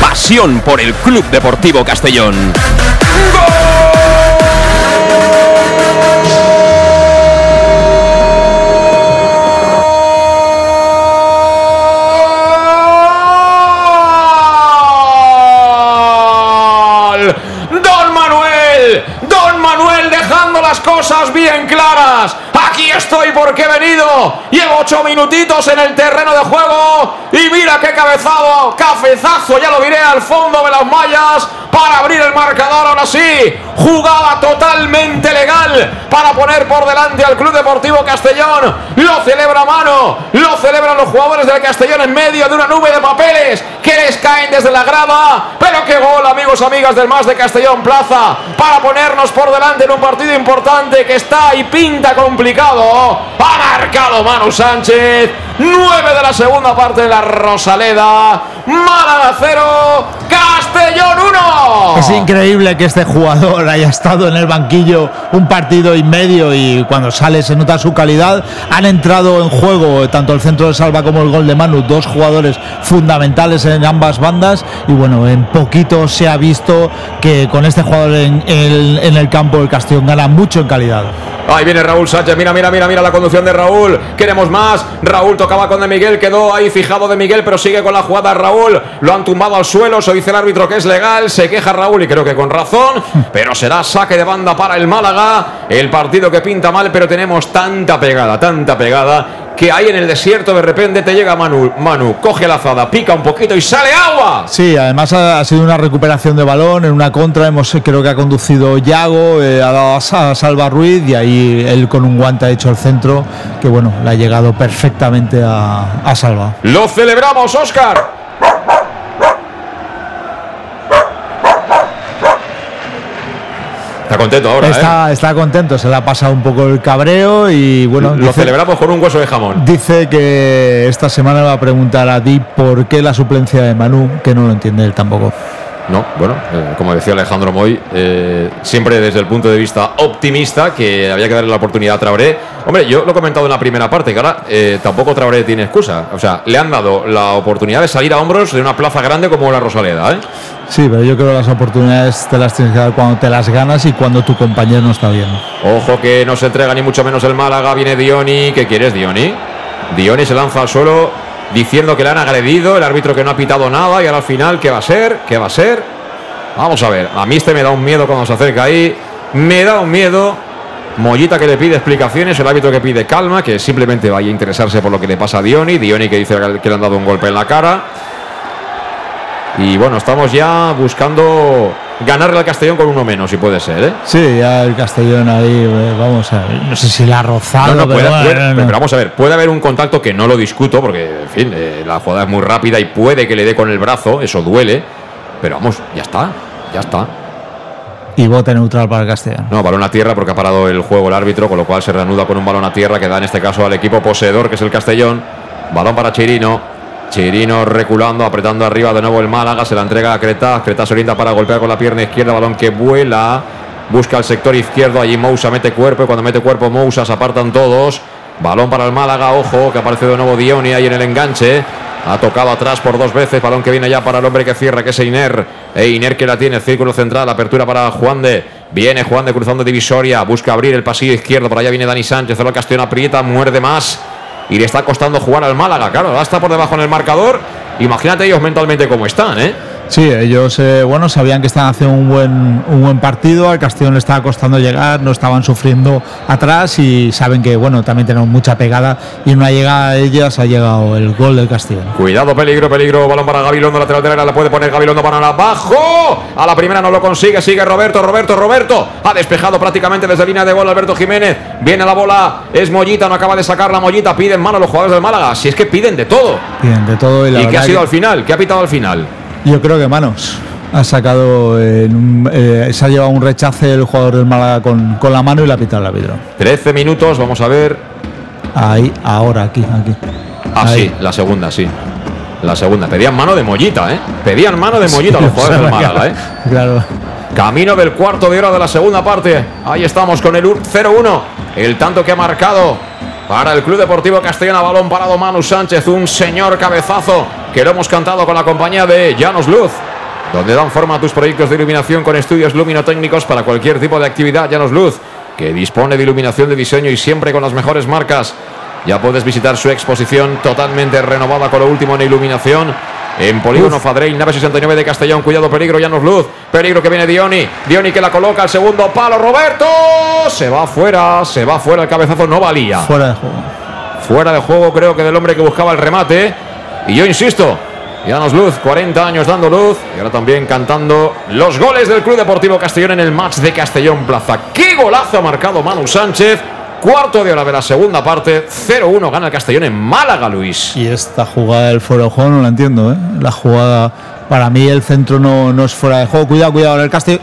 Pasión por el Club Deportivo Castellón.
Cosas bien claras. Aquí estoy porque he venido. Llevo ocho minutitos en el terreno de juego Y mira qué cabezado, cafezazo, ya lo diré, al fondo de las mallas para abrir el marcador. Ahora sí, jugada totalmente legal para poner por delante al Club Deportivo Castellón. Lo celebra mano, lo celebran los jugadores del Castellón en medio de una nube de papeles que les caen desde la grada. Pero qué gol, amigos, amigas del Más de Castellón Plaza, para ponernos por delante en un partido importante que está y pinta complicado. Ha marcado Manu Sánchez. 9 de la segunda parte de la Rosaleda. Málaga 0, Castellón 1.
Es increíble que este jugador haya estado en el banquillo un partido y medio y cuando sale se nota su calidad. Han entrado en juego tanto el centro de Salva como el gol de Manu, dos jugadores fundamentales en ambas bandas y bueno, en poquito se ha visto que con este jugador en el, el campo el Castellón gana mucho en calidad.
Ahí viene Raúl Sánchez, mira, mira, mira, mira la conducción de Raúl. Queremos más. Raúl tocaba con De Miguel, quedó ahí fijado De Miguel, pero sigue con la jugada Raúl. Lo han tumbado al suelo, se dice el árbitro que es legal. Se queja Raúl y creo que con razón. Pero será saque de banda para el Málaga. El partido que pinta mal, pero tenemos tanta pegada, tanta pegada que ahí en el desierto de repente te llega Manu, Manu, coge la azada, pica un poquito y sale agua.
Sí, además ha, ha sido una recuperación de balón en una contra, hemos creo que ha conducido Yago, eh, ha dado a, a Salva Ruiz y ahí él con un guante ha hecho el centro, que bueno, le ha llegado perfectamente a, a Salva.
Lo celebramos, Oscar. Está contento ahora, ¿eh?
Está, está contento, se le ha pasado un poco el cabreo y bueno,
Lo
dice,
celebramos con un hueso de jamón.
dice que esta semana va a preguntar a Di por qué la suplencia de Manu, que no lo entiende él tampoco.
No, bueno, eh, como decía Alejandro Moy, eh, siempre desde el punto de vista optimista, que había que darle la oportunidad a Traoré. Hombre, yo lo he comentado en la primera parte, que ahora eh, tampoco Traoré tiene excusa. O sea, le han dado la oportunidad de salir a hombros de una plaza grande como la Rosaleda, ¿eh?
Sí, pero yo creo que las oportunidades te las tienes que dar cuando te las ganas y cuando tu compañero no está bien.
Ojo que no se entrega ni mucho menos el Málaga. Viene Dioni. ¿Qué quieres, Dioni? Dioni se lanza al suelo diciendo que le han agredido. El árbitro que no ha pitado nada. Y ahora al final, ¿qué va a ser? ¿Qué va a ser? Vamos a ver. A mí este me da un miedo cuando se acerca ahí. Me da un miedo. Mollita que le pide explicaciones. El árbitro que pide calma. Que simplemente vaya a interesarse por lo que le pasa a Dioni. Dioni que dice que le han dado un golpe en la cara. Y bueno, estamos ya buscando ganarle al Castellón con uno menos, si puede ser, ¿eh?
Sí, ya el Castellón ahí, eh, vamos a ver, no sé si la ha rozado,
No, no,
pero
puede,
bueno,
puede-
no, no.
pero vamos a ver, puede haber un contacto que no lo discuto, porque, en fin, eh, la jugada es muy rápida y puede que le dé con el brazo, eso duele, pero vamos, ya está, ya está.
Y bote neutral para el Castellón.
No, balón a tierra porque ha parado el juego el árbitro, con lo cual se reanuda con un balón a tierra que da en este caso al equipo poseedor, que es el Castellón. Balón para Chirino. Chirino reculando, apretando arriba de nuevo el Málaga, se la entrega a Creta. Creta se orienta para golpear con la pierna izquierda, balón que vuela. Busca el sector izquierdo, allí Mousa mete cuerpo y cuando mete cuerpo Mousa se apartan todos. Balón para el Málaga, ojo, que aparece de nuevo Dioni ahí en el enganche. Ha tocado atrás por dos veces, balón que viene ya para el hombre que cierra, que es Einer. Einer que la tiene, círculo central, apertura para Juan de. Viene Juan de cruzando divisoria, busca abrir el pasillo izquierdo, por allá viene Dani Sánchez, el Castellón aprieta, muerde más. Y le está costando jugar al Málaga, claro, ahora está por debajo en el marcador. Imagínate ellos mentalmente cómo están, ¿eh?
Sí, ellos eh, bueno sabían que estaban haciendo un buen, un buen partido, al Castellón le estaba costando llegar, no estaban sufriendo atrás y saben que bueno también tenemos mucha pegada y en una llegada a ellas ha llegado el gol del Castellón.
Cuidado, peligro, peligro. Balón para Gabilondo, lateral derecha. La puede poner Gabilondo para abajo. A la primera no lo consigue. Sigue Roberto, Roberto, Roberto. Ha despejado prácticamente desde línea de gol Alberto Jiménez. Viene la bola. Es Mollita, no acaba de sacar la Mollita. Piden mano los jugadores del Málaga. Si es que piden de todo.
De todo y la
¿Y qué
verdad
ha sido
que-
al final? ¿Qué ha pitado al final?
Yo creo que manos. Ha sacado, eh, en eh, se ha llevado un rechace el jugador del Málaga con, con la mano y la ha pitado el árbitro.
13 minutos, vamos a ver.
Ahí, ahora, aquí, aquí.
Ah,
Ahí.
sí, la segunda, sí. La segunda. Pedían mano de Mollita, ¿eh? Pedían mano de Mollita los jugadores del Málaga, ¿eh?
Claro.
Camino del cuarto de hora de la segunda parte. Ahí estamos con el UR 0-1. El tanto que ha marcado para el Club Deportivo Castellana. Balón parado Manu Sánchez. Un señor cabezazo que lo hemos cantado con la compañía de Llanos Luz. Donde dan forma a tus proyectos de iluminación con estudios luminotécnicos para cualquier tipo de actividad. Llanos Luz, que dispone de iluminación de diseño y siempre con las mejores marcas. Ya puedes visitar su exposición totalmente renovada con lo último en iluminación. En Polígono Fadrell, nave 69 de Castellón. Cuidado, peligro, Llanos Luz. Peligro que viene Dioni. Dioni que la coloca al segundo palo. Roberto. Se va fuera, se va fuera. El cabezazo no valía.
Fuera de juego.
Fuera de juego, creo que del hombre que buscaba el remate. Y yo insisto, Danos luz, 40 años dando luz y ahora también cantando los goles del Club Deportivo Castellón en el match de Castellón Plaza. ¡Qué golazo ha marcado Manu Sánchez! Cuarto de hora de la segunda parte, 0-1 gana el Castellón en Málaga, Luis.
Y esta jugada del Forojón no la entiendo, ¿eh? La jugada, para mí el centro no, no es fuera de juego. Cuidado, cuidado, el Castellón.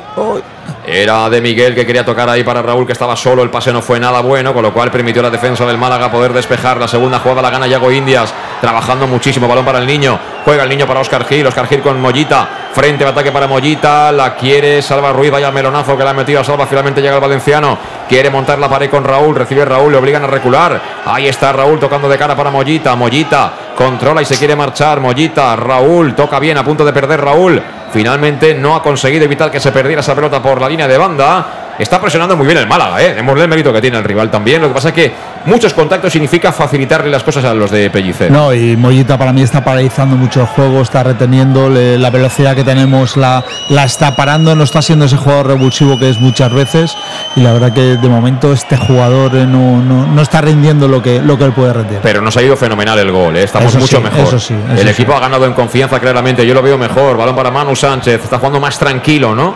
Era de Miguel que quería tocar ahí para Raúl, que estaba solo. El pase no fue nada bueno, con lo cual permitió la defensa del Málaga poder despejar. La segunda jugada la gana Yago Indias, trabajando muchísimo. Balón para el niño. Juega el niño para Oscar Gil. Oscar Gil con Mollita. Frente de ataque para Mollita. La quiere Salva Ruiz. Vaya melonazo que la ha metido a Salva. Finalmente llega el valenciano. Quiere montar la pared con Raúl. Recibe Raúl. Le obligan a recular. Ahí está Raúl tocando de cara para Mollita. Mollita controla y se quiere marchar. Mollita. Raúl toca bien. A punto de perder Raúl. Finalmente no ha conseguido evitar que se perdiera esa pelota por la línea de banda. Está presionando muy bien el Málaga, ¿eh? Hemos el mérito que tiene el rival también. Lo que pasa es que muchos contactos significa facilitarle las cosas a los de Pellicer.
No, y Mollita para mí está paralizando mucho el juego, está reteniendo la velocidad que tenemos, la, la está parando, no está siendo ese jugador revulsivo que es muchas veces. Y la verdad que de momento este jugador eh, no, no, está rindiendo lo que, lo que él puede rendir.
Pero nos ha ido fenomenal el gol, ¿eh? estamos mucho mejor.
Eso sí,
el equipo ha ganado en confianza claramente, yo lo veo mejor. Balón para Manu Sánchez, está jugando más tranquilo, ¿no?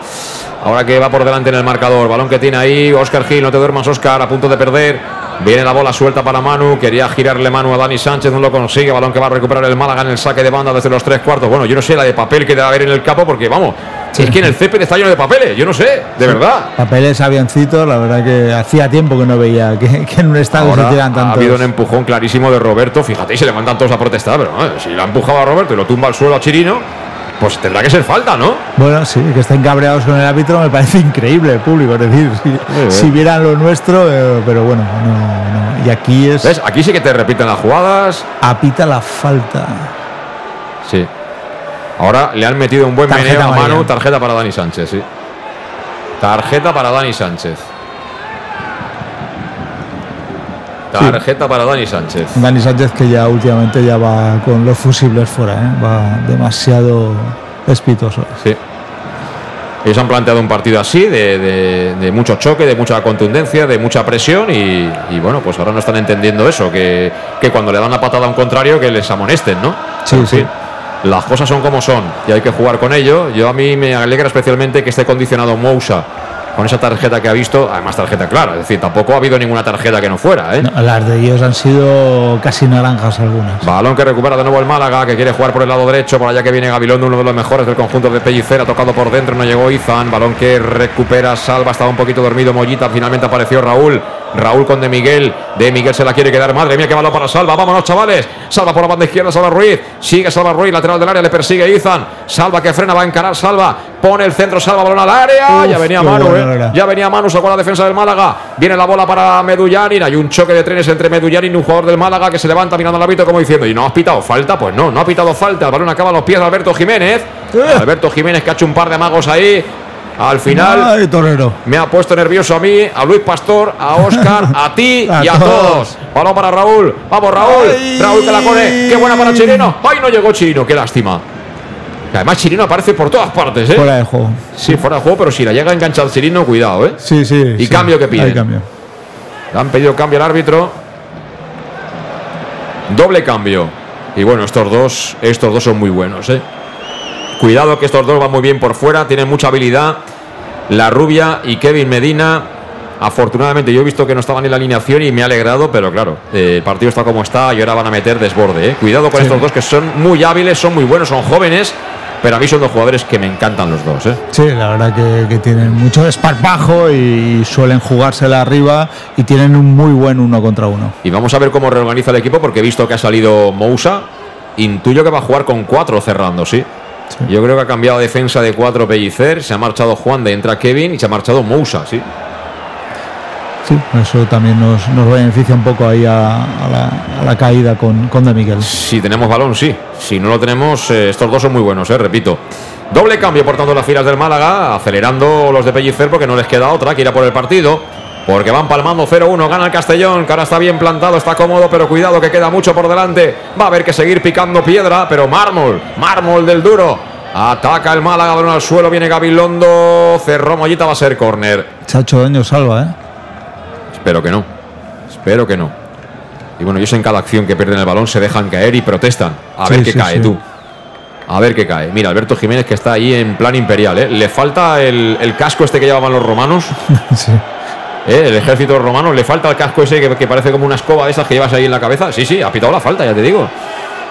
Ahora que va por delante en el marcador. Balón que tiene ahí Oscar Gil. No te duermas, Oscar. A punto de perder. Viene la bola suelta para Manu. Quería girarle Manu a Dani Sánchez. No lo consigue. Balón que va a recuperar el Málaga en el saque de banda desde los tres cuartos. Bueno, yo no sé la de papel que debe haber en el campo porque, vamos, es que en el césped está lleno de papeles. Yo no sé, de verdad.
Papeles avioncitos. La verdad que hacía tiempo que no veía que, en un estado se tiran tantos.
Ha habido un empujón clarísimo de Roberto. Fíjate, y se levantan todos a protestar. Pero si la ha empujado a Roberto y lo tumba al suelo a Chirino pues tendrá que ser falta, ¿no?
Bueno, sí, que estén cabreados con el árbitro me parece increíble el público. Es decir, si, vieran lo nuestro, eh, pero bueno, no, no. Y aquí es.
¿Ves? Aquí sí que te repiten las jugadas.
Apita la falta.
Sí. Ahora le han metido un buen meneo a mano, tarjeta para Dani Sánchez, sí. Tarjeta para Dani Sánchez. Tarjeta para Dani Sánchez.
Dani Sánchez que ya últimamente ya va con los fusibles fuera, ¿eh? va demasiado espitoso.
Sí. Ellos han planteado un partido así, de, mucho choque, de mucha contundencia, de mucha presión y, bueno, pues ahora no están entendiendo eso, que, cuando le dan la patada a un contrario que les amonesten, ¿no?
Sí, sí.
Las cosas son como son y hay que jugar con ello. Yo a mí me alegra especialmente que esté condicionado Mousa con esa tarjeta que ha visto, además tarjeta clara, es decir, tampoco ha habido ninguna tarjeta que no fuera. ¿eh?
las de ellos han sido casi naranjas algunas.
Balón que recupera de nuevo el Málaga, que quiere jugar por el lado derecho, por allá que viene Gabilondo, uno de los mejores del conjunto de Pellicera, tocado por dentro, no llegó Izan, balón que recupera Salva, estaba un poquito dormido Mollita, finalmente apareció Raúl. Raúl con De Miguel. De Miguel se la quiere quedar. Madre mía, qué balón para Salva. Vámonos, chavales. Salva por la banda izquierda, Salva Ruiz. Sigue Salva Ruiz, lateral del área, le persigue Izan. Salva que frena, va a encarar Salva. Pone el centro, Salva, balón al área. ya venía Manu, eh. Ya venía Manu, sacó la defensa del Málaga. Viene la bola para Medullanin. Hay un choque de trenes entre Medullanin y un jugador del Málaga que se levanta mirando al árbitro como diciendo, ¿y no has pitado falta? Pues no, no ha pitado falta. El balón acaba a los pies de Alberto Jiménez. Eh. Alberto Jiménez que ha hecho un par de magos ahí. Al final me ha puesto nervioso a mí, a Luis Pastor, a Oscar, a ti y a todos. Balón para Raúl. Vamos, Raúl. Raúl que la pone. Qué buena para Chirino. Ay, no llegó Chirino. Qué lástima. Además, Chirino aparece por todas partes, ¿eh?
Fuera de juego.
Sí, fuera de juego, pero si la llega a enganchar Chirino, cuidado, ¿eh?
Sí, sí.
Y cambio que pide.
cambio.
Le han pedido cambio al árbitro. Doble cambio. Y bueno, estos dos, estos dos son muy buenos, ¿eh? Cuidado que estos dos van muy bien por fuera, tienen mucha habilidad. La Rubia y Kevin Medina. Afortunadamente yo he visto que no estaban en la alineación y me ha alegrado, pero claro, eh, el partido está como está y ahora van a meter desborde. ¿eh? Cuidado con estos dos que son muy hábiles, son muy buenos, son jóvenes, pero a mí son dos jugadores que me encantan los dos. ¿eh?
Sí, la verdad que, tienen mucho desparpajo y suelen jugársela arriba y tienen un muy buen uno contra uno.
Y vamos a ver cómo reorganiza el equipo porque he visto que ha salido Mousa. Intuyo que va a jugar con cuatro cerrando, sí. Yo creo que ha cambiado defensa de cuatro Pellicer, se ha marchado Juan de entra Kevin y se ha marchado Mousa, sí.
Sí, eso también nos, beneficia un poco ahí a, la, caída con, con De Miguel.
Si tenemos balón, sí. Si no lo tenemos, eh, estos dos son muy buenos, eh, repito. Doble cambio por tanto las filas del Málaga, acelerando los de Pellicer porque no les queda otra que ir a por el partido porque van palmando 0-1, gana el Castellón, que ahora está bien plantado, está cómodo, pero cuidado que queda mucho por delante. Va a haber que seguir picando piedra, pero mármol, mármol del duro. Ataca el Málaga, balón al suelo, viene Gabilondo, cerró Mollita, va a ser córner.
Hecho daño, salva, ¿eh?
Espero que no, espero que no. Y bueno, ellos en cada acción que pierden el balón se dejan caer y protestan. A ver qué
sí,
cae
sí.
tú. A ver qué cae. Mira, Alberto Jiménez que está ahí en plan imperial. ¿eh? Le falta el, el casco este que llevaban los romanos.
Sí.
¿Eh? El ejército romano. Le falta el casco ese que, parece como una escoba de esas que llevas ahí en la cabeza. Sí, sí, ha pitado la falta, ya te digo.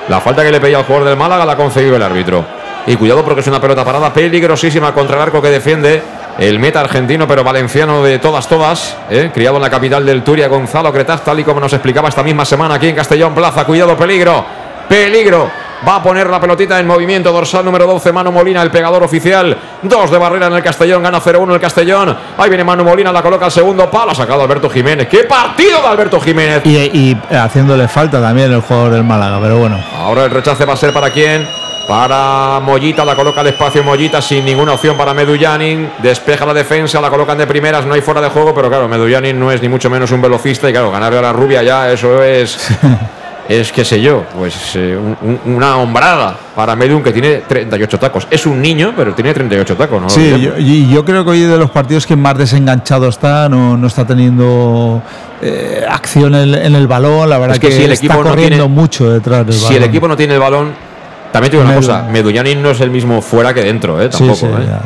La falta que le pedía al jugador del Málaga la ha el árbitro. Y cuidado porque es una pelota parada peligrosísima contra el arco que defiende el meta argentino, pero valenciano de todas, todas. ¿eh? Criado en la capital del Turia, Gonzalo Cretaz, tal y como nos explicaba esta misma semana aquí en Castellón Plaza. Cuidado, peligro, peligro. Va a poner la pelotita en movimiento. Dorsal número 12, Manu Molina, el pegador oficial. Dos de barrera en el Castellón, gana 0-1 el Castellón. Ahí viene Manu Molina, la coloca al segundo palo. Ha sacado Alberto Jiménez. ¡Qué partido de Alberto Jiménez!
Y, y haciéndole falta también el jugador del Málaga, pero bueno.
Ahora el rechace va a ser para quién? Para Mollita, la coloca al espacio Mollita sin ninguna opción para Medullanin. Despeja la defensa, la colocan de primeras, no hay fuera de juego, pero claro, Medullanin no es ni mucho menos un velocista y claro, ganarle a la rubia ya, eso es. Es qué sé yo, pues eh, un- un- una hombrada para Medun que tiene 38 tacos. Es un niño, pero tiene 38 tacos, ¿no?
Sí, yo, y yo creo que hoy de los partidos que más desenganchado está, no, no está teniendo eh, acción en, en el balón, la verdad
Es que si el
está
equipo no
corriendo
tiene-
mucho detrás del
Si
balón.
el equipo no tiene el balón, también te digo una cosa, Medullanin no es el mismo fuera que dentro, ¿eh?
Sí,
Tampoco,
sí,
¿eh?
ya.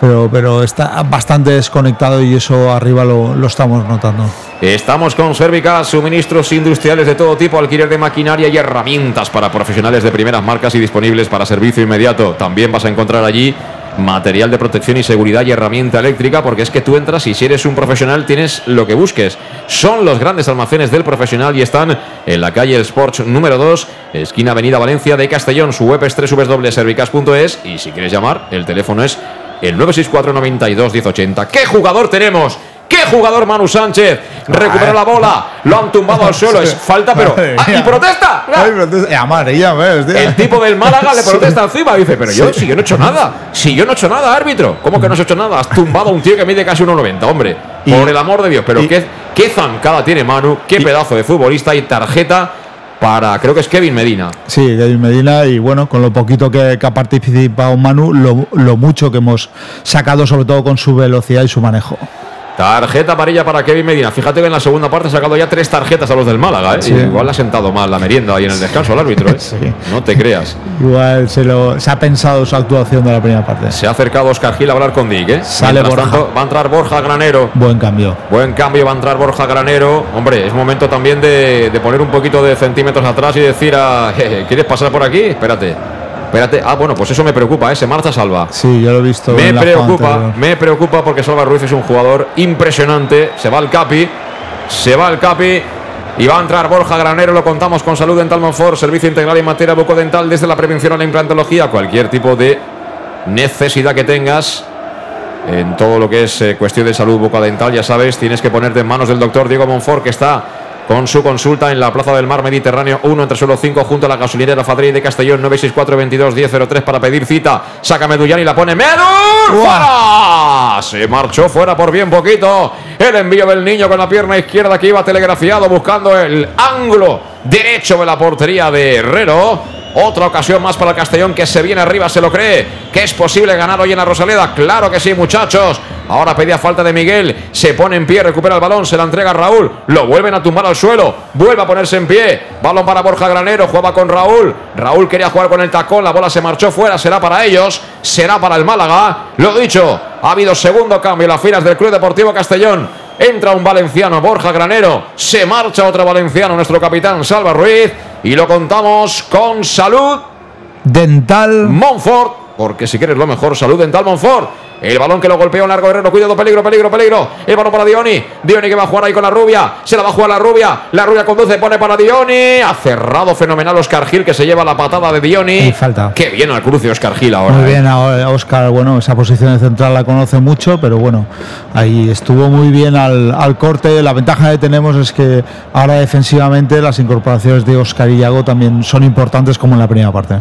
Pero, pero está bastante desconectado y eso arriba lo, lo estamos notando.
Estamos con Servica, suministros industriales de todo tipo, alquiler de maquinaria y herramientas para profesionales de primeras marcas y disponibles para servicio inmediato. También vas a encontrar allí material de protección y seguridad y herramienta eléctrica, porque es que tú entras y si eres un profesional tienes lo que busques. Son los grandes almacenes del profesional y están en la calle Sports número 2, esquina Avenida Valencia de Castellón. Su web es www.servicas.es y si quieres llamar, el teléfono es el 964 92 1080. ¿Qué jugador tenemos? ¿Qué jugador Manu Sánchez? Recupera la bola, lo han tumbado al suelo, es falta, pero. ¡Ah, ¡Y protesta!
Ay, protesta. Eh, amarilla, ¿ves?
El tipo del Málaga le
Sí.
protesta encima. Dice, pero yo, si yo no he hecho nada. Si yo no he hecho nada, árbitro. ¿Cómo que no has hecho nada? Has tumbado a un tío que mide casi 1,90, hombre.
Y-
Por el amor de Dios. Pero
y-
qué, qué zancada tiene Manu. Qué pedazo de futbolista y tarjeta para, creo que es Kevin Medina.
Sí, David Medina y bueno, con lo poquito que, que ha participado Manu, lo, lo mucho que hemos sacado, sobre todo con su velocidad y su manejo.
Tarjeta amarilla para Kevin Medina. Fíjate que en la segunda parte ha sacado ya tres tarjetas a los del Málaga. ¿eh?
Sí.
Igual le ha sentado mal la merienda ahí en el descanso al árbitro. ¿eh?
Sí.
No te creas.
Igual se, lo, se ha pensado su actuación de la primera parte.
Se ha acercado Oscar Gil a hablar con Dick. ¿eh?
Sale Borja.
tanto, va a entrar Borja Granero.
Buen cambio.
Buen cambio, va a entrar Borja Granero. Hombre, es momento también de, de poner un poquito de centímetros atrás y decir a. "Jeje, ¿Quieres pasar por aquí? Espérate. Espérate. Ah, bueno, pues eso me preocupa, ¿eh? Se marcha Salva.
Sí, yo lo he visto.
Me
en
preocupa, me preocupa porque Salva Ruiz es un jugador impresionante. Se va al Capi, se va al Capi y va a entrar Borja Granero. Lo contamos con Salud Dental Monfort, servicio integral en materia bucodental desde la prevención a la implantología, cualquier tipo de necesidad que tengas. En todo lo que es eh, cuestión de salud bucodental, ya sabes, tienes que ponerte en manos del doctor Diego Monfort, que está con su consulta en la Plaza del Mar Mediterráneo 1 entre suelo 5 junto a la gasolinera Fadrey de Castellón 964 22 1003 para pedir cita. Saca Medullán y la pone Medu fuera. Se marchó fuera por bien poquito. El envío del niño con la pierna izquierda que iba telegrafiado buscando el ángulo derecho de la portería de Herrero. Otra ocasión más para el Castellón que se viene arriba, se lo cree. Que es posible ganar hoy en la Rosaleda. Claro que sí, muchachos. Ahora pedía falta de Miguel. Se pone en pie, recupera el balón, se la entrega a Raúl. Lo vuelven a tumbar al suelo. Vuelve a ponerse en pie. Balón para Borja Granero. Jugaba con Raúl. Raúl quería jugar con el tacón. La bola se marchó fuera. Será para ellos. Será para el Málaga. Lo dicho. Ha habido segundo cambio en las filas del Club Deportivo Castellón. Entra un valenciano, Borja Granero. Se marcha otro valenciano, nuestro capitán Salva Ruiz. Y lo contamos con salud
Dental.
Monfort. Porque si quieres lo mejor, salud dental Monfort. El balón que lo golpea un largo herrero, cuidado, peligro, peligro, peligro. El balón para Dioni. Dioni que va a jugar ahí con la rubia. Se la va a jugar la rubia. La rubia conduce, pone para Dioni. Ha cerrado fenomenal Oscar Gil que se lleva la patada de Dioni.
Falta.
Qué bien al cruce Oscar Gil ahora.
Muy
¿eh?
bien, ahora Oscar, bueno, esa posición de central la conoce mucho, pero bueno, ahí estuvo muy bien al, al corte. La ventaja que tenemos es que ahora defensivamente las incorporaciones de Oscar y Yago también son importantes como en la primera parte.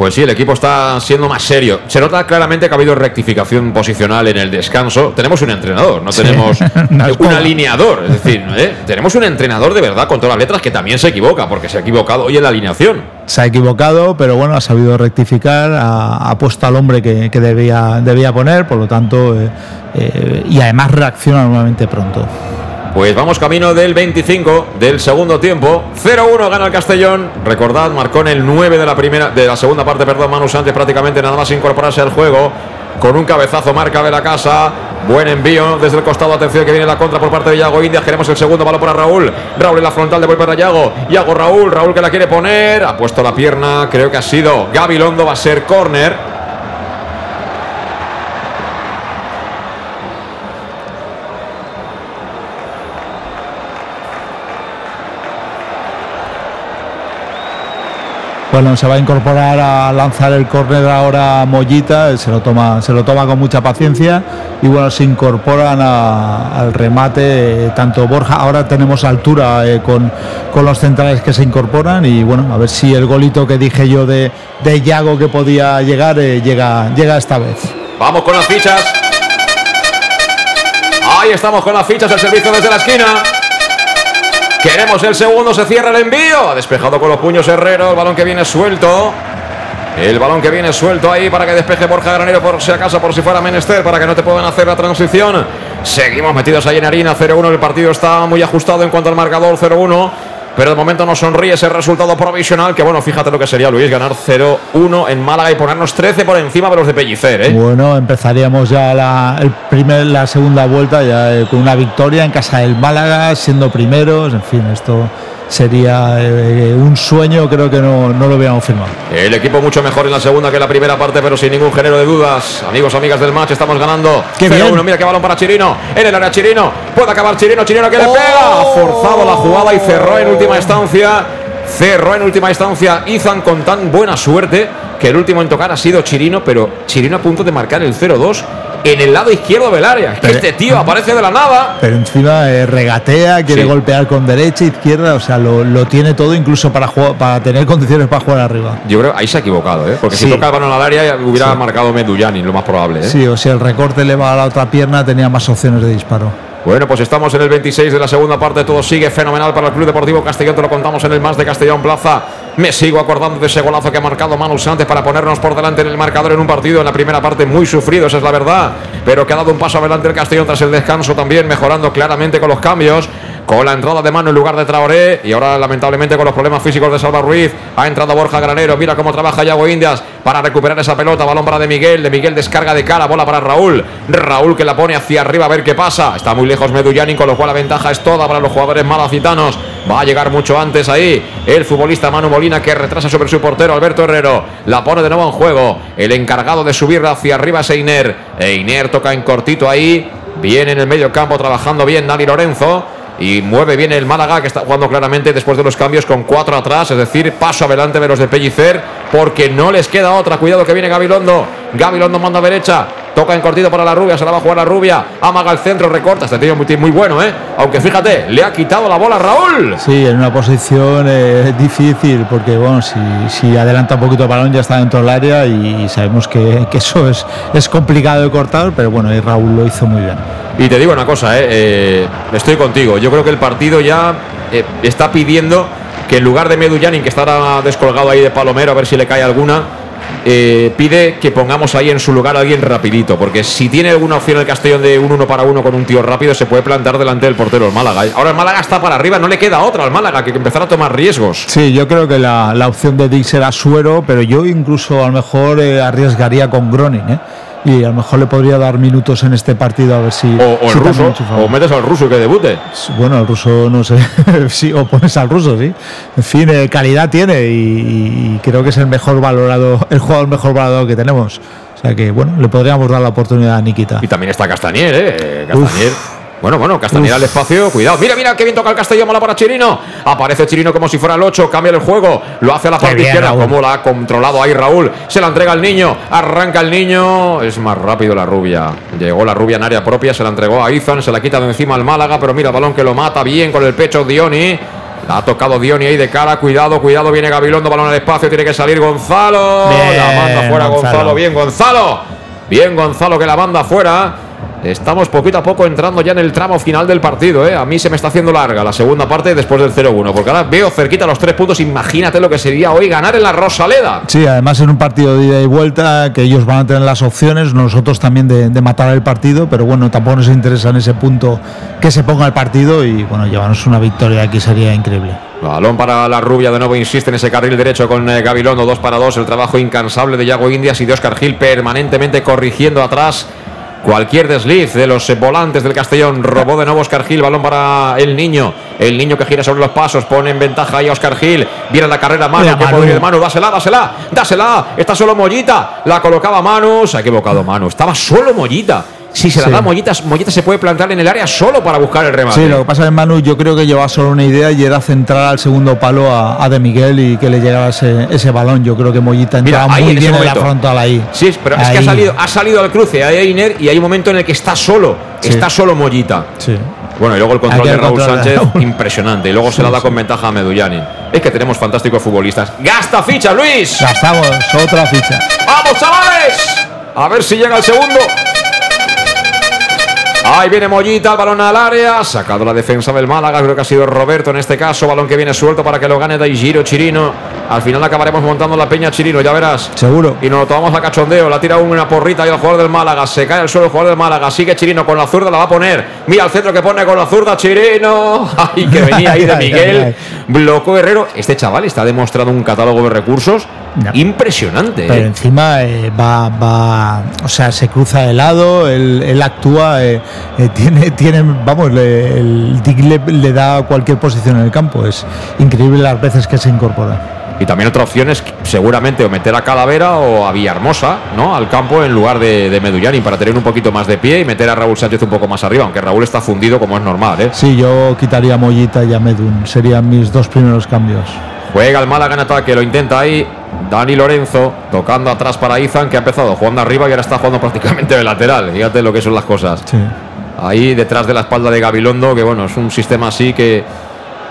Pues sí, el equipo está siendo más serio. Se nota claramente que ha habido rectificación posicional en el descanso. Tenemos un entrenador, no
Sí,
tenemos un alineador. Es decir, ¿eh? tenemos un entrenador de verdad con todas las letras que también se equivoca, porque se ha equivocado hoy en la alineación.
Se ha equivocado, pero bueno, ha sabido rectificar, ha, ha puesto al hombre que, que debía, debía poner, por lo tanto, eh, eh, y además reacciona normalmente pronto.
Pues vamos camino del 25 del segundo tiempo. 0-1 gana el Castellón. Recordad, marcó en el 9 de la primera de la segunda parte, perdón, Manu Sánchez prácticamente nada más incorporarse al juego. Con un cabezazo marca de la casa. Buen envío desde el costado. Atención que viene la contra por parte de Yago Indias. Queremos el segundo balón para Raúl. Raúl en la frontal de vuelta para Yago. Yago Raúl. Raúl que la quiere poner. Ha puesto la pierna. Creo que ha sido Gabilondo. Va a ser córner.
Bueno, se va a incorporar a lanzar el córner ahora Mollita, se lo toma, se lo toma con mucha paciencia y bueno, se incorporan al remate eh, tanto Borja, ahora tenemos altura eh, con, los centrales que se incorporan y bueno, a ver si el golito que dije yo de, de Yago que podía llegar, eh, llega, llega esta vez.
Vamos con las fichas. Ahí estamos con las fichas del servicio desde la esquina. Queremos el segundo, se cierra el envío. Despejado con los puños Herrero, el balón que viene suelto. El balón que viene suelto ahí para que despeje Borja Granero por si acaso, por si fuera menester, para que no te puedan hacer la transición. Seguimos metidos ahí en harina, 0-1. El partido está muy ajustado en cuanto al marcador, 0-1 pero de momento no sonríe ese resultado provisional. Que bueno, fíjate lo que sería, Luis, ganar 0-1 en Málaga y ponernos 13 por encima de los de Pellicer. ¿eh?
Bueno, empezaríamos ya la, la segunda vuelta ya eh, con una victoria en casa del Málaga, siendo primeros. En fin, esto sería eh, un sueño, creo que no, no, lo hubiéramos firmado.
El equipo mucho mejor en la segunda que en la primera parte, pero sin ningún género de dudas. Amigos, amigas del match, estamos ganando.
Qué
uno, mira qué balón para Chirino. En el área Chirino. Puede acabar Chirino. Chirino que le pega. Ha forzado la jugada y cerró en última instancia. Cerró en última instancia Izan con tan buena suerte que el último en tocar ha sido Chirino, pero Chirino a punto de marcar el 0-2 en el lado izquierdo del área. este tío aparece de la nada.
Pero encima eh, regatea, quiere golpear con derecha, izquierda, o sea, lo, tiene todo incluso para para tener condiciones para jugar arriba.
Yo creo ahí se ha equivocado, ¿eh? porque si toca el balón al área hubiera marcado Meduyani, lo más probable. ¿eh?
Sí, o si el recorte le va a la otra pierna, tenía más opciones de disparo.
Bueno, pues estamos en el 26 de la segunda parte. Todo sigue fenomenal para el Club Deportivo Castellón. Te lo contamos en el más de Castellón Plaza. Me sigo acordando de ese golazo que ha marcado Manu Sánchez para ponernos por delante en el marcador en un partido en la primera parte muy sufrido, esa es la verdad. Pero que ha dado un paso adelante el Castellón tras el descanso también, mejorando claramente con los cambios con la entrada de mano en lugar de Traoré. Y ahora lamentablemente con los problemas físicos de Salva Ruiz. Ha entrado Borja Granero, mira cómo trabaja Yago Indias para recuperar esa pelota, balón para de Miguel, de Miguel descarga de cara, bola para Raúl, Raúl que la pone hacia arriba a ver qué pasa, está muy lejos Medullani con lo cual la ventaja es toda para los jugadores malacitanos, va a llegar mucho antes ahí el futbolista Manu Molina que retrasa sobre su portero Alberto Herrero, la pone de nuevo en juego, el encargado de subir hacia arriba es Einer, Einer toca en cortito ahí, viene en el medio campo trabajando bien Dani Lorenzo, y mueve bien el Málaga que está jugando claramente después de los cambios con cuatro atrás, es decir, paso adelante de los de Pellicer porque no les queda otra. Cuidado que viene Gabilondo. Gabilondo manda a derecha. Toca en cortito para la rubia, se la va a jugar la rubia. Amaga el centro, recorta. Este tío muy, muy bueno, ¿eh? Aunque fíjate, le ha quitado la bola a Raúl.
Sí, en una posición eh, difícil, porque bueno, si, si, adelanta un poquito el balón ya está dentro del área y sabemos que, eso es, es complicado de cortar, pero bueno, y Raúl lo hizo muy bien.
Y te digo una cosa, ¿eh? eh estoy contigo. Yo creo que el partido ya eh, está pidiendo que en lugar de Medullanin, que estará descolgado ahí de Palomero, a ver si le cae alguna, eh, pide que pongamos ahí en su lugar a alguien rapidito, porque si tiene alguna opción el Castellón de un uno para uno con un tío rápido, se puede plantar delante del portero el Málaga. Ahora el Málaga está para arriba, no le queda otra al Málaga que empezar a tomar riesgos.
Sí, yo creo que la, opción de Dix era Suero, pero yo incluso a lo mejor eh, arriesgaría con Gronin, ¿eh? Y a lo mejor le podría dar minutos en este partido a ver si.
O, el ruso, o metes al ruso que debute.
Bueno, el ruso no sé, sí, o pones al ruso, sí. En fin, eh, calidad tiene y, creo que es el mejor valorado, el jugador mejor valorado que tenemos. O sea que, bueno, le podríamos dar la oportunidad a Nikita.
Y también está Castañer, ¿eh? Castañer. Bueno, bueno, Castañeda al espacio. Cuidado. Mira, mira, qué bien toca el Castellón. Mola para Chirino. Aparece Chirino como si fuera el 8. Cambia el juego. Lo hace a la parte izquierda. Como la ha controlado ahí Raúl. Se la entrega al niño. Arranca el niño. Es más rápido la rubia. Llegó la rubia en área propia. Se la entregó a Izan. Se la quita de encima al Málaga. Pero mira, balón que lo mata bien con el pecho Dioni. La ha tocado Dioni ahí de cara. Cuidado, cuidado. Viene Gabilondo. Balón al espacio. Tiene que salir Gonzalo. la manda fuera Gonzalo. Gonzalo. Bien, Gonzalo. Bien, Gonzalo que la manda fuera. Estamos poquito a poco entrando ya en el tramo final del partido. ¿eh? A mí se me está haciendo larga la segunda parte después del 0-1. Porque ahora veo cerquita los tres puntos. Imagínate lo que sería hoy ganar en la Rosaleda.
Sí, además en un partido de ida y vuelta que ellos van a tener las opciones, nosotros también de, de matar el partido. Pero bueno, tampoco nos interesa en ese punto que se ponga el partido. Y bueno, llevarnos una victoria aquí sería increíble.
Balón para la rubia, de nuevo insiste en ese carril derecho con eh, Gabilondo, 2 para 2. El trabajo incansable de Yago Indias y de Oscar Gil permanentemente corrigiendo atrás. Cualquier desliz de los volantes del Castellón robó de nuevo Oscar Gil, balón para el niño. El niño que gira sobre los pasos, pone en ventaja ahí a Oscar Gil. Viene la carrera Manu,
Mira,
que
Manu.
podría de Manu, dásela, dásela, dásela. Está solo Mollita, la colocaba Manu, se ha equivocado Manu. Estaba solo Mollita. Si se la
Sí.
da Mollita, Mollita se puede plantar en el área solo para buscar el remate.
Sí, lo que pasa es que Manu yo creo que llevaba solo una idea y era centrar al segundo palo a, a De Miguel y que le llegara ese, ese balón. Yo creo que Mollita
Mira,
entraba
ahí
muy
en
bien en la frontal ahí.
Sí, pero es que ha
Ahí.
salido, ha salido al cruce a Einer y hay un momento en el que está solo.
Sí.
Está solo Mollita.
Sí.
Bueno, y luego el control de Raúl
control
Sánchez, impresionante. Y luego se la da con ventaja a Medullani. Es que tenemos fantásticos futbolistas. ¡Gasta ficha, Luis!
Gastamos otra ficha.
¡Vamos, chavales! A ver si llega el segundo. Ahí viene Mollita, balón al área, sacado la defensa del Málaga, creo que ha sido Roberto en este caso, balón que viene suelto para que lo gane Daigiro Chirino. Al final acabaremos montando la peña Chirino, ya verás.
Seguro.
Y nos lo tomamos a cachondeo, la tira una porrita y el jugador del Málaga, se cae al suelo el jugador del Málaga, sigue Chirino con la zurda, la va a poner. Mira el centro que pone con la zurda Chirino. Ay, que venía ahí de Miguel. Bloco Herrero. Este chaval está demostrando un catálogo de recursos impresionante.
Pero
¿eh?
encima eh, va, va, o sea, se cruza de lado, él, él actúa, eh, tiene, tiene, vamos, le- el le, le da cualquier posición en el campo. Es increíble las veces que se incorpora.
Y también otra opción es seguramente o meter a Calavera o a Villahermosa, ¿no? Al campo en lugar de, de Medullani para tener un poquito más de pie y meter a Raúl Sánchez un poco más arriba, aunque Raúl está fundido como es normal, ¿eh?
Sí, yo quitaría a Mollita y a Medun, serían mis dos primeros cambios.
Juega el Málaga en ataque, lo intenta ahí. Dani Lorenzo tocando atrás para Izan, que ha empezado jugando arriba y ahora está jugando prácticamente de lateral. Fíjate lo que son las cosas.
Sí.
Ahí detrás de la espalda de Gabilondo, que bueno, es un sistema así que,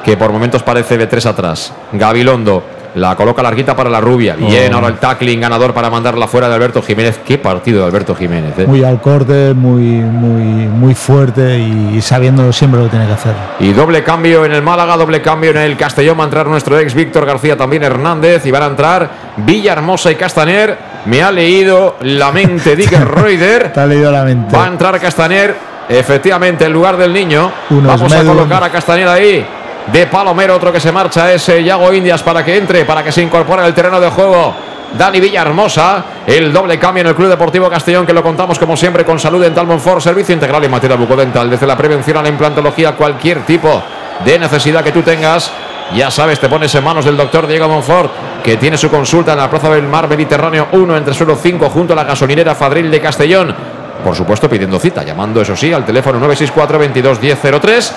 que por momentos parece de tres atrás. Gabilondo la coloca larguita para la rubia. Bien,
Oh.
ahora el tackling ganador para mandarla fuera de Alberto Jiménez. Qué partido de Alberto Jiménez. ¿eh?
Muy al corte, muy, muy, muy fuerte y sabiendo siempre lo que tiene que hacer.
Y doble cambio en el Málaga, doble cambio en el Castellón. Va a entrar nuestro ex Víctor García, también Hernández. Y van a entrar Villahermosa y Castaner. Me ha leído la mente Dicker Reuter.
Te ha leído la mente.
Va a entrar Castaner, efectivamente, en lugar del niño. Vamos a colocar a Castaner ahí. De Palomero, otro que se marcha es eh, Yago Indias para que entre, para que se incorpore al terreno de juego. Dani Villahermosa, el doble cambio en el Club Deportivo Castellón, que lo contamos como siempre con Salud Dental Monfort, servicio integral en materia bucodental, desde la prevención a la implantología, cualquier tipo de necesidad que tú tengas. Ya sabes, te pones en manos del doctor Diego Monfort, que tiene su consulta en la Plaza del Mar Mediterráneo 1, entre suelo 5, junto a la gasolinera Fadril de Castellón. Por supuesto, pidiendo cita, llamando, eso sí, al teléfono 964 22 1003.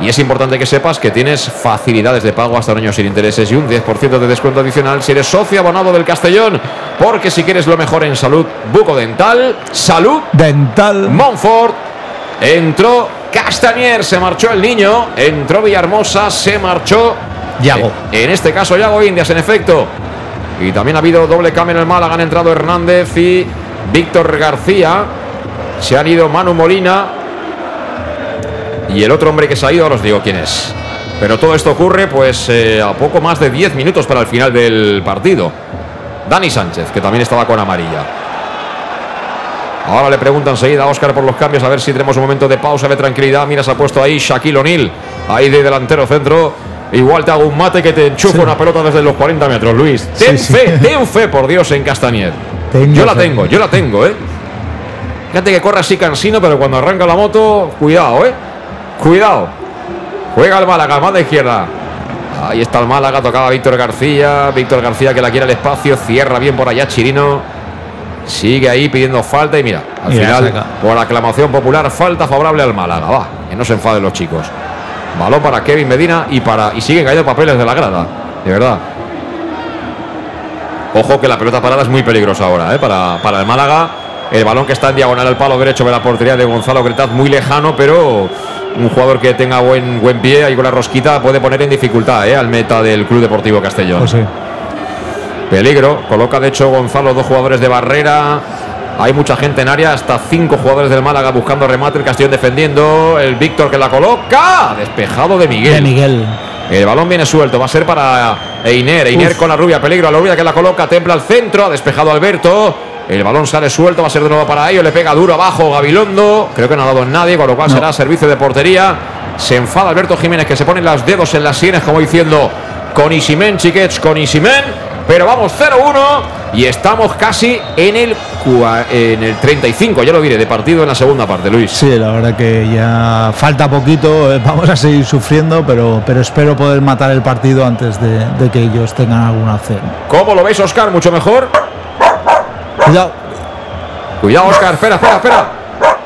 Y es importante que sepas que tienes facilidades de pago hasta un año sin intereses y un 10% de descuento adicional si eres socio abonado del Castellón. Porque si quieres lo mejor en salud bucodental, salud
Dental.
Montfort. Entró Castañer, se marchó el niño. Entró Villahermosa, se marchó.
Yago.
Eh, En este caso, Yago Indias, en efecto. Y también ha habido doble cambio en el Málaga. Han entrado Hernández y Víctor García. Se han ido Manu Molina. Y el otro hombre que se ha ido, ahora os digo quién es. Pero todo esto ocurre pues eh, a poco más de 10 minutos para el final del partido. Dani Sánchez, que también estaba con amarilla. Ahora le pregunta enseguida a Óscar por los cambios, a ver si tenemos un momento de pausa, de tranquilidad. Mira, se ha puesto ahí Shaquille O'Neal, ahí de delantero centro. Igual te hago un mate que te enchufo una pelota desde los 40 metros, Luis. Ten
Sí, sí.
fe, ten fe, por Dios, en Castañer.
Tengo
yo la
fe.
tengo, yo la tengo, ¿eh? Fíjate que corre así cansino, pero cuando arranca la moto, cuidado, ¿eh? Cuidado. Juega el Málaga, más de izquierda. Ahí está el Málaga, tocaba Víctor García. Víctor García que la quiere al espacio, cierra bien por allá Chirino. Sigue ahí pidiendo falta y mira, al
Mira,
final,
saca.
por aclamación popular, falta favorable al Málaga. Va, que no se enfaden los chicos. Balón para Kevin Medina y para y siguen cayendo papeles de la grada. De verdad. Ojo que la pelota parada es muy peligrosa ahora, ¿eh? para, para el Málaga. El balón que está en diagonal al palo derecho de la portería de Gonzalo Gretaz, muy lejano, pero un jugador que tenga buen, buen pie ahí con la rosquita puede poner en dificultad ¿eh? al meta del Club Deportivo Castellón.
Pues sí.
Peligro, coloca de hecho Gonzalo dos jugadores de barrera. Hay mucha gente en área, hasta cinco jugadores del Málaga buscando remate, el Castellón defendiendo, el Víctor que la coloca, despejado de Miguel.
De Miguel.
El balón viene suelto, va a ser para Einer. Einer con la rubia, peligro a la rubia que la coloca, templa al centro, ha despejado Alberto. El balón sale suelto, va a ser de nuevo para ellos, le pega duro abajo Gabilondo. Creo que no ha dado en nadie, con lo cual será servicio de portería. Se enfada Alberto Jiménez que se pone los dedos en las sienes como diciendo con Isimen, chiquets, con Isimen. Pero vamos 0-1 y estamos casi en el, en el 35, ya lo diré, de partido en la segunda parte, Luis.
Sí, la verdad que ya falta poquito, eh, vamos a seguir sufriendo, pero, pero espero poder matar el partido antes de, de que ellos tengan alguna acción.
¿Cómo lo veis, Oscar? ¿Mucho mejor?
Cuidado.
Cuidado, Oscar, espera, espera, espera.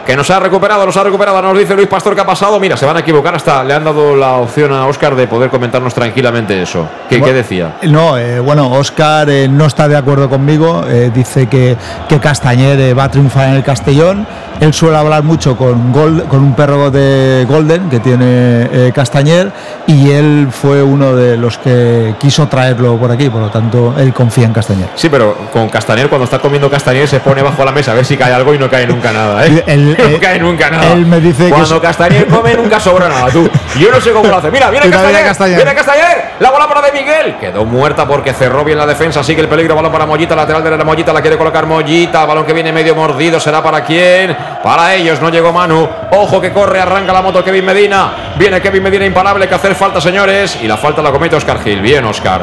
Que nos ha recuperado, nos ha recuperado, nos dice Luis Pastor que ha pasado. Mira, se van a equivocar hasta le han dado la opción a Oscar de poder comentarnos tranquilamente eso. ¿Qué, ¿qué decía?
No, eh, bueno, Oscar eh, no está de acuerdo conmigo. Eh, dice que, que Castañer va a triunfar en el Castellón. Él suele hablar mucho con, Gold, con un perro de Golden que tiene eh, Castañer y él fue uno de los que quiso traerlo por aquí, por lo tanto él confía en Castañer.
Sí, pero con Castañer, cuando está comiendo Castañer, se pone bajo la mesa a ver si cae algo y no cae nunca nada, ¿eh?
Él,
no
eh,
cae nunca nada.
él me dice que
Cuando
es-
Castañer come, nunca sobra nada, tú. Yo no sé cómo lo hace. Mira, viene Castañer,
viene Castañer.
Viene Castañer. La bola para de Miguel. Quedó muerta porque cerró bien la defensa. Sigue el peligro. Balón para Mollita. Lateral de la Mollita. La quiere colocar Mollita. Balón que viene medio mordido. ¿Será para quién? Para ellos. No llegó Manu. Ojo que corre. Arranca la moto Kevin Medina. Viene Kevin Medina imparable. Que hacer falta, señores. Y la falta la comete Oscar Gil. Bien, Oscar.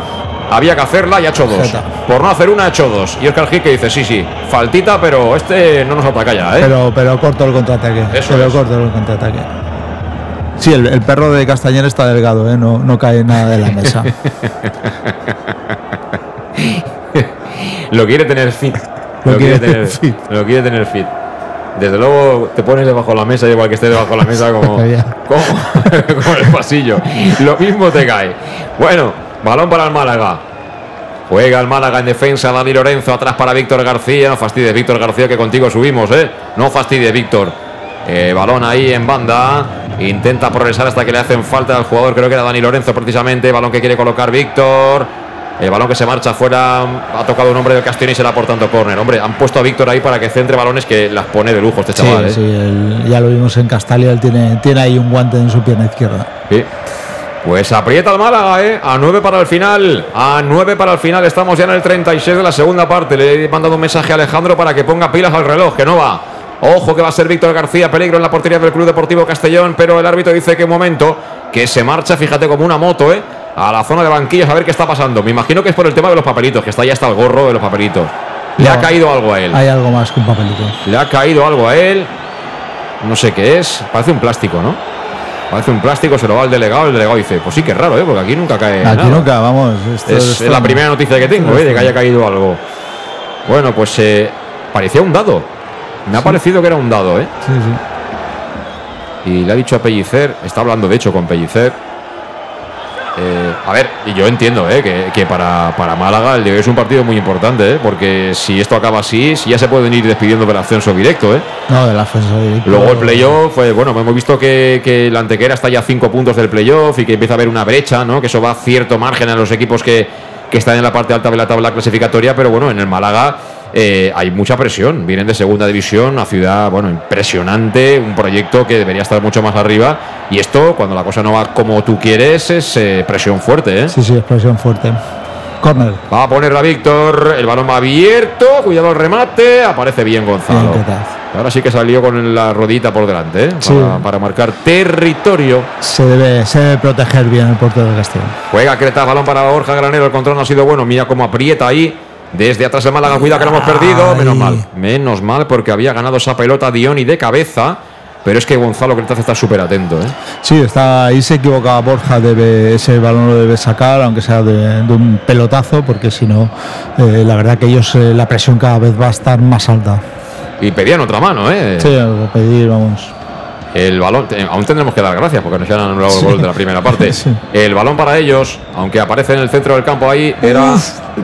Había que hacerla y ha hecho dos.
Jeta.
Por no hacer una, ha hecho dos. Y Oscar Gil que dice: Sí, sí, faltita, pero este no nos ataca ya, ¿eh?
Pero, pero corto el contraataque.
Eso
pero
es.
corto el contraataque. Sí, el, el perro de Castañer está delgado, ¿eh? no, no cae nada de la mesa.
Lo quiere tener fit. Lo,
Lo
quiere,
quiere
tener
fit.
Lo quiere tener fit. Desde luego te pones debajo de la mesa, igual que esté debajo de la mesa, como, como, como en el pasillo. Lo mismo te cae. Bueno, balón para el Málaga. Juega el Málaga en defensa, Dani Lorenzo, atrás para Víctor García. No fastidies, Víctor García, que contigo subimos, ¿eh? No fastidies, Víctor. Eh, balón ahí en banda. Intenta progresar hasta que le hacen falta al jugador, creo que era Dani Lorenzo precisamente. Balón que quiere colocar Víctor. El balón que se marcha fuera ha tocado un hombre del Castellón y será por tanto córner. Hombre, han puesto a Víctor ahí para que centre balones que las pone de lujo este
Sí,
chaval. ¿eh?
sí, él- ya lo vimos en Castalia, él tiene, tiene ahí un guante en su pierna izquierda.
Sí. Pues aprieta el Málaga, ¿eh? A 9 para el final. A 9 para el final. Estamos ya en el 36 de la segunda parte. Le he mandado un mensaje a Alejandro para que ponga pilas al reloj, que no va. Ojo que va a ser Víctor García, peligro en la portería del Club Deportivo Castellón, pero el árbitro dice que un momento, que se marcha, fíjate, como una moto, ¿eh? A la zona de banquillos a ver qué está pasando. Me imagino que es por el tema de los papelitos, que está ya hasta el gorro de los papelitos. Le ha caído algo a él.
Hay algo más que un papelito.
Le ha caído algo a él. No sé qué es. Parece un plástico, ¿no? Parece un plástico, se lo va al delegado. El delegado dice: Pues sí, que es raro, ¿eh? Porque aquí nunca cae.
Aquí
nada".
nunca, vamos. esto
Es,
es
la primera noticia que tengo, ¿eh? De que haya caído algo. Bueno, pues eh, parecía un dado. Me ha parecido que era un dado, ¿eh?
Sí, sí.
Y le ha dicho a Pellicer, está hablando de hecho con Pellicer. A ver, y yo entiendo ¿eh? que, que para, para Málaga el de hoy es un partido muy importante, ¿eh? porque si esto acaba así, si ya se pueden ir despidiendo del ascenso directo. ¿eh?
No, del ascenso directo.
Luego el playoff, bueno, hemos visto que, que la Antequera está ya a cinco puntos del playoff y que empieza a haber una brecha, ¿no? Que eso va a cierto margen a los equipos que, que están en la parte alta de la tabla clasificatoria, pero bueno, en el Málaga eh, hay mucha presión. Vienen de segunda división, una ciudad, bueno, impresionante, un proyecto que debería estar mucho más arriba. Y esto, cuando la cosa no va como tú quieres, es eh, presión fuerte, ¿eh?
Sí, sí, expresión fuerte. Corner.
Va a ponerla Víctor, el balón va abierto, cuidado el remate, aparece bien Gonzalo. Ahora sí que salió con la rodita por delante, ¿eh?
Sí.
para, para marcar territorio.
Se debe, se debe proteger bien el portero de Castellón.
Juega Creta, balón para Borja Granero, el control no ha sido bueno, mira cómo aprieta ahí. Desde atrás el Málaga, cuidado que lo hemos perdido.
Ay.
Menos mal, menos mal porque había ganado esa pelota Dioni de cabeza. Pero es que Gonzalo Cretaz está súper atento, ¿eh?
Sí, está ahí se equivoca Borja, debe, ese balón lo debe sacar, aunque sea de, de un pelotazo, porque si no, eh, la verdad que ellos eh, la presión cada vez va a estar más alta.
Y pedían otra mano, ¿eh?
Sí, pedir, vamos.
El balón, aún tendremos que dar gracias porque nos han anulado
Sí.
el gol de la primera parte.
Sí.
El balón para ellos, aunque aparece en el centro del campo ahí, era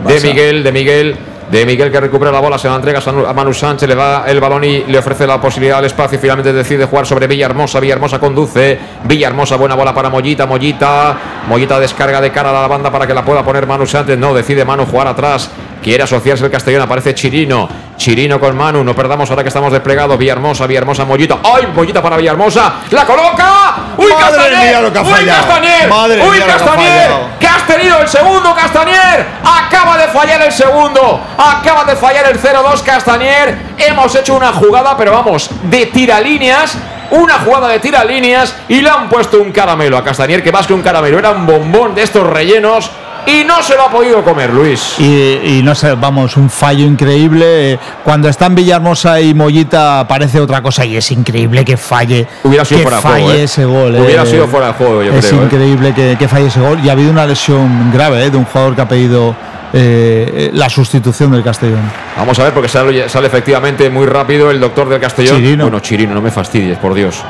de. Miguel, de Miguel, de Miguel que recupera la bola, se la entrega a Manu Sánchez, le da el balón y le ofrece la posibilidad al espacio y finalmente decide jugar sobre Villahermosa. Villahermosa conduce, Villahermosa, buena bola para Mollita, Mollita, Mollita descarga de cara a la banda para que la pueda poner Manu Sánchez. No, decide Manu jugar atrás Quiere asociarse el Castellón, aparece Chirino. Chirino con Manu, no perdamos ahora que estamos desplegados. Villahermosa, Villahermosa, Mollita. ¡Ay, Mollita para Villahermosa! ¡La coloca! ¡Uy,
Madre
Castañer!
mía lo que ha
¡Uy! Castañer!
Madre
¡Uy,
mía lo que ha
Castañer! ¡Que has tenido el segundo, Castañer! Acaba de fallar el segundo. Acaba de fallar el 0-2, Castañer. Hemos hecho una jugada, pero vamos, de tiralíneas. Una jugada de tiralíneas y le han puesto un caramelo a Castañer, que más que un caramelo era un bombón de estos rellenos y no se lo ha podido comer, Luis.
Y, y no sé, vamos, un fallo increíble. Cuando están Villahermosa y Mollita parece otra cosa y es increíble que falle.
Hubiera sido
que
fuera de
falle
juego, ¿eh?
ese gol.
Hubiera
eh.
sido fuera de juego, yo
es
creo, ¿eh?
increíble que, que falle ese gol. Y ha habido una lesión grave eh, de un jugador que ha pedido eh, la sustitución del Castellón.
Vamos a ver, porque sale, sale efectivamente muy rápido el doctor del Castellón.
Chirino.
Bueno, Chirino, no me fastidies, por Dios.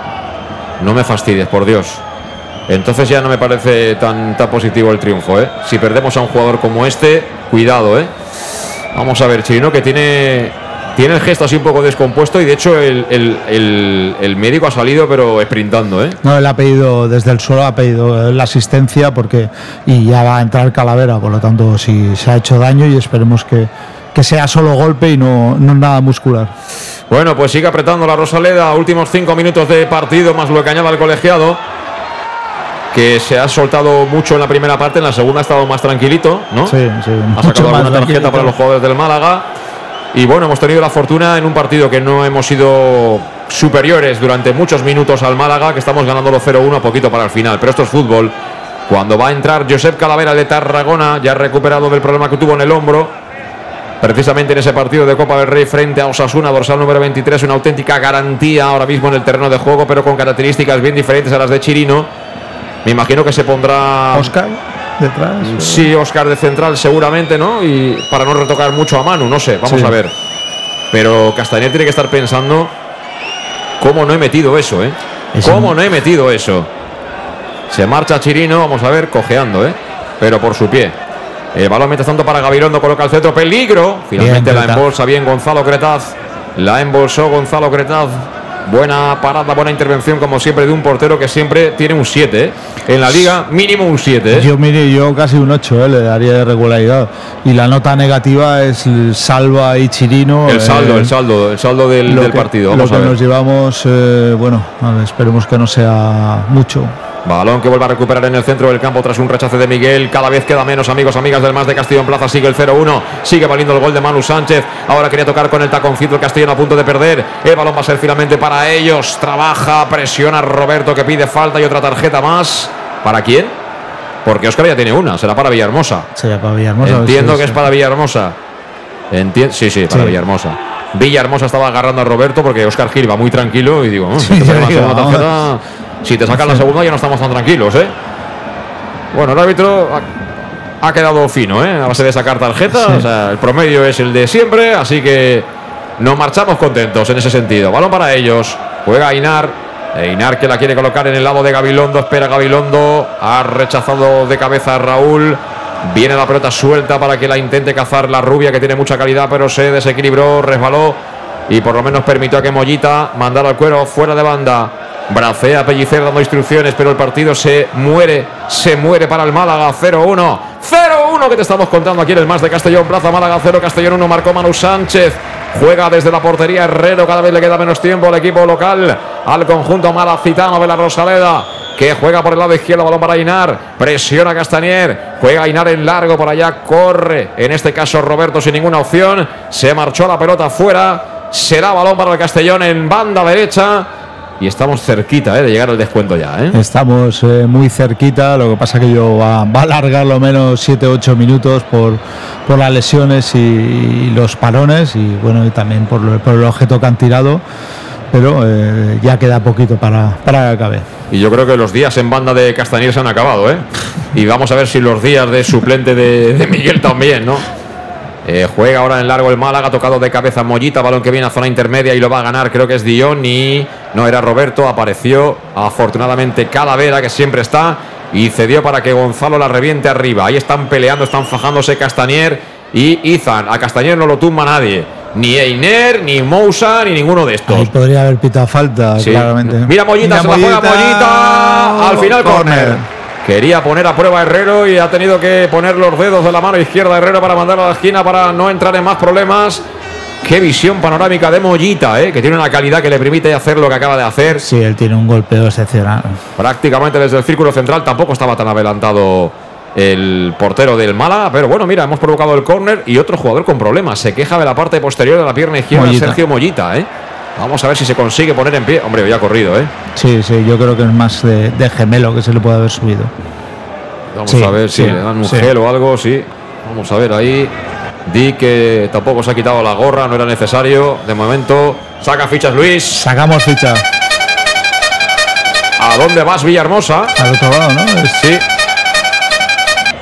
No me fastidies, por Dios. Entonces ya no me parece tan, tan positivo el triunfo, ¿eh? Si perdemos a un jugador como este, cuidado, ¿eh? Vamos a ver, Chirino, que tiene, tiene el gesto así un poco descompuesto y de hecho el, el- el- el médico ha salido pero sprintando, ¿eh?
No, él ha pedido, desde el suelo ha pedido eh, la asistencia porque y ya va a entrar Calavera, por lo tanto, si se ha hecho daño y esperemos que, que sea solo golpe y no, no nada muscular.
Bueno, pues sigue apretando la Rosaleda. Últimos cinco minutos de partido, más lo que añada el colegiado. Que se ha soltado mucho en la primera parte, en la segunda ha estado más tranquilito, ¿no?
Sí, sí,
Ha sacado alguna tarjeta para los jugadores del Málaga. Y bueno, hemos tenido la fortuna en un partido que no hemos sido superiores durante muchos minutos al Málaga, que estamos ganando los 0-1 a poquito para el final. Pero esto es fútbol. Cuando va a entrar Josep Calavera de Tarragona, ya recuperado del problema que tuvo en el hombro, precisamente en ese partido de Copa del Rey frente a Osasuna, dorsal número 23, una auténtica garantía ahora mismo en el terreno de juego, pero con características bien diferentes a las de Chirino. Me imagino que se pondrá
Oscar, detrás.
Sí, Oscar de central seguramente, ¿no? Y para no retocar mucho a Manu, no sé, vamos
Sí.
a ver. Pero Castañer tiene que estar pensando cómo no he metido eso, ¿eh?
Eso
¿Cómo
no-
he metido eso? Se marcha Chirino, vamos a ver, cojeando, ¿eh? Pero por su pie. El balón mientras tanto para Gabirondo, coloca el centro, peligro. Finalmente
Bien,
la embolsa bien Gonzalo Cretaz. La embolsó Gonzalo Cretaz. Buena parada, buena intervención, como siempre, de un portero que siempre tiene un 7, ¿eh? En la liga, mínimo un 7, ¿eh?
Yo, mire, yo casi un 8 le daría de regularidad. Y la nota negativa es el Salva y Chirino.
El saldo,
eh,
el saldo, el saldo del,
lo
del
que-
partido.
Lo que
a ver.
nos llevamos, eh, bueno, a ver, esperemos que no sea mucho.
Balón que vuelve a recuperar en el centro del campo tras un rechace de Miguel. Cada vez queda menos amigos, amigas del más de Castillo en Plaza. Sigue el 0-1. Sigue valiendo el gol de Manu Sánchez. Ahora quería tocar con el taconcito el Castellón a punto de perder. El balón va a ser finalmente para ellos. Trabaja, presiona Roberto que pide falta y otra tarjeta más. ¿Para quién? Porque Oscar ya tiene una. Será para Villahermosa.
Sería para Villahermosa.
Entiendo
sí,
que
sí.
es para Villahermosa. Enti- sí, sí, para
Sí.
Villahermosa. Villahermosa estaba agarrando a Roberto porque Oscar Gil va muy tranquilo y digo, "Oh,
Sí,
si te sacan la segunda ya no estamos tan tranquilos, ¿eh? Bueno, el árbitro ha, ha quedado fino, ¿eh? A base de sacar tarjeta,
Sí.
o sea, el promedio es el de siempre, así que nos marchamos contentos en ese sentido. Balón para ellos, juega Ainar. Einar que la quiere colocar en el lado de Gabilondo, espera Gabilondo, ha rechazado de cabeza a Raúl. Viene la pelota suelta para que la intente cazar la rubia, que tiene mucha calidad, pero se desequilibró, resbaló y por lo menos permitió a que Mollita mandara al cuero fuera de banda. Bracea Pellicer dando instrucciones, pero el partido se muere, se muere para el Málaga 0-1. 0-1 que te estamos contando aquí en el más de Castellón, Plaza Málaga 0, Castellón 1, marcó Manu Sánchez. Juega desde la portería Herrero, cada vez le queda menos tiempo al equipo local, al conjunto malacitano de la Rosaleda que juega por el lado izquierdo, balón para Inar, presiona Castañer, juega Inar en largo, por allá corre, en este caso Roberto sin ninguna opción, se marchó la pelota fuera, será balón para el Castellón en banda derecha y estamos cerquita eh, de llegar al descuento ya. ¿eh?
Estamos eh, muy cerquita, lo que pasa que yo va, va a alargar lo menos 7-8 minutos por, por las lesiones y, y los parones y bueno, y también por, lo- por el objeto que han tirado, pero ya queda poquito para, para que acabe.
Y yo creo que los días en banda de Castañer se han acabado, ¿eh? Y vamos a ver si los días de suplente de, de Miguel también, ¿no? Eh, juega ahora en largo el Málaga, tocado de cabeza Mollita, balón que viene a zona intermedia y lo va a ganar, creo que es Dion y no era Roberto, apareció afortunadamente Calavera que siempre está y cedió para que Gonzalo la reviente arriba. Ahí están peleando, están fajándose Castañer y Izan. A Castañer no lo tumba nadie, ni Einer, ni Moussa, ni ninguno de estos.
Ahí podría haber pitado falta,
Sí.
claramente.
Mira Mollita, se la juega Mollita. Al final, córner. Quería poner a prueba a Herrero y ha tenido que poner los dedos de la mano izquierda a Herrero para mandarlo a la esquina para no entrar en más problemas. Qué visión panorámica de Mollita, ¿eh? que tiene una calidad que le permite hacer lo que acaba de hacer.
Sí, él tiene un golpeo excepcional.
Prácticamente desde el círculo central tampoco estaba tan adelantado el portero del Mala, pero bueno, mira, hemos provocado el córner y otro jugador con problemas. Se queja de la parte posterior de la pierna izquierda
Mollita.
Sergio Mollita, ¿eh? Vamos a ver si se consigue poner en pie. Hombre, ya ha corrido, ¿eh?
Sí, sí, yo creo que es más de, de gemelo que se le puede haber subido.
Vamos
Sí,
a ver si
sí,
le dan un
sí.
gel o algo, sí. Vamos a ver ahí. Di que tampoco se ha quitado la gorra, no era necesario. De momento, saca fichas Luis.
Sacamos ficha
¿A dónde vas, Villahermosa?
al otro lado, ¿no? Es-
Sí.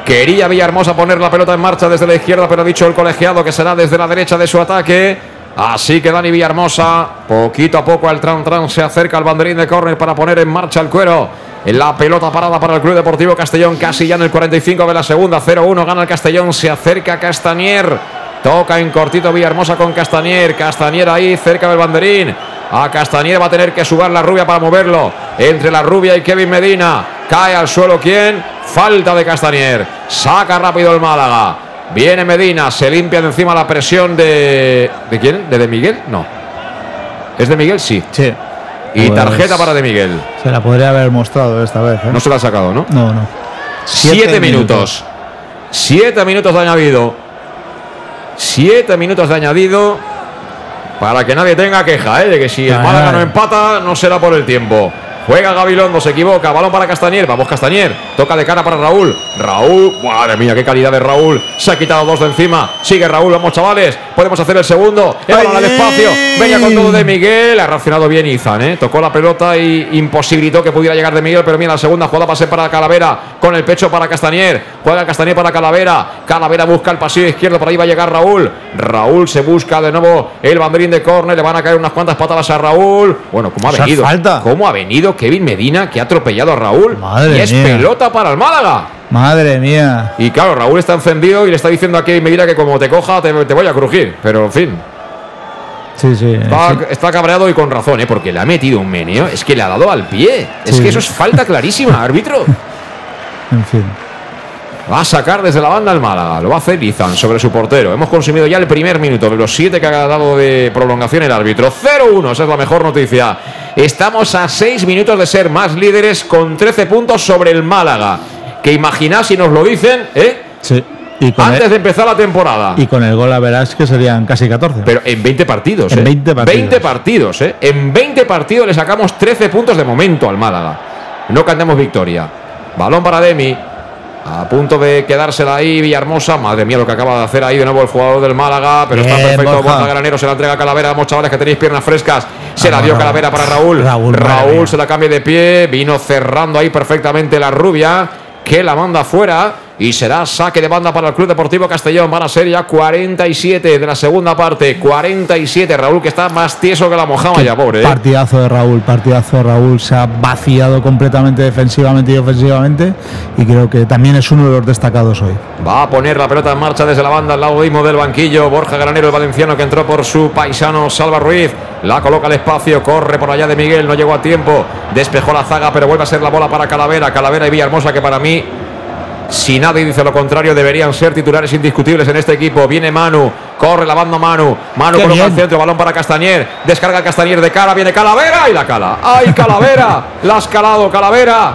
Quería Villahermosa poner la pelota en marcha desde la izquierda, pero ha dicho el colegiado que será desde la derecha de su ataque. Así que Dani Villahermosa, poquito a poco al tran tran se acerca al banderín de córner para poner en marcha el cuero. La pelota parada para el Club Deportivo Castellón, casi ya en el 45 de la segunda, 0-1 gana el Castellón, se acerca Castanier. Toca en cortito Villahermosa con Castanier. Castanier ahí cerca del banderín. A Castanier va a tener que subir la rubia para moverlo. Entre la rubia y Kevin Medina. Cae al suelo quién? Falta de Castanier. Saca rápido el Málaga. Viene Medina. Se limpia de encima la presión de. ¿De quién? ¿De De Miguel? No. ¿Es de Miguel? Sí.
Sí.
Y
Pues
tarjeta para De Miguel.
Se la podría haber mostrado esta vez. ¿eh?
No se la ha sacado, ¿no?
no, no.
Siete, minutos. Siete minutos de añadido. Siete minutos de añadido. Para que nadie tenga queja, ¿eh? De que si el Málaga no empata, no será por el tiempo. Juega Gabilondo, se equivoca. Balón para Castañer. Vamos, Castañer. Toca de cara para Raúl. Raúl. Madre mía, qué calidad de Raúl. Se ha quitado dos de encima. Sigue Raúl. Vamos, chavales. Podemos hacer el segundo. El balón al espacio. Venía con todo de Miguel. Ha reaccionado bien Izan, ¿eh? Tocó la pelota y imposibilitó que pudiera llegar de Miguel. Pero mira, la segunda jugada va a ser para Calavera. Con el pecho para Castañer. Juega Castañer para Calavera. Calavera busca el pasillo izquierdo. Por ahí va a llegar Raúl. Raúl se busca de nuevo el banderín de córner. Le van a caer unas cuantas patadas a Raúl. Bueno, ¿cómo ha venido?
falta.
¿Cómo ha venido Kevin Medina que ha atropellado a Raúl?
Madre
y es
mía.
pelota para el Málaga.
Madre mía.
Y claro, Raúl está encendido y le está diciendo a Kevin Medina que como te coja te, te voy a crujir. Pero en fin,
Sí, sí.
está,
sí.
está cabreado y con razón, ¿eh? porque le ha metido un meneo. Es que le ha dado al pie. Es que eso es falta clarísima, árbitro.
En fin.
Va a sacar desde la banda el Málaga. Lo va a hacer Izan sobre su portero. Hemos consumido ya el primer minuto de los siete que ha dado de prolongación el árbitro. 0-1, esa es la mejor noticia. Estamos a seis minutos de ser más líderes con 13 puntos sobre el Málaga. Que imaginad si nos lo dicen, ¿eh?
Sí. Y
Antes
el,
de empezar la temporada.
y con el gol a verás que serían casi 14.
Pero en 20 partidos.
En
¿eh?
20 partidos.
20 partidos, ¿eh? En 20 partidos le sacamos 13 puntos de momento al Málaga. No cantemos victoria. Balón para Demi. A punto de quedársela ahí Villahermosa. Madre mía lo que acaba de hacer ahí de nuevo el jugador del Málaga. Pero está perfecto.
Borja.
Granero se la entrega a Calavera. Vamos chavales que tenéis piernas frescas. Se la
Vamos,
dio
Raúl.
Calavera para Raúl.
Raúl, mía.
se la cambia de pie. Vino cerrando ahí perfectamente la rubia. Que la manda fuera. Y será saque de banda para el Club Deportivo Castellón. Van a ser ya 47 de la segunda parte. 47. Raúl que está más tieso que la mojama ya, pobre. ¿eh?
Partidazo de Raúl, partidazo de Raúl. Se ha vaciado completamente defensivamente y ofensivamente. Y creo que también es uno de los destacados hoy.
Va a poner la pelota en marcha desde la banda al lado mismo del banquillo. Borja Granero, el valenciano que entró por su paisano Salva Ruiz. La coloca al espacio, corre por allá de Miguel, no llegó a tiempo. Despejó la zaga, pero vuelve a ser la bola para Calavera. Calavera y Villahermosa, que para mí, si nadie dice lo contrario, deberían ser titulares indiscutibles en este equipo. Viene Manu, corre la banda Manu. Manu
Qué
coloca
bien.
centro, balón para Castañer. Descarga Castañer de cara, viene Calavera y la cala. ¡Ay, Calavera! la has calado, Calavera.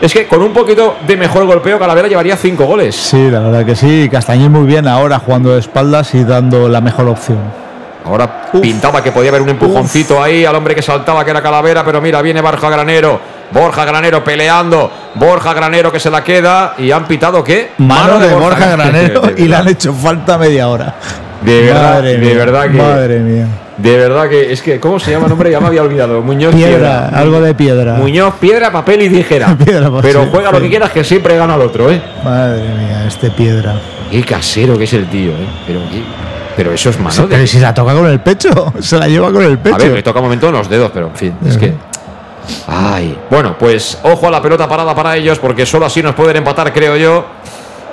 Es que con un poquito de mejor golpeo, Calavera llevaría cinco goles.
Sí, la verdad que sí. Castañer muy bien ahora jugando de espaldas y dando la mejor opción.
Ahora
Uf.
pintaba que podía haber un empujoncito ahí al hombre que saltaba, que era Calavera, pero mira, viene Borja Granero. Borja Granero peleando. Borja Granero que se la queda. ¿Y han pitado qué?
Mano de Borja Granero y le han hecho falta media hora.
De verdad,
Madre
de
mía,
verdad que.
Madre mía.
De verdad que. Es que, ¿cómo se llama el nombre? Ya me había olvidado. Muñoz
Piedra, algo de piedra.
Muñoz, piedra, papel y tijera.
Piedra, papel,
pero
sí,
juega lo
sí.
que quieras, que siempre gana el otro, ¿eh?
Madre mía, este piedra.
Qué casero que es el tío, ¿eh? Pero, qué- pero eso es mano de.
Pero si la toca con el pecho, se la lleva con el pecho.
A ver, le toca un momento en los dedos, pero en fin, es que. Ay. Bueno, pues ojo a la pelota parada para ellos, porque solo así nos pueden empatar, creo yo.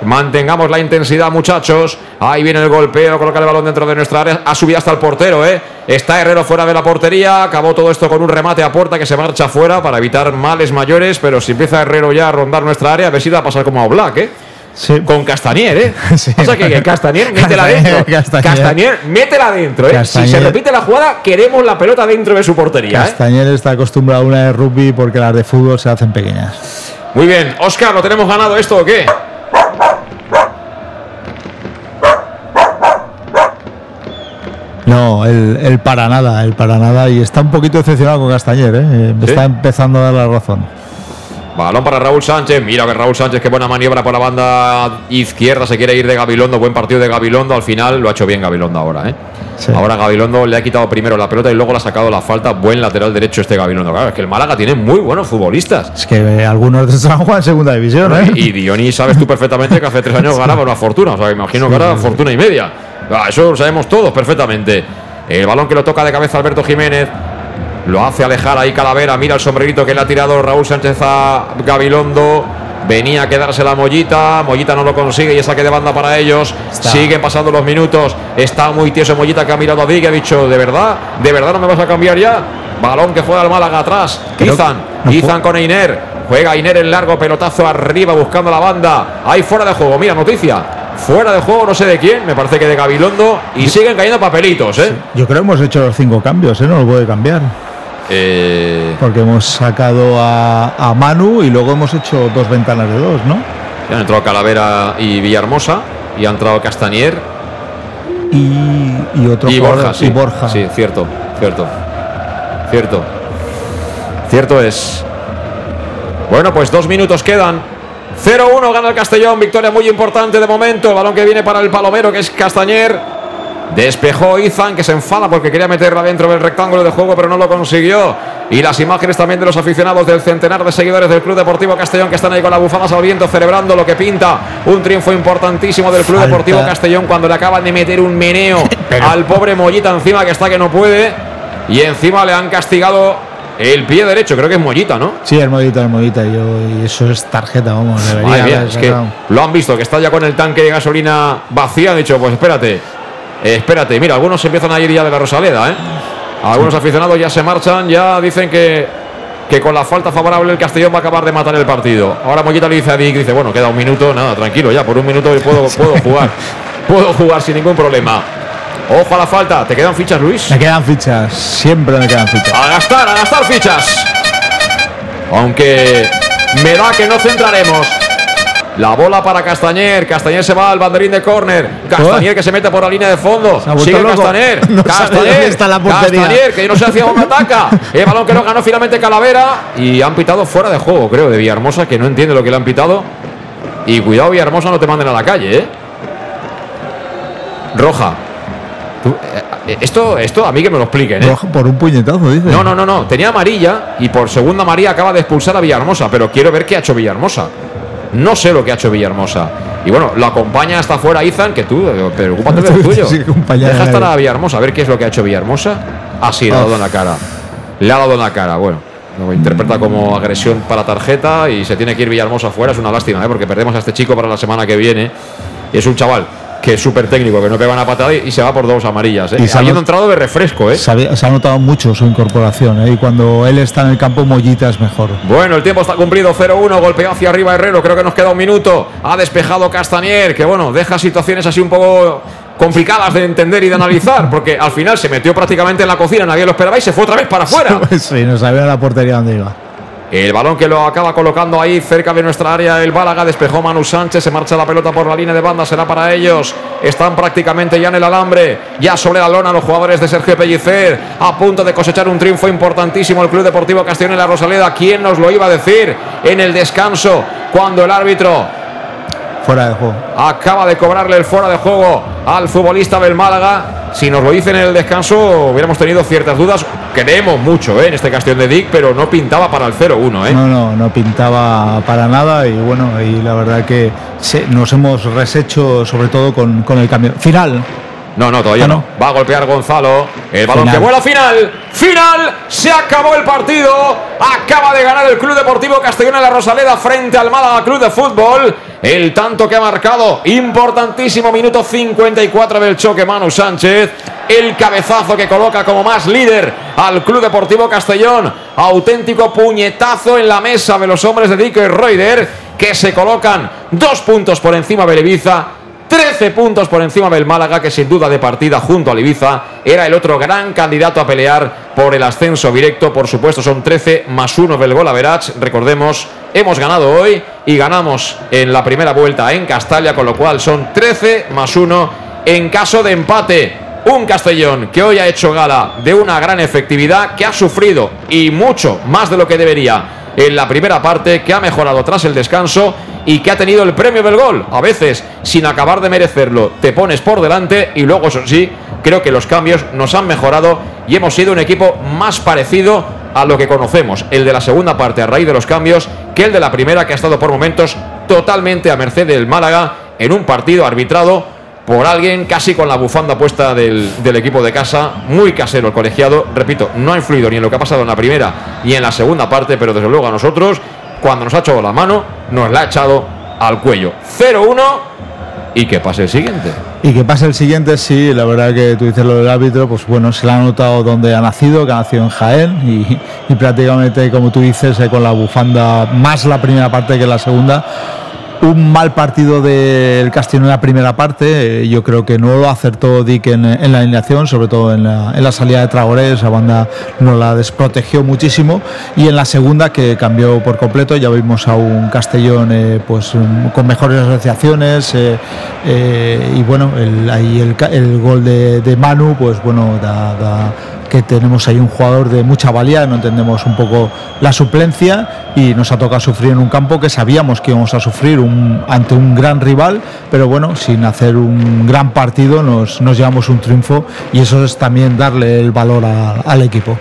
Mantengamos la intensidad, muchachos. Ahí viene el golpeo, coloca el balón dentro de nuestra área. Ha subido hasta el portero, ¿eh? Está Herrero fuera de la portería. Acabó todo esto con un remate a puerta que se marcha fuera para evitar males mayores. Pero si empieza Herrero ya a rondar nuestra área, a ver si va a pasar como a Black, ¿eh?
Sí.
Con Castañer, ¿eh?
Sí.
O sea que, que Castañer, métela dentro.
Castañer.
Castañer, métela dentro, ¿eh? Si se repite la jugada, queremos la pelota dentro de su portería, ¿eh?
Castañer está acostumbrado a una de rugby porque las de fútbol se hacen pequeñas.
Muy bien, Oscar, ¿lo tenemos ganado esto o qué?
No, el, el para nada, el para nada. Y está un poquito decepcionado con Castañer, ¿eh? Eh, Me
¿Sí?
está empezando a dar la razón.
Balón para Raúl Sánchez. Mira que Raúl Sánchez, qué buena maniobra por la banda izquierda. Se quiere ir de Gabilondo. Buen partido de Gabilondo. Al final lo ha hecho bien Gabilondo ahora, ¿eh?
Sí.
Ahora Gabilondo le ha quitado primero la pelota y luego le ha sacado la falta. Buen lateral derecho este Gabilondo. Claro, es que el Málaga tiene muy buenos futbolistas.
Es que eh, algunos de han jugado en segunda división, ¿eh?
Y Diony, sabes tú perfectamente que hace tres años ganaba una fortuna. O sea, imagino que ahora fortuna y media. Ah, Eso lo sabemos todos perfectamente. El balón que lo toca de cabeza Alberto Jiménez. Lo hace alejar ahí Calavera. Mira el sombrerito que le ha tirado Raúl Sánchez a Gabilondo. Venía a quedarse la Mollita. Mollita no lo consigue y saque de banda para ellos.
Está.
Siguen pasando los minutos. Está muy tieso Mollita que ha mirado a Dick ha dicho: ¿De verdad? ¿De verdad no me vas a cambiar ya? Balón que juega el Málaga atrás. Izan.
no
Izan con Einer. Juega Einer en largo, pelotazo arriba buscando la banda. Ahí fuera de juego, mira, noticia. Fuera de juego, no sé de quién, me parece que de Gabilondo. Y siguen cayendo papelitos, ¿eh?
Yo creo que hemos hecho los cinco cambios, ¿eh? No lo puede cambiar.
Eh,
Porque hemos sacado a, a Manu y luego hemos hecho dos ventanas de dos, ¿no?
han entrado Calavera y Villahermosa. Y ha entrado Castañer
Y, y otro
y Borja, sí.
y Borja.
Sí, cierto, cierto. Cierto. Cierto es. Bueno, pues dos minutos quedan. 0-1 gana el Castellón, victoria muy importante de momento. El balón que viene para el Palomero, que es Castañer. Despejó Izan, que se enfada porque quería meterla dentro del rectángulo de juego, pero no lo consiguió. Y las imágenes también de los aficionados del centenar de seguidores del Club Deportivo Castellón que están ahí con la bufadas al viento, celebrando lo que pinta un triunfo importantísimo del Club
Falta.
Deportivo Castellón cuando le acaban de meter un meneo al pobre Mollita encima que está que no puede. Y encima le han castigado el pie derecho, creo que es Mollita, ¿no?
Sí, el modito, el modito. Yo, y eso es tarjeta, vamos. Debería
Madre mía,
haber
es que lo han visto, que está ya con el tanque de gasolina vacía. Han dicho, pues espérate, eh, espérate. Mira, algunos empiezan a ir ya de la Rosaleda, ¿eh? Algunos aficionados ya se marchan, ya dicen que, que con la falta favorable el Castellón va a acabar de matar el partido. Ahora Mollita le dice a Dick, dice, bueno, queda un minuto, nada, tranquilo, ya, por un minuto puedo, puedo jugar. Puedo jugar sin ningún problema. Ojo a la falta, ¿te quedan fichas, Luis?
Me quedan fichas, siempre me quedan fichas.
A gastar, a gastar fichas. Aunque me da que no centraremos. La bola para Castañer. Castañer se va al banderín de córner. Castañer que se mete por la línea de fondo. Sigue
loco.
Castañer.
No
Castañer.
está la.
Castañer, que no se hacía dónde ataca. El balón que lo ganó finalmente Calavera. Y han pitado fuera de juego, creo, de Villahermosa, que no entiende lo que le han pitado. Y cuidado, Villahermosa, no te manden a la calle, ¿eh? Roja. Tú, eh, esto, esto a mí que me lo expliquen, ¿eh?
Roja por un puñetazo, dice.
No, no, no, no. Tenía amarilla y por segunda amarilla acaba de expulsar a Villahermosa, pero quiero ver qué ha hecho Villahermosa. No sé lo que ha hecho Villahermosa. Y bueno, lo acompaña hasta afuera Izan, que tú, eh, preocúpate de lo tuyo.
Sí,
Deja estar a Villahermosa, a ver qué es lo que ha hecho Villahermosa. Así, le ha dado en la cara. Le ha dado en la cara, bueno. Lo interpreta como agresión para tarjeta y se tiene que ir Villahermosa afuera. Es una lástima, ¿eh? porque perdemos a este chico para la semana que viene. Es un chaval que es súper técnico, que no pega una patada y y se va por dos amarillas. ¿eh?
Y se ha
Habiendo entrado de refresco, ¿eh?
Se, ha notado mucho su incorporación, ¿eh? Y cuando él está en el campo, Mollita es mejor.
Bueno, el tiempo está cumplido, 0-1, golpeó hacia arriba Herrero, creo que nos queda un minuto. Ha despejado Castañer, que bueno, deja situaciones así un poco complicadas de entender y de analizar, porque al final se metió prácticamente en la cocina, nadie lo esperaba y se fue otra vez para afuera.
sí, no sabía la portería dónde iba.
El balón que lo acaba colocando ahí cerca de nuestra área, el Bálaga despejó Manu Sánchez, se marcha la pelota por la línea de banda, será para ellos. Están prácticamente ya en el alambre, ya sobre la lona los jugadores de Sergio Pellicer, a punto de cosechar un triunfo importantísimo el Club Deportivo Castellón en la Rosaleda. ¿Quién nos lo iba a decir en el descanso cuando el árbitro
Fuera de juego.
acaba de cobrarle el fuera de juego al futbolista del Málaga. Si nos lo dicen en el descanso, hubiéramos tenido ciertas dudas. Creemos mucho ¿eh? en este Castellón de Dick, pero no pintaba para el 0-1. ¿eh?
No, no, no pintaba para nada y bueno, y la verdad que se- nos hemos reshecho sobre todo con, con el cambio. Final,
No, no, todavía
Ah,
no.
no.
Va a golpear Gonzalo. El balón
Final.
que vuela final. Final. Se acabó el partido. Acaba de ganar el Club Deportivo Castellón en la Rosaleda frente al Málaga Club de Fútbol. El tanto que ha marcado. Importantísimo minuto 54 del choque Manu Sánchez. El cabezazo que coloca como más líder al Club Deportivo Castellón. Auténtico puñetazo en la mesa de los hombres de Dico y Reuter que se colocan dos puntos por encima de Ibiza. 13 puntos por encima del Málaga, que sin duda de partida junto al Ibiza era el otro gran candidato a pelear por el ascenso directo. Por supuesto, son 13 más 1 del gol Verach. Recordemos, hemos ganado hoy y ganamos en la primera vuelta en Castalia, con lo cual son 13 más 1 en caso de empate. Un Castellón que hoy ha hecho gala de una gran efectividad, que ha sufrido y mucho más de lo que debería en la primera parte, que ha mejorado tras el descanso y que ha tenido el premio del gol. A veces, sin acabar de merecerlo, te pones por delante y luego, eso sí, creo que los cambios nos han mejorado y hemos sido un equipo más parecido a lo que conocemos, el de la segunda parte a raíz de los cambios, que el de la primera, que ha estado por momentos totalmente a merced del Málaga en un partido arbitrado por alguien casi con la bufanda puesta del, equipo de casa, muy casero el colegiado. Repito, no ha influido ni en lo que ha pasado en la primera y en la segunda parte, pero desde luego a nosotros, cuando nos ha echado la mano, nos la ha echado al cuello. 0-1 y que pase el siguiente.
Y que pase el siguiente, sí, la verdad que tú dices lo del árbitro, pues bueno, se le ha notado donde ha nacido, que ha nacido en Jaén, y, y prácticamente, como tú dices, eh, con la bufanda más la primera parte que la segunda. Un mal partido del Castellón en la primera parte, eh, yo creo que no lo acertó Dick en, en la alineación, sobre todo en la, en la salida de Traoré, esa banda nos la desprotegió muchísimo, y en la segunda que cambió por completo, ya vimos a un Castellón eh, pues mm, con mejores asociaciones, eh, y bueno, el, ahí el, gol de, de Manu, pues bueno, da que tenemos ahí un jugador de mucha valía, no entendemos un poco la suplencia y nos ha tocado sufrir en un campo que sabíamos que íbamos a sufrir ante un gran rival, pero bueno, sin hacer un gran partido nos, nos llevamos un triunfo y eso es también darle el valor al equipo.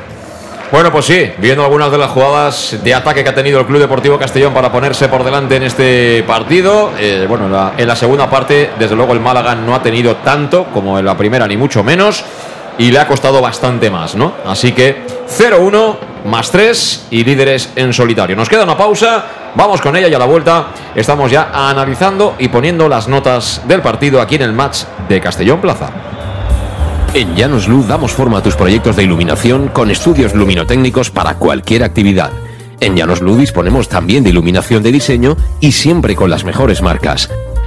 Bueno, pues sí, viendo algunas de las jugadas de ataque que ha tenido el Club Deportivo Castellón para ponerse por delante en este partido. eh, bueno, en la, en la segunda parte, desde luego, el Málaga no ha tenido tanto como en la primera, ni mucho menos. Y le ha costado bastante más, ¿no? Así que 0-1 más 3 y líderes en solitario. Nos queda una pausa, vamos con ella y a la vuelta estamos ya analizando y poniendo las notas del partido aquí en el match de Castellón Plaza.
En Llanos Luz damos forma a tus proyectos de iluminación con estudios luminotécnicos para cualquier actividad. En Llanos Luz disponemos también de iluminación de diseño y siempre con las mejores marcas.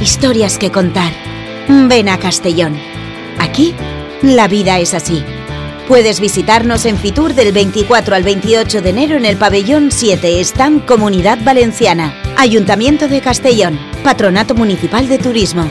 historias que contar, ven a Castellón. Aquí, la vida es así. Puedes visitarnos en Fitur del 24 al 28 de enero en el pabellón 7, Stand Comunidad Valenciana, Ayuntamiento de Castellón, Patronato Municipal de Turismo.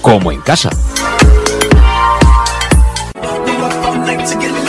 como en casa.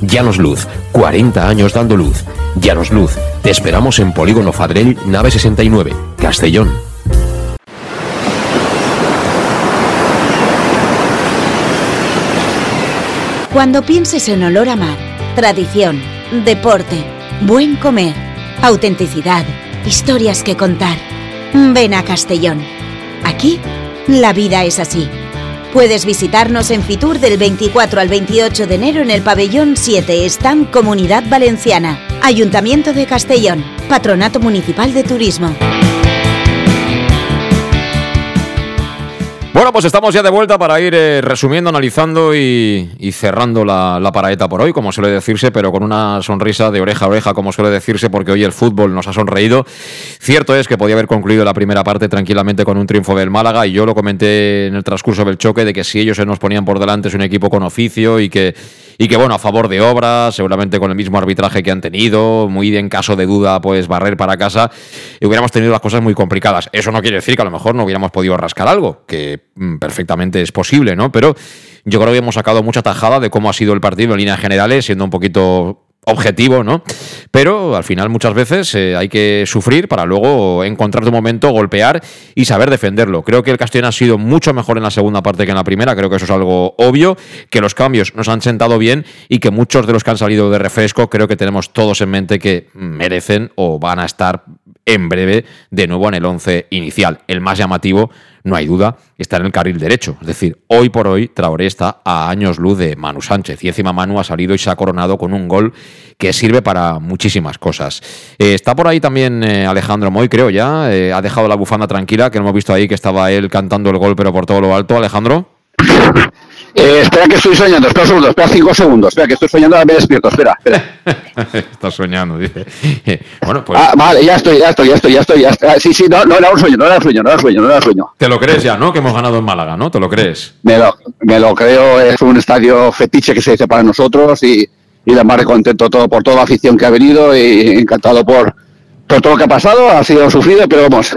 Llanos Luz, 40 años dando luz. Llanos Luz, te esperamos en Polígono Fadrell, nave 69, Castellón.
Cuando pienses en olor a mar, tradición, deporte, buen comer, autenticidad, historias que contar, ven a Castellón. Aquí, la vida es así. Puedes visitarnos en Fitur del 24 al 28 de enero en el pabellón 7, Stand Comunidad Valenciana, Ayuntamiento de Castellón, Patronato Municipal de Turismo.
Bueno, pues estamos ya de vuelta para ir eh, resumiendo, analizando y, cerrando la, la paraeta por hoy, como suele decirse, pero con una sonrisa de oreja a oreja, como suele decirse, porque hoy el fútbol nos ha sonreído. Cierto es que podía haber concluido la primera parte tranquilamente con un triunfo del Málaga, y yo lo comenté en el transcurso del choque, de que si ellos se nos ponían por delante es un equipo con oficio y que, y que bueno, a favor de obras, seguramente con el mismo arbitraje que han tenido, muy en caso de duda, pues barrer para casa, y hubiéramos tenido las cosas muy complicadas. Eso no quiere decir que a lo mejor no hubiéramos podido rascar algo, que perfectamente es posible, ¿no? Pero yo creo que hemos sacado mucha tajada de cómo ha sido el partido en líneas generales, siendo un poquito objetivo, ¿no? Pero al final muchas veces eh, hay que sufrir para luego encontrar tu momento, golpear y saber defenderlo. Creo que el Castellón ha sido mucho mejor en la segunda parte que en la primera, creo que eso es algo obvio, que los cambios nos han sentado bien y que muchos de los que han salido de refresco creo que tenemos todos en mente que merecen o van a estar en breve de nuevo en el 11 inicial. El más llamativo, no hay duda, está en el carril derecho. Es decir, hoy por hoy Traoré está a años luz de Manu Sánchez y encima Manu ha salido y se ha coronado con un gol que sirve para muchísimas cosas. Eh, está por ahí también eh, Alejandro Moy, creo ya. Eh, ha dejado la bufanda tranquila, que hemos visto ahí que estaba él cantando el gol pero por todo lo alto. Alejandro.
Eh, espera que estoy soñando, espera un segundo, espera cinco segundos, espera que estoy soñando, me despierto, espera, espera.
Estás soñando, dice. Bueno, pues
Ah, vale, ya estoy, ya estoy, ya estoy, ya estoy, ya estoy. Ah, Sí, sí, no, no era un sueño, no era un sueño, no era un sueño, no era un sueño.
te lo crees ya, ¿no? Que hemos ganado en Málaga, ¿no? ¿Te lo crees?
Me lo, me lo creo, es un estadio fetiche que se dice para nosotros y, y la más contento todo por toda la afición que ha venido y encantado por, por todo lo que ha pasado, ha sido sufrido, pero vamos,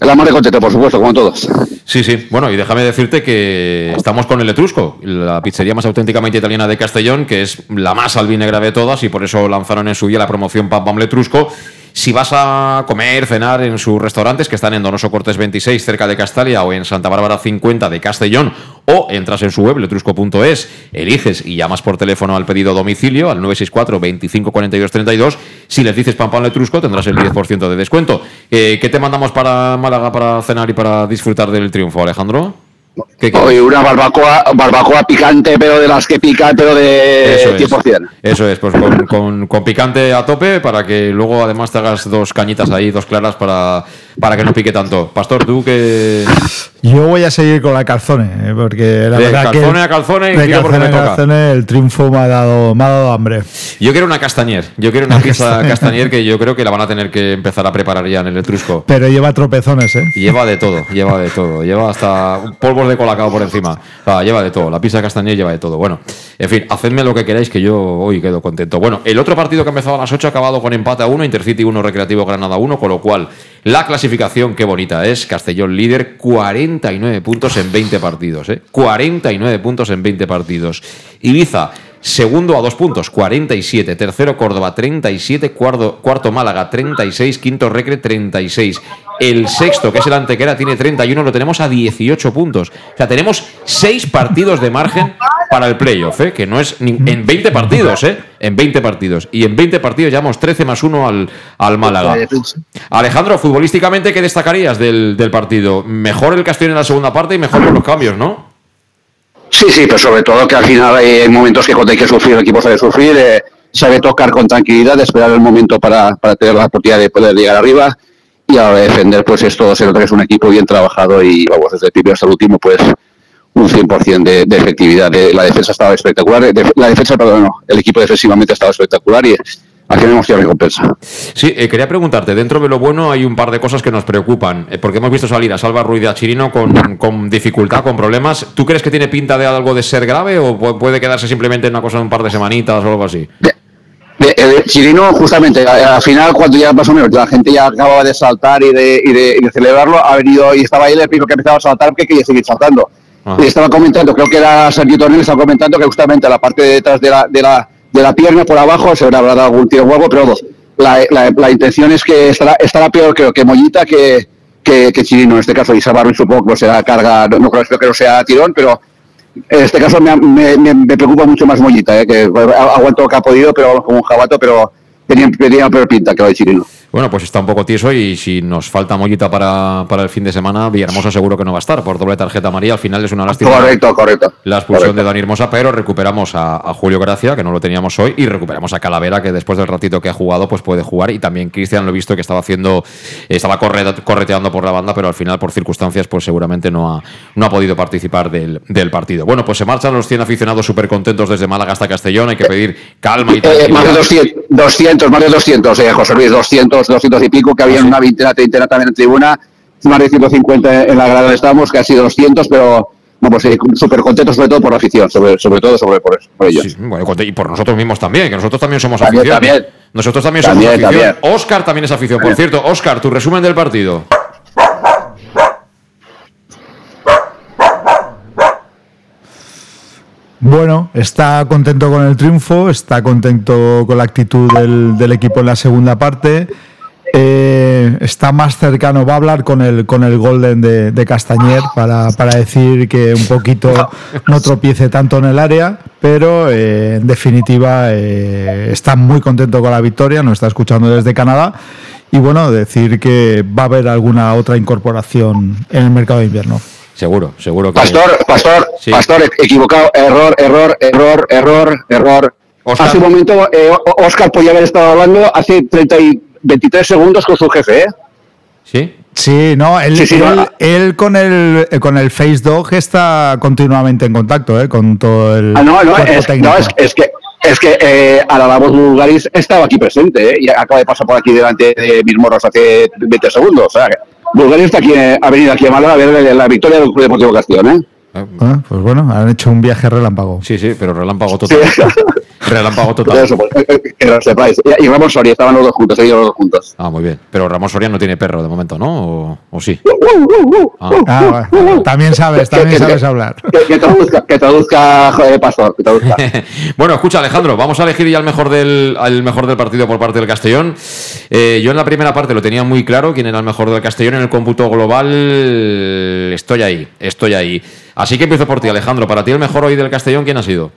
La más de contento, por supuesto, como todos.
Sí, sí. Bueno, y déjame decirte que estamos con el Etrusco, la pizzería más auténticamente italiana de Castellón, que es la más albinegra de todas y por eso lanzaron en su día la promoción Pam Pam Letrusco. Si vas a comer, cenar en sus restaurantes que están en Donoso Cortés 26, cerca de Castalia, o en Santa Bárbara 50 de Castellón, o entras en su web, letrusco.es, eliges y llamas por teléfono al pedido domicilio al 964 25 42 32. Si les dices pan pan letrusco, tendrás el 10% de descuento. Eh, ¿Qué te mandamos para Málaga para cenar y para disfrutar del triunfo, Alejandro?
Hoy una barbacoa, barbacoa picante, pero de las que pican, pero de
Eso
100%.
Es, eso es, pues con, con, picante a tope para que luego además te hagas dos cañitas ahí, dos claras para, para que no pique tanto. Pastor, tú que...
Yo voy a seguir con la calzone, eh, porque la
de
verdad
calzone
que
a calzone y
de calzone a calzone el triunfo me ha dado, me ha dado hambre.
Yo quiero una castañer, yo quiero una pizza castañer que yo creo que la van a tener que empezar a preparar ya en el Etrusco.
Pero lleva tropezones, ¿eh?
Lleva de todo, lleva de todo. Lleva hasta polvos de colacao por encima. Sea, lleva de todo. La pizza castañer lleva de todo. Bueno, en fin, hacedme lo que queráis que yo hoy quedo contento. Bueno, el otro partido que ha empezado a las 8 ha acabado con empate a 1, Intercity 1, Recreativo Granada 1, con lo cual la clasificación, qué bonita es. Castellón líder, 49 puntos en 20 partidos. ¿eh? 49 puntos en 20 partidos. Ibiza, segundo a dos puntos, 47. Tercero Córdoba, 37. Cuarto, cuarto Málaga, 36. Quinto Recre, 36. El sexto, que es el Antequera, tiene 31. Lo tenemos a 18 puntos. O sea, tenemos 6 partidos de margen para el playoff, ¿eh? que no es en 20 partidos, ¿eh? En 20 partidos. Y en 20 partidos llevamos 13 más 1 al, al Málaga. Alejandro, futbolísticamente, ¿qué destacarías del, del partido? Mejor el Castellón en la segunda parte y mejor con los cambios, ¿no?
Sí, sí, pero sobre todo que al final hay momentos que cuando hay que sufrir, el equipo sabe sufrir, eh, sabe tocar con tranquilidad, esperar el momento para, para tener la oportunidad de poder llegar arriba y a defender, pues esto se nota que es un equipo bien trabajado y vamos, desde el primero hasta el último, pues un 100% de, de efectividad. De- la defensa estaba espectacular, de- la defensa, perdón, el equipo defensivamente estaba espectacular y aquí hemos tenido recompensa.
Sí, eh, quería preguntarte, dentro de lo bueno hay un par de cosas que nos preocupan, eh, porque hemos visto salir a Salva Ruiz de Chirino con, con dificultad, con problemas. ¿Tú crees que tiene pinta de algo de ser grave o pu- puede quedarse simplemente en una cosa de un par de semanitas o algo así?
De- el Chirino, justamente, al final, cuando ya más o menos la gente ya acababa de saltar y de, y de, y de celebrarlo, ha venido y estaba ahí el primero que empezaba a saltar porque quería seguir saltando.
Ajá.
Y estaba comentando, creo que era Sergio Tornel, estaba comentando que justamente la parte de detrás de la, de la, de la pierna por abajo se habrá dado algún tiro huevo, pero la, la, la intención es que estará, estará peor, creo que Mollita que, que, que Chirino en este caso. Y Sabarro supongo que será carga, no, creo que no sea tirón, pero en este caso me, me, me- preocupa mucho más Mollita, eh, que aguantó lo que ha podido, pero como un jabato, pero tenía, tenía peor pinta que lo de Chirino.
Bueno, pues está un poco tieso y si nos falta mollita para, para el fin de semana, Villahermosa seguro que no va a estar por doble tarjeta amarilla. Al final es una lástima.
Correcto, correcto.
La expulsión
Correcto.
de Dani Hermosa, pero recuperamos a, a Julio Gracia, que no lo teníamos hoy, y recuperamos a Calavera, que después del ratito que ha jugado, pues puede jugar. Y también Cristian lo he visto que estaba haciendo, estaba corre- correteando por la banda, pero al final, por circunstancias, pues seguramente no ha, no ha podido participar del, del partido. Bueno, pues se marchan los 100 aficionados súper contentos desde Málaga hasta Castellón. Hay que pedir calma y
Eh, más de
tranquilidad.
200, 200, más de 200, eh, José Luis, 200, 200 y pico, que había una veintena, treintena también en tribuna, más de 150 en la grada donde estábamos, casi 200, pero vamos, eh, súper contentos sobre todo por la afición, sobre, sobre todo sobre por, eso, por ellos.
Sí, bueno, y por nosotros mismos también, que nosotros también somos
También,
afición.
también.
Nosotros también,
También,
somos afición.
también.
Oscar también es afición. Por cierto, Oscar, tu resumen del partido.
Bueno, está contento con el triunfo, está contento con la actitud del, del equipo en la segunda parte. Eh, está más cercano, va a hablar con el, con el Golden de, de Castañer para, para decir que un poquito no tropiece tanto en el área, pero eh, en definitiva eh, está muy contento con la victoria, nos está escuchando desde Canadá. Y bueno, decir que va a haber alguna otra incorporación en el mercado de invierno.
Seguro, seguro que.
Pastor, pastor,
Sí.
pastor, equivocado, error, error, error, error, error.
Oscar.
Hace un momento, eh, Oscar podía haber estado hablando hace 30 y 23 segundos con su jefe, ¿eh?
¿Sí?
Sí, no, él,
Sí, sí,
él,
no.
él con el con el Face Dog está continuamente en contacto, ¿eh? con todo el
Ah, no, no, es,
técnico.
no, es, es que es que eh, a la voz Bulgaris estaba aquí presente, ¿eh? Y acaba de pasar por aquí delante de mis morros hace 20 segundos. O sea, que Bulgaris está aquí, eh, ha venido aquí a Málaga a ver la victoria del Club Deportivo Castellón, ¿eh?
Ah, pues bueno, han hecho un viaje relámpago.
Sí, sí, pero relámpago total. Relámpago total.
Eso, pues, eh, eh, que lo sepáis. Y Ramos Soria estaban los dos juntos, ellos los dos juntos.
Ah, muy bien. Pero Ramos Soria no tiene perro de momento, ¿no? ¿O, o sí? Ah.
Ah, bueno, también sabes, también sabes hablar.
Que, que traduzca, que traduzca joder, Pastor, que traduzca.
bueno, escucha, Alejandro, vamos a elegir ya el mejor del, al mejor del partido por parte del Castellón. Eh, yo en la primera parte lo tenía muy claro quién era el mejor del Castellón. En el cómputo global estoy ahí, estoy ahí. Así que empiezo por ti, Alejandro. Para ti el mejor hoy del Castellón, ¿quién ha sido?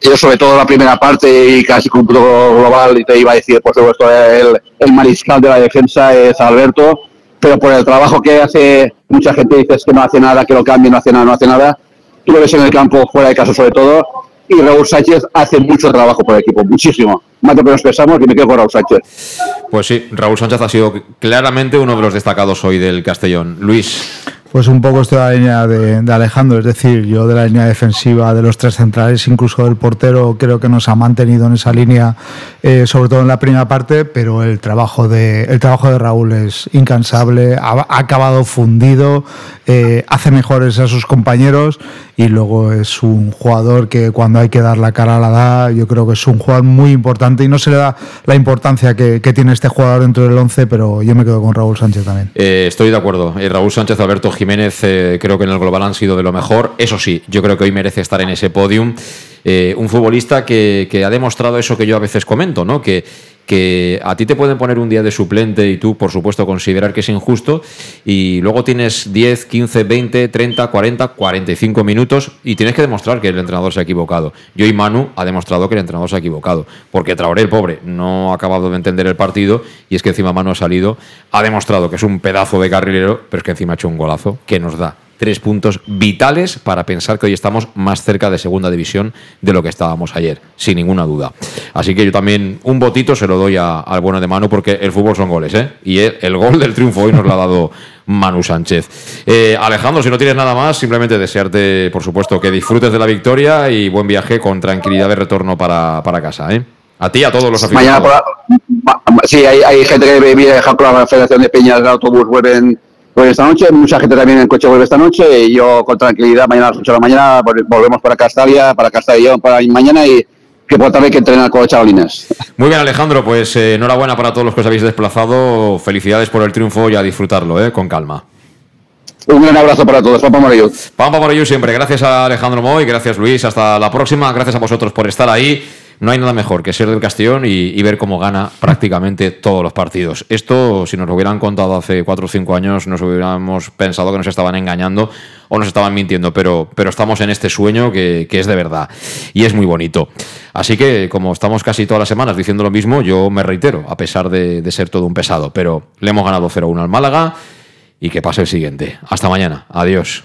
Yo sobre todo la primera parte y casi cúmpulo global, y te iba a decir, por supuesto, el, el mariscal de la defensa es Alberto, pero por el trabajo que hace, mucha gente dice que no hace nada, que lo cambie, no hace nada, no hace nada. Tú lo ves en el campo, fuera de caso sobre todo, y Raúl Sánchez hace mucho trabajo por el equipo, muchísimo. Más de lo que nos pensamos y me quedo con Raúl Sánchez.
Pues sí, Raúl Sánchez ha sido claramente uno de los destacados hoy del Castellón. Luis.
Pues un poco estoy de la línea de, Alejandro, es decir, yo de la línea defensiva de los tres centrales, incluso del portero, creo que nos ha mantenido en esa línea, eh, sobre todo en la primera parte, pero el trabajo de, el trabajo de Raúl es incansable, ha, acabado fundido, eh, hace mejores a sus compañeros y luego es un jugador que cuando hay que dar la cara la da, yo creo que es un jugador muy importante y no se le da la importancia que, tiene este jugador dentro del 11, pero yo me quedo con Raúl Sánchez también.
Eh, estoy de acuerdo. Raúl Sánchez, Alberto Jiménez, eh, creo que en el global han sido de lo mejor. Eso sí, yo creo que hoy merece estar en ese podium. Eh, un futbolista que, que ha demostrado eso que yo a veces comento, ¿no? Que, que a ti te pueden poner un día de suplente y tú, por supuesto, considerar que es injusto y luego tienes 10, 15, 20, 30, 40, 45 minutos y tienes que demostrar que el entrenador se ha equivocado. Yo y Manu ha demostrado que el entrenador se ha equivocado, porque Traoré, el pobre, no ha acabado de entender el partido y es que encima Manu ha salido, ha demostrado que es un pedazo de carrilero, pero es que encima ha hecho un golazo que nos da tres puntos vitales para pensar que hoy estamos más cerca de segunda división de lo que estábamos ayer, sin ninguna duda. Así que yo también un botito se lo doy a- al bueno de Manu porque el fútbol son goles, ¿eh? Y el, el gol del triunfo hoy nos lo ha dado Manu Sánchez. Eh, Alejandro, si no tienes nada más, simplemente desearte, por supuesto, que disfrutes de la victoria y buen viaje con tranquilidad de retorno para, para casa, ¿eh? A ti y a todos los
Mañana
aficionados.
por la- ma- sí, hay, gente que viene a con la Federación de Peñas de Autobús, vuelven, vuelven esta noche, mucha gente también en coche vuelve esta noche y yo con tranquilidad mañana a las 8 de la mañana vol- volvemos para Castalia, para Castellón, para mañana y que por tarde hay que entrenar con los chavalines.
Muy bien, Alejandro, pues eh, enhorabuena para todos los que os habéis desplazado. Felicidades por el triunfo y a disfrutarlo, ¿eh? Con calma.
Un gran abrazo para todos, Papa Morello.
Pampa por ello siempre. Gracias a Alejandro Moy, gracias Luis. Hasta la próxima. Gracias a vosotros por estar ahí. No hay nada mejor que ser del Castellón y, ver cómo gana prácticamente todos los partidos. Esto, si nos lo hubieran contado hace cuatro o cinco años, nos hubiéramos pensado que nos estaban engañando o nos estaban mintiendo, pero, pero estamos en este sueño que, es de verdad y es muy bonito. Así que, como estamos casi todas las semanas diciendo lo mismo, yo me reitero, a pesar de, de ser todo un pesado, pero le hemos ganado 0-1 al Málaga y que pase el siguiente. Hasta mañana. Adiós.